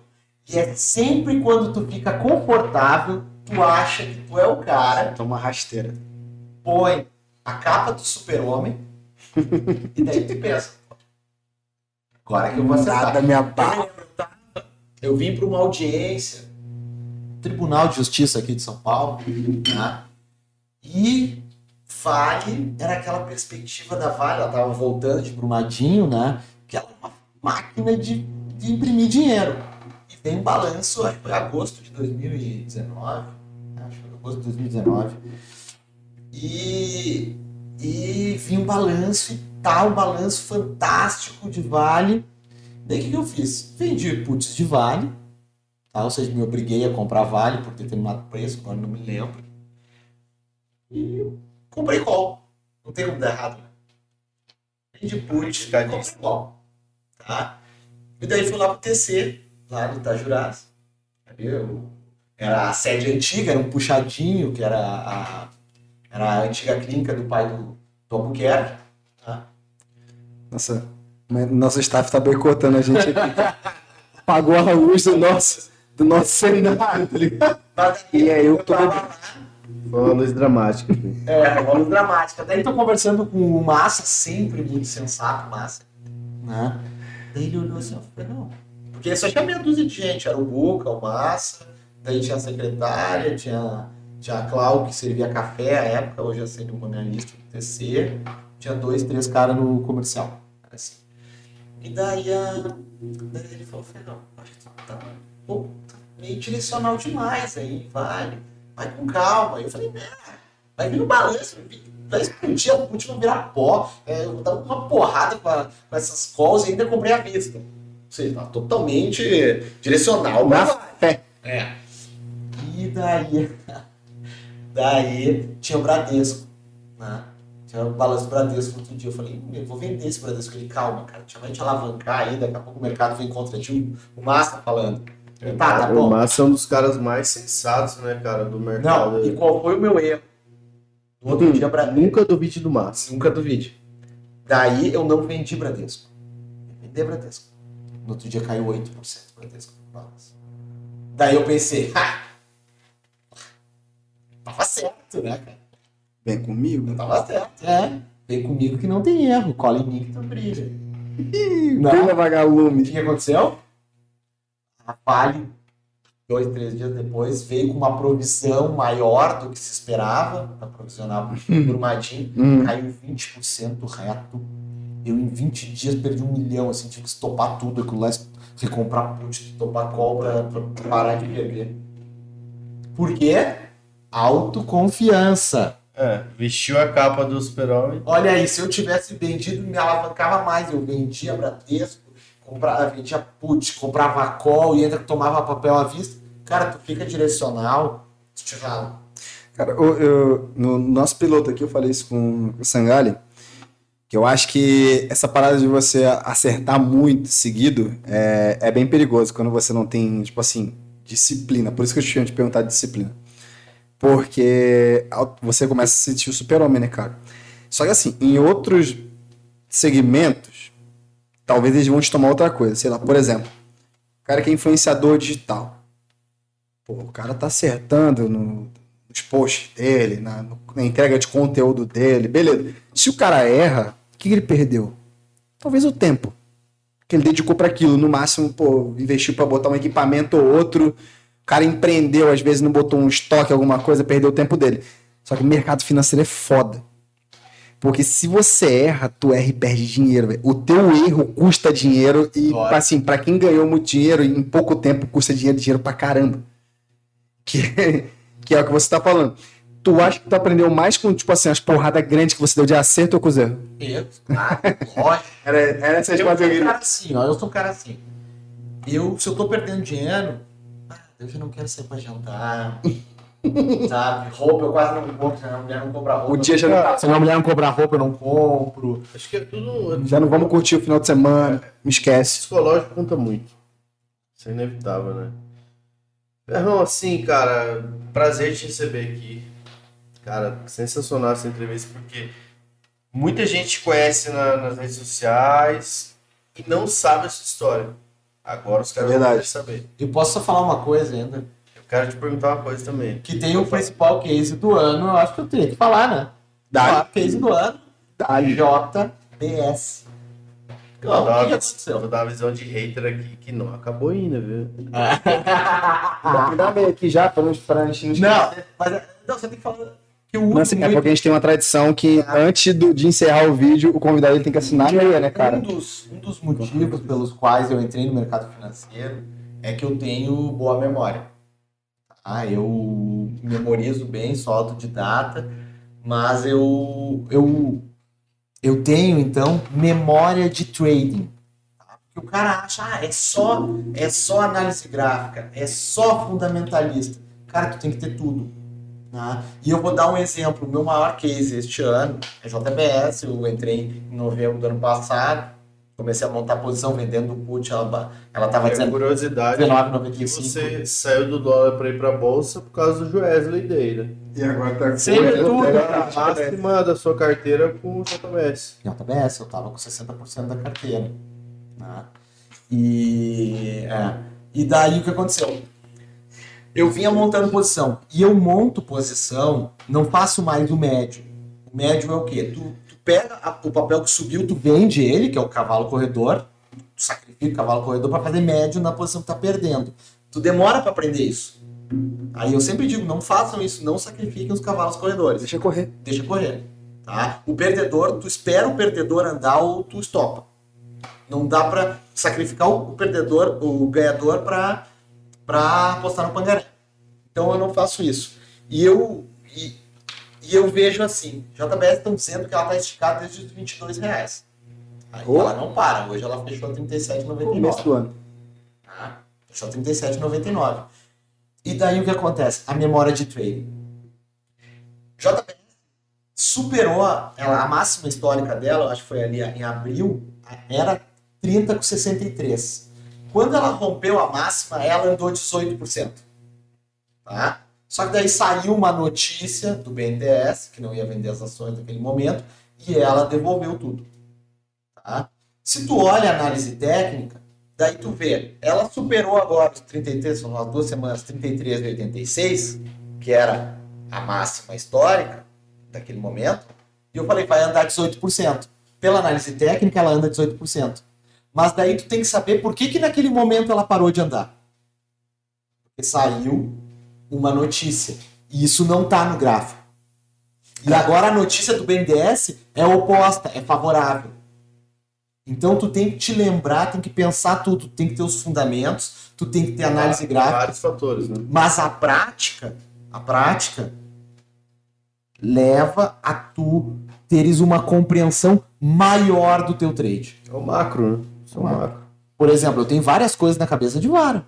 E é sempre quando tu fica confortável, tu acha que tu é o cara,
Toma rasteira.
põe a capa do super-homem, e daí tu pensa, agora que eu vou acertar.
Nada me
Eu
abala.
Eu vim para uma audiência, Tribunal de Justiça aqui de São Paulo, né? e Vale era aquela perspectiva da Vale, ela estava voltando de Brumadinho, né? Que ela é uma máquina de, de imprimir dinheiro. E vem um balanço, acho que foi agosto de 2019, acho que foi agosto de 2019, e, e vinha um balanço e tal, um balanço fantástico de Vale. Daí o que que eu fiz? Vendi puts de Vale, tá? ou seja, me obriguei a comprar Vale por determinado preço, agora não me lembro. E comprei call. Não tem como dar errado, né? Vendi put, comprei call. Tá? E daí fui lá pro TC, lá no Itajurás. Era a sede antiga, era um puxadinho, que era a, era a antiga clínica do pai do, do Albuquerque. Tá?
Nossa, nosso staff tá boicotando a gente aqui. Pagou a luz do nosso, do nosso cenário, tá ligado? E aí eu tô-
tava
Foi uma luz dramática. filho.
É, uma luz dramática. Daí tô conversando com o Massa, sempre muito sensato, Massa. Né? Daí ele olhou assim, eu falei, não. Porque só tinha meia dúzia de gente, era o Buca, o Massa, daí tinha a secretária, tinha, tinha a Clau que servia café à época, hoje é sendo uma analista do TC, tinha dois, três caras no comercial. Assim. E daí, a, daí ele falou, falei, não, acho que tá, pô, tá meio direcional demais aí, vale, vai com calma. Aí eu falei, né? Vai vir no balanço, vai explodir, a put vai virar pó. É, eu vou dar uma porrada com, a- com essas calls e ainda comprei à vista. Ou seja, tá totalmente direcional.
Na
mas-
fé.
É. E daí, daí tinha o Bradesco, né? Tinha o balanço do Bradesco no outro dia. Eu falei, "Hum, eu vou vender esse Bradesco. Ele, calma, cara, vai te alavancar aí, daqui a pouco o mercado vem contra ti. O Massa falando. Eu, tá, tá
o
bom.
Massa é um dos caras mais sensatos, né, cara, do mercado.
Não, e qual foi o meu erro? No outro dia, Bradesco.
Nunca duvide do Massa.
Nunca duvide. Daí eu não vendi Bradesco. Eu vendi Bradesco. No outro dia caiu 8% Bradesco. Nossa. Daí eu pensei, ha! Tava certo, né, cara?
Vem comigo.
Tava certo. É. Vem comigo que não tem erro. Cola em mim que tu brilha. Não.
Brilha
O
vagalume.
que aconteceu? A Vale, dois, três dias depois, veio com uma provisão maior do que se esperava para provisionar por Madinho.
Hum.
Caiu 20% reto. Eu em 20 dias perdi um milhão, assim, tive que estopar tudo aquilo lá, recomprar put, estopar call pra, pra parar de perder. Por quê? Autoconfiança.
É, vestiu a capa do super-homem.
Olha aí, se eu tivesse vendido, me alavancava mais. Eu vendia Bradesco, comprava, vendia put, comprava call e ainda tomava papel à vista. Cara, tu fica direcional, tu te rala.
Cara, eu, eu- no nosso piloto aqui, eu falei isso com, o Sangali, que eu acho que essa parada de você acertar muito seguido é, é bem perigoso quando você não tem, tipo assim, disciplina. Por isso que eu tinha te perguntado de disciplina. Porque você começa a se sentir o super-homem, né, cara? Só que assim, em outros segmentos, talvez eles vão te tomar outra coisa. Sei lá, por exemplo, o cara que é influenciador digital. Pô, o cara tá acertando no, nos posts dele, na, na entrega de conteúdo dele, beleza. Se o cara erra, o que, que ele perdeu? Talvez o tempo que ele dedicou para aquilo. No máximo, pô, investiu para botar um equipamento ou outro. O cara empreendeu, às vezes não botou um estoque, alguma coisa, perdeu o tempo dele. Só que o mercado financeiro é foda. Porque se você erra, tu erra e perde dinheiro, velho. O teu erro custa dinheiro e, assim, pra quem ganhou muito dinheiro, em pouco tempo custa dinheiro, dinheiro pra caramba. Que, que é o que você tá falando. Tu acha que tu aprendeu mais com, tipo assim, as porradas grandes que você deu de acerto ou com os erros?
Eu, claro, lógico.
Era, era essa
Eu sou um cara assim, ó. Eu sou um cara assim. Eu, se eu tô perdendo dinheiro, ah, eu já não quero sair pra jantar. Sabe? Roupa eu quase não compro, se a mulher não compra roupa.
O dia já não tá.
Se a minha mulher não comprar roupa, eu não compro.
Acho que é tudo.
Já não vamos curtir o final de semana, me esquece.
psicológico conta muito. Isso é inevitável, né? Ferrão, assim, cara, prazer te receber aqui. Cara, sensacional essa entrevista, porque muita gente te conhece na- nas redes sociais e não sabe a sua história. Agora os caras
É
vão saber.
Eu posso só falar uma coisa ainda.
Eu quero te perguntar uma coisa também.
Que tem o principal case do ano, eu acho que eu teria que falar, né? O case do ano,
Dá-lhe.
JBS.
Eu
Não, aconteceu?
vou dar uma visão de hater aqui que não acabou ainda, viu?
Dá meio aqui já, pra gente não
mas não, você tem que falar que o
Mas, assim, é
último
porque a gente tem uma tradição que antes do- de encerrar o vídeo, o convidado ele tem que assinar a meia, né, cara?
Um dos, um dos motivos pelos quais eu entrei no mercado financeiro é que eu tenho boa memória. Ah, eu memorizo bem, sou autodidata, mas eu, eu, eu tenho, então, memória de trading. tá? Porque o cara acha, ah, é só, é só análise gráfica, é só fundamentalista. Cara, tu tem que ter tudo. tá? E eu vou dar um exemplo. O meu maior case este ano é JBS. Eu entrei em novembro do ano passado. Comecei a montar posição vendendo o put. Ela ela estava
É
dizendo
curiosidade que
19,95.
você saiu do dólar para ir para bolsa por causa do Joesley Day, né?
E agora tá
Sempre tudo,
a máxima da sua carteira com o JBS.
JBS, eu estava com 60% da carteira. né? E, é, e daí o que aconteceu? Eu vinha montando posição. E eu monto posição, não faço mais o médio. O médio é o quê? Tu pega a- o papel que subiu, tu vende ele, que é o cavalo corredor, tu sacrifica o cavalo corredor para fazer médio na posição que tá perdendo. Tu demora para aprender isso. Aí eu sempre digo, não façam isso, não sacrifiquem os cavalos corredores
Deixa correr.
deixa correr. Tá? O perdedor, tu espera o perdedor andar ou tu estopa. Não dá pra sacrificar o perdedor, o ganhador pra, pra apostar no pangaré. Então eu não faço isso. E eu, e, e eu vejo assim, JBS estão dizendo que ela tá esticada desde os 22 reais. Aí
Oh.
ela não para, hoje ela fechou a
Começo
37,99.
do ano.
Tá? Fechou 37,99. E daí o que acontece? A memória de trading. JBS superou a, ela, a máxima histórica dela, acho que foi ali em abril, era 30 com 63. Quando ela rompeu a máxima, ela andou 18%. Tá? Só que daí saiu uma notícia do BNDES, que não ia vender as ações naquele momento, e ela devolveu tudo. Tá? Se tu olha a análise técnica, daí tu vê, ela superou agora os 33, são as duas semanas, 33,86, que era a máxima histórica daquele momento, e eu falei, vai andar 18%. Pela análise técnica, ela anda 18%. Mas daí tu tem que saber por que, que naquele momento ela parou de andar. Porque saiu uma notícia. E isso não tá no gráfico. E agora a notícia do BNDES é oposta, é favorável. Então tu tem que te lembrar, tem que pensar tudo, tu tem que ter os fundamentos, tu tem que ter análise gráfica,
Vários fatores, né?
mas a prática, a prática leva a tu teres uma compreensão maior do teu trade.
É o macro, né? É o macro.
Por exemplo, eu tenho várias coisas na cabeça de vara.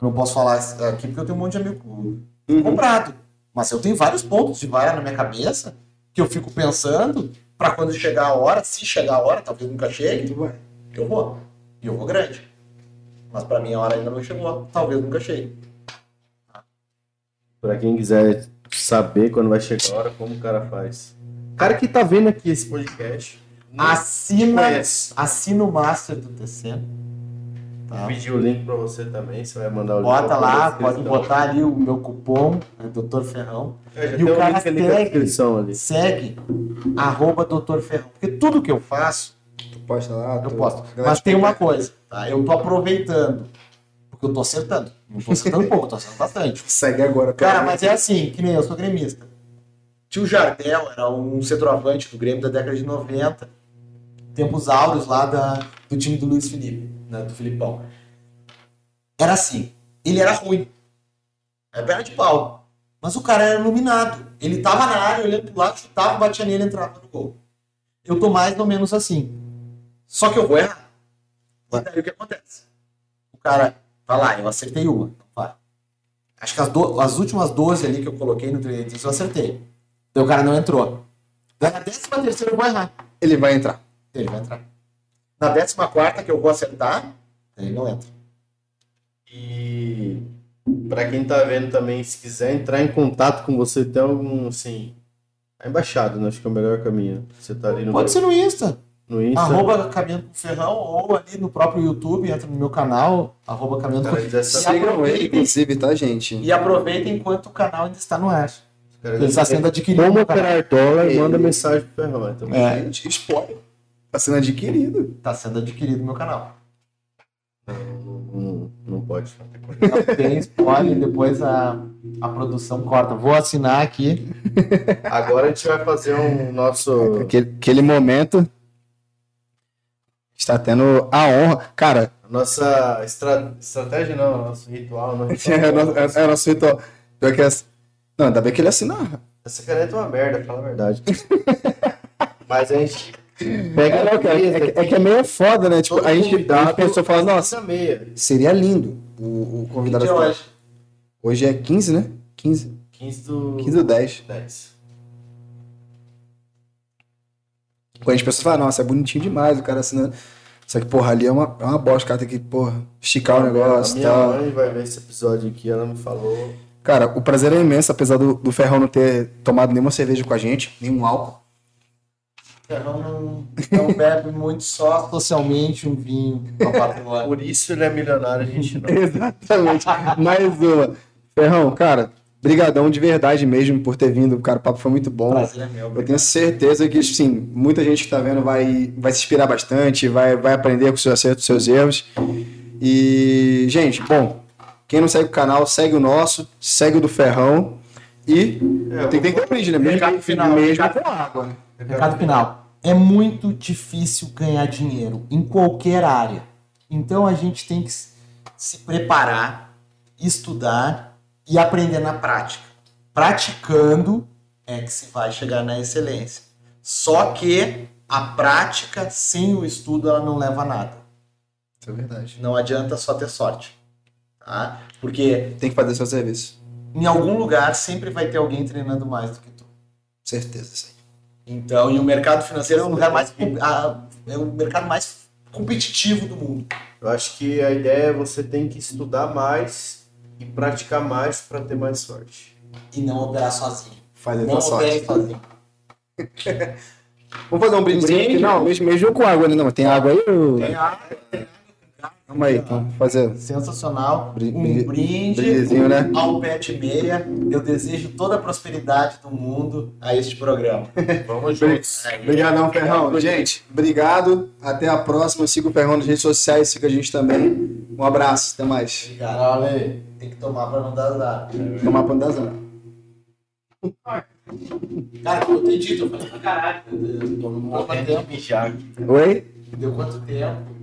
Eu não posso falar aqui porque eu tenho um monte de amigo comprado. Mas eu tenho vários pontos de vara na minha cabeça que eu fico pensando para quando chegar a hora, se chegar a hora, talvez nunca chegue, eu vou. E eu vou grande. Mas para mim a hora ainda não chegou, talvez nunca chegue.
Pra quem quiser saber quando vai chegar a hora, como o cara faz. O cara que tá vendo aqui esse podcast.
Assina, assina o Master do TC. Tá?
Vou pedir o link pra você também, você vai mandar o link.
Bota lá, pode botar ali o meu cupom, né, Dr. Ferrão.
É, já
E o cara
link ali na
segue.
descrição ali.
Segue arroba Dr. Ferrão. Porque tudo que eu faço,
Tu posta lá,
eu
tu-
posto. Mas tem uma coisa, tá? Eu tô aproveitando. Porque eu tô acertando. Não tô acertando pouco, tô acertando bastante.
Segue agora.
Cara, mas é assim, que nem eu sou gremista. Tio Jardel era um centroavante do Grêmio da década de 90. Tempos áureos lá da, do time do Luiz Felipe, né, do Filipão. Era assim, ele era ruim. Era perna de pau. Mas o cara era iluminado. Ele tava na área, olhando pro lado, chutava, batia nele e entrava no gol. Eu tô mais ou menos assim. Só que eu vou errar. E daí o que acontece? O cara vai lá, eu acertei uma. Então vai. Acho que as, do- as últimas 12 ali que eu coloquei no 300 eu acertei. Então o cara não entrou. Daí na décima terceira eu vou errar.
Ele vai entrar.
Ele vai entrar. Na décima quarta que eu vou acertar, ele não entra.
E pra quem tá vendo também, se quiser entrar em contato com você, tem algum, assim, a embaixada, né? Acho que é o melhor caminho. Você tá ali no,
Pode ser no Insta.
no Insta.
Arroba Caminhando com Ferrão, ou ali no próprio YouTube, entra no meu canal, arroba Caminhando com
saber,
Sigam ele, inclusive, tá, gente?
E aproveitem enquanto o canal ainda está no ar. Ele está sendo adquirido.
como
canal.
operar dólar,
Ele-
manda mensagem pro Ferrão. Então,
É.
Gente, spoiler. Tá sendo adquirido.
Está sendo adquirido no meu canal.
não, não, pode.
Não tem spoiler, depois a, a produção corta. Vou assinar aqui.
Agora a gente vai fazer um nosso.
Aquele, aquele momento. Está tendo a honra. Cara,
Nossa estra... estratégia, não, nosso ritual. Não,
é, o nosso- é, é nosso ritual. Pior que é- Não, ainda bem que ele assinar.
Essa caneta é uma merda, fala a verdade. Mas a gente pega
É, cara, é, que- é que é meio foda, né? Tipo, a gente, a gente pensou, falando, nossa, seria lindo o, o convidado.
Que hoje.
Hoje é 15, né? 15.
15 do
15 ou 10.
10.
Quando a gente pensou, fala, nossa, é bonitinho demais o cara assinando. Só que, porra, ali é uma, é uma bosta, o cara tem que, porra, esticar o negócio e
minha
tal.
mãe vai ver esse episódio aqui, ela me falou.
Cara, o prazer é imenso, apesar do, do Ferrão não ter tomado nenhuma cerveja com a gente, nenhum álcool.
Ferrão não, não bebe muito só socialmente um vinho.
Por isso ele é milionário, a gente não.
Exatamente. Mais uma. Ferrão, cara, brigadão de verdade mesmo por ter vindo. Cara, o papo foi muito bom.
Prazer é meu.
Eu tenho certeza que, sim, muita gente que tá vendo vai, vai se inspirar bastante, vai, vai aprender com os seus acertos, os seus erros. E, gente, bom, quem não segue o canal, segue o nosso, segue o do Ferrão. E
É,
tem, tem que ter brinde, né? Mesmo,
final,
mesmo com água, né?
Recado final. É muito difícil ganhar dinheiro em qualquer área. Então a gente tem que se preparar, estudar e aprender na prática. Praticando é que se vai chegar na excelência. Só que a prática sem o estudo ela não leva a nada.
Isso é verdade.
Não adianta só ter sorte. Tá? Porque
Tem que fazer seu serviço.
em algum lugar sempre vai ter alguém treinando mais do que tu.
Certeza, aí.
Então, e o mercado financeiro é o lugar mais é o mercado mais competitivo do mundo.
Eu acho que a ideia é você tem que estudar mais e praticar mais para ter mais sorte.
E não operar sozinho.
Fazer
Não
sorte.
sozinho.
Vamos fazer um brindezinho
Brinde.
Não, mesmo, mesmo com água, né? Não, tem água aí? ou-
Tem água,
Calma aí, então, vamos fazer.
sensacional.
Brin-
Um
brin-
brinde
brindezinho, né?
ao Pet Meia. Eu desejo toda a prosperidade do mundo a este programa.
Vamos juntos.
Obrigadão, Ferrão. Gente, obrigado. Até a próxima. Siga o Ferrão nas redes sociais, siga a gente também. Um abraço, até mais.
Obrigado. Tem que tomar pra não dar azar.
Tomar pano da zona.
Cara, como eu tenho dito, eu falei pra caralho. Deu quanto tempo?
Oi?
Deu quanto tempo?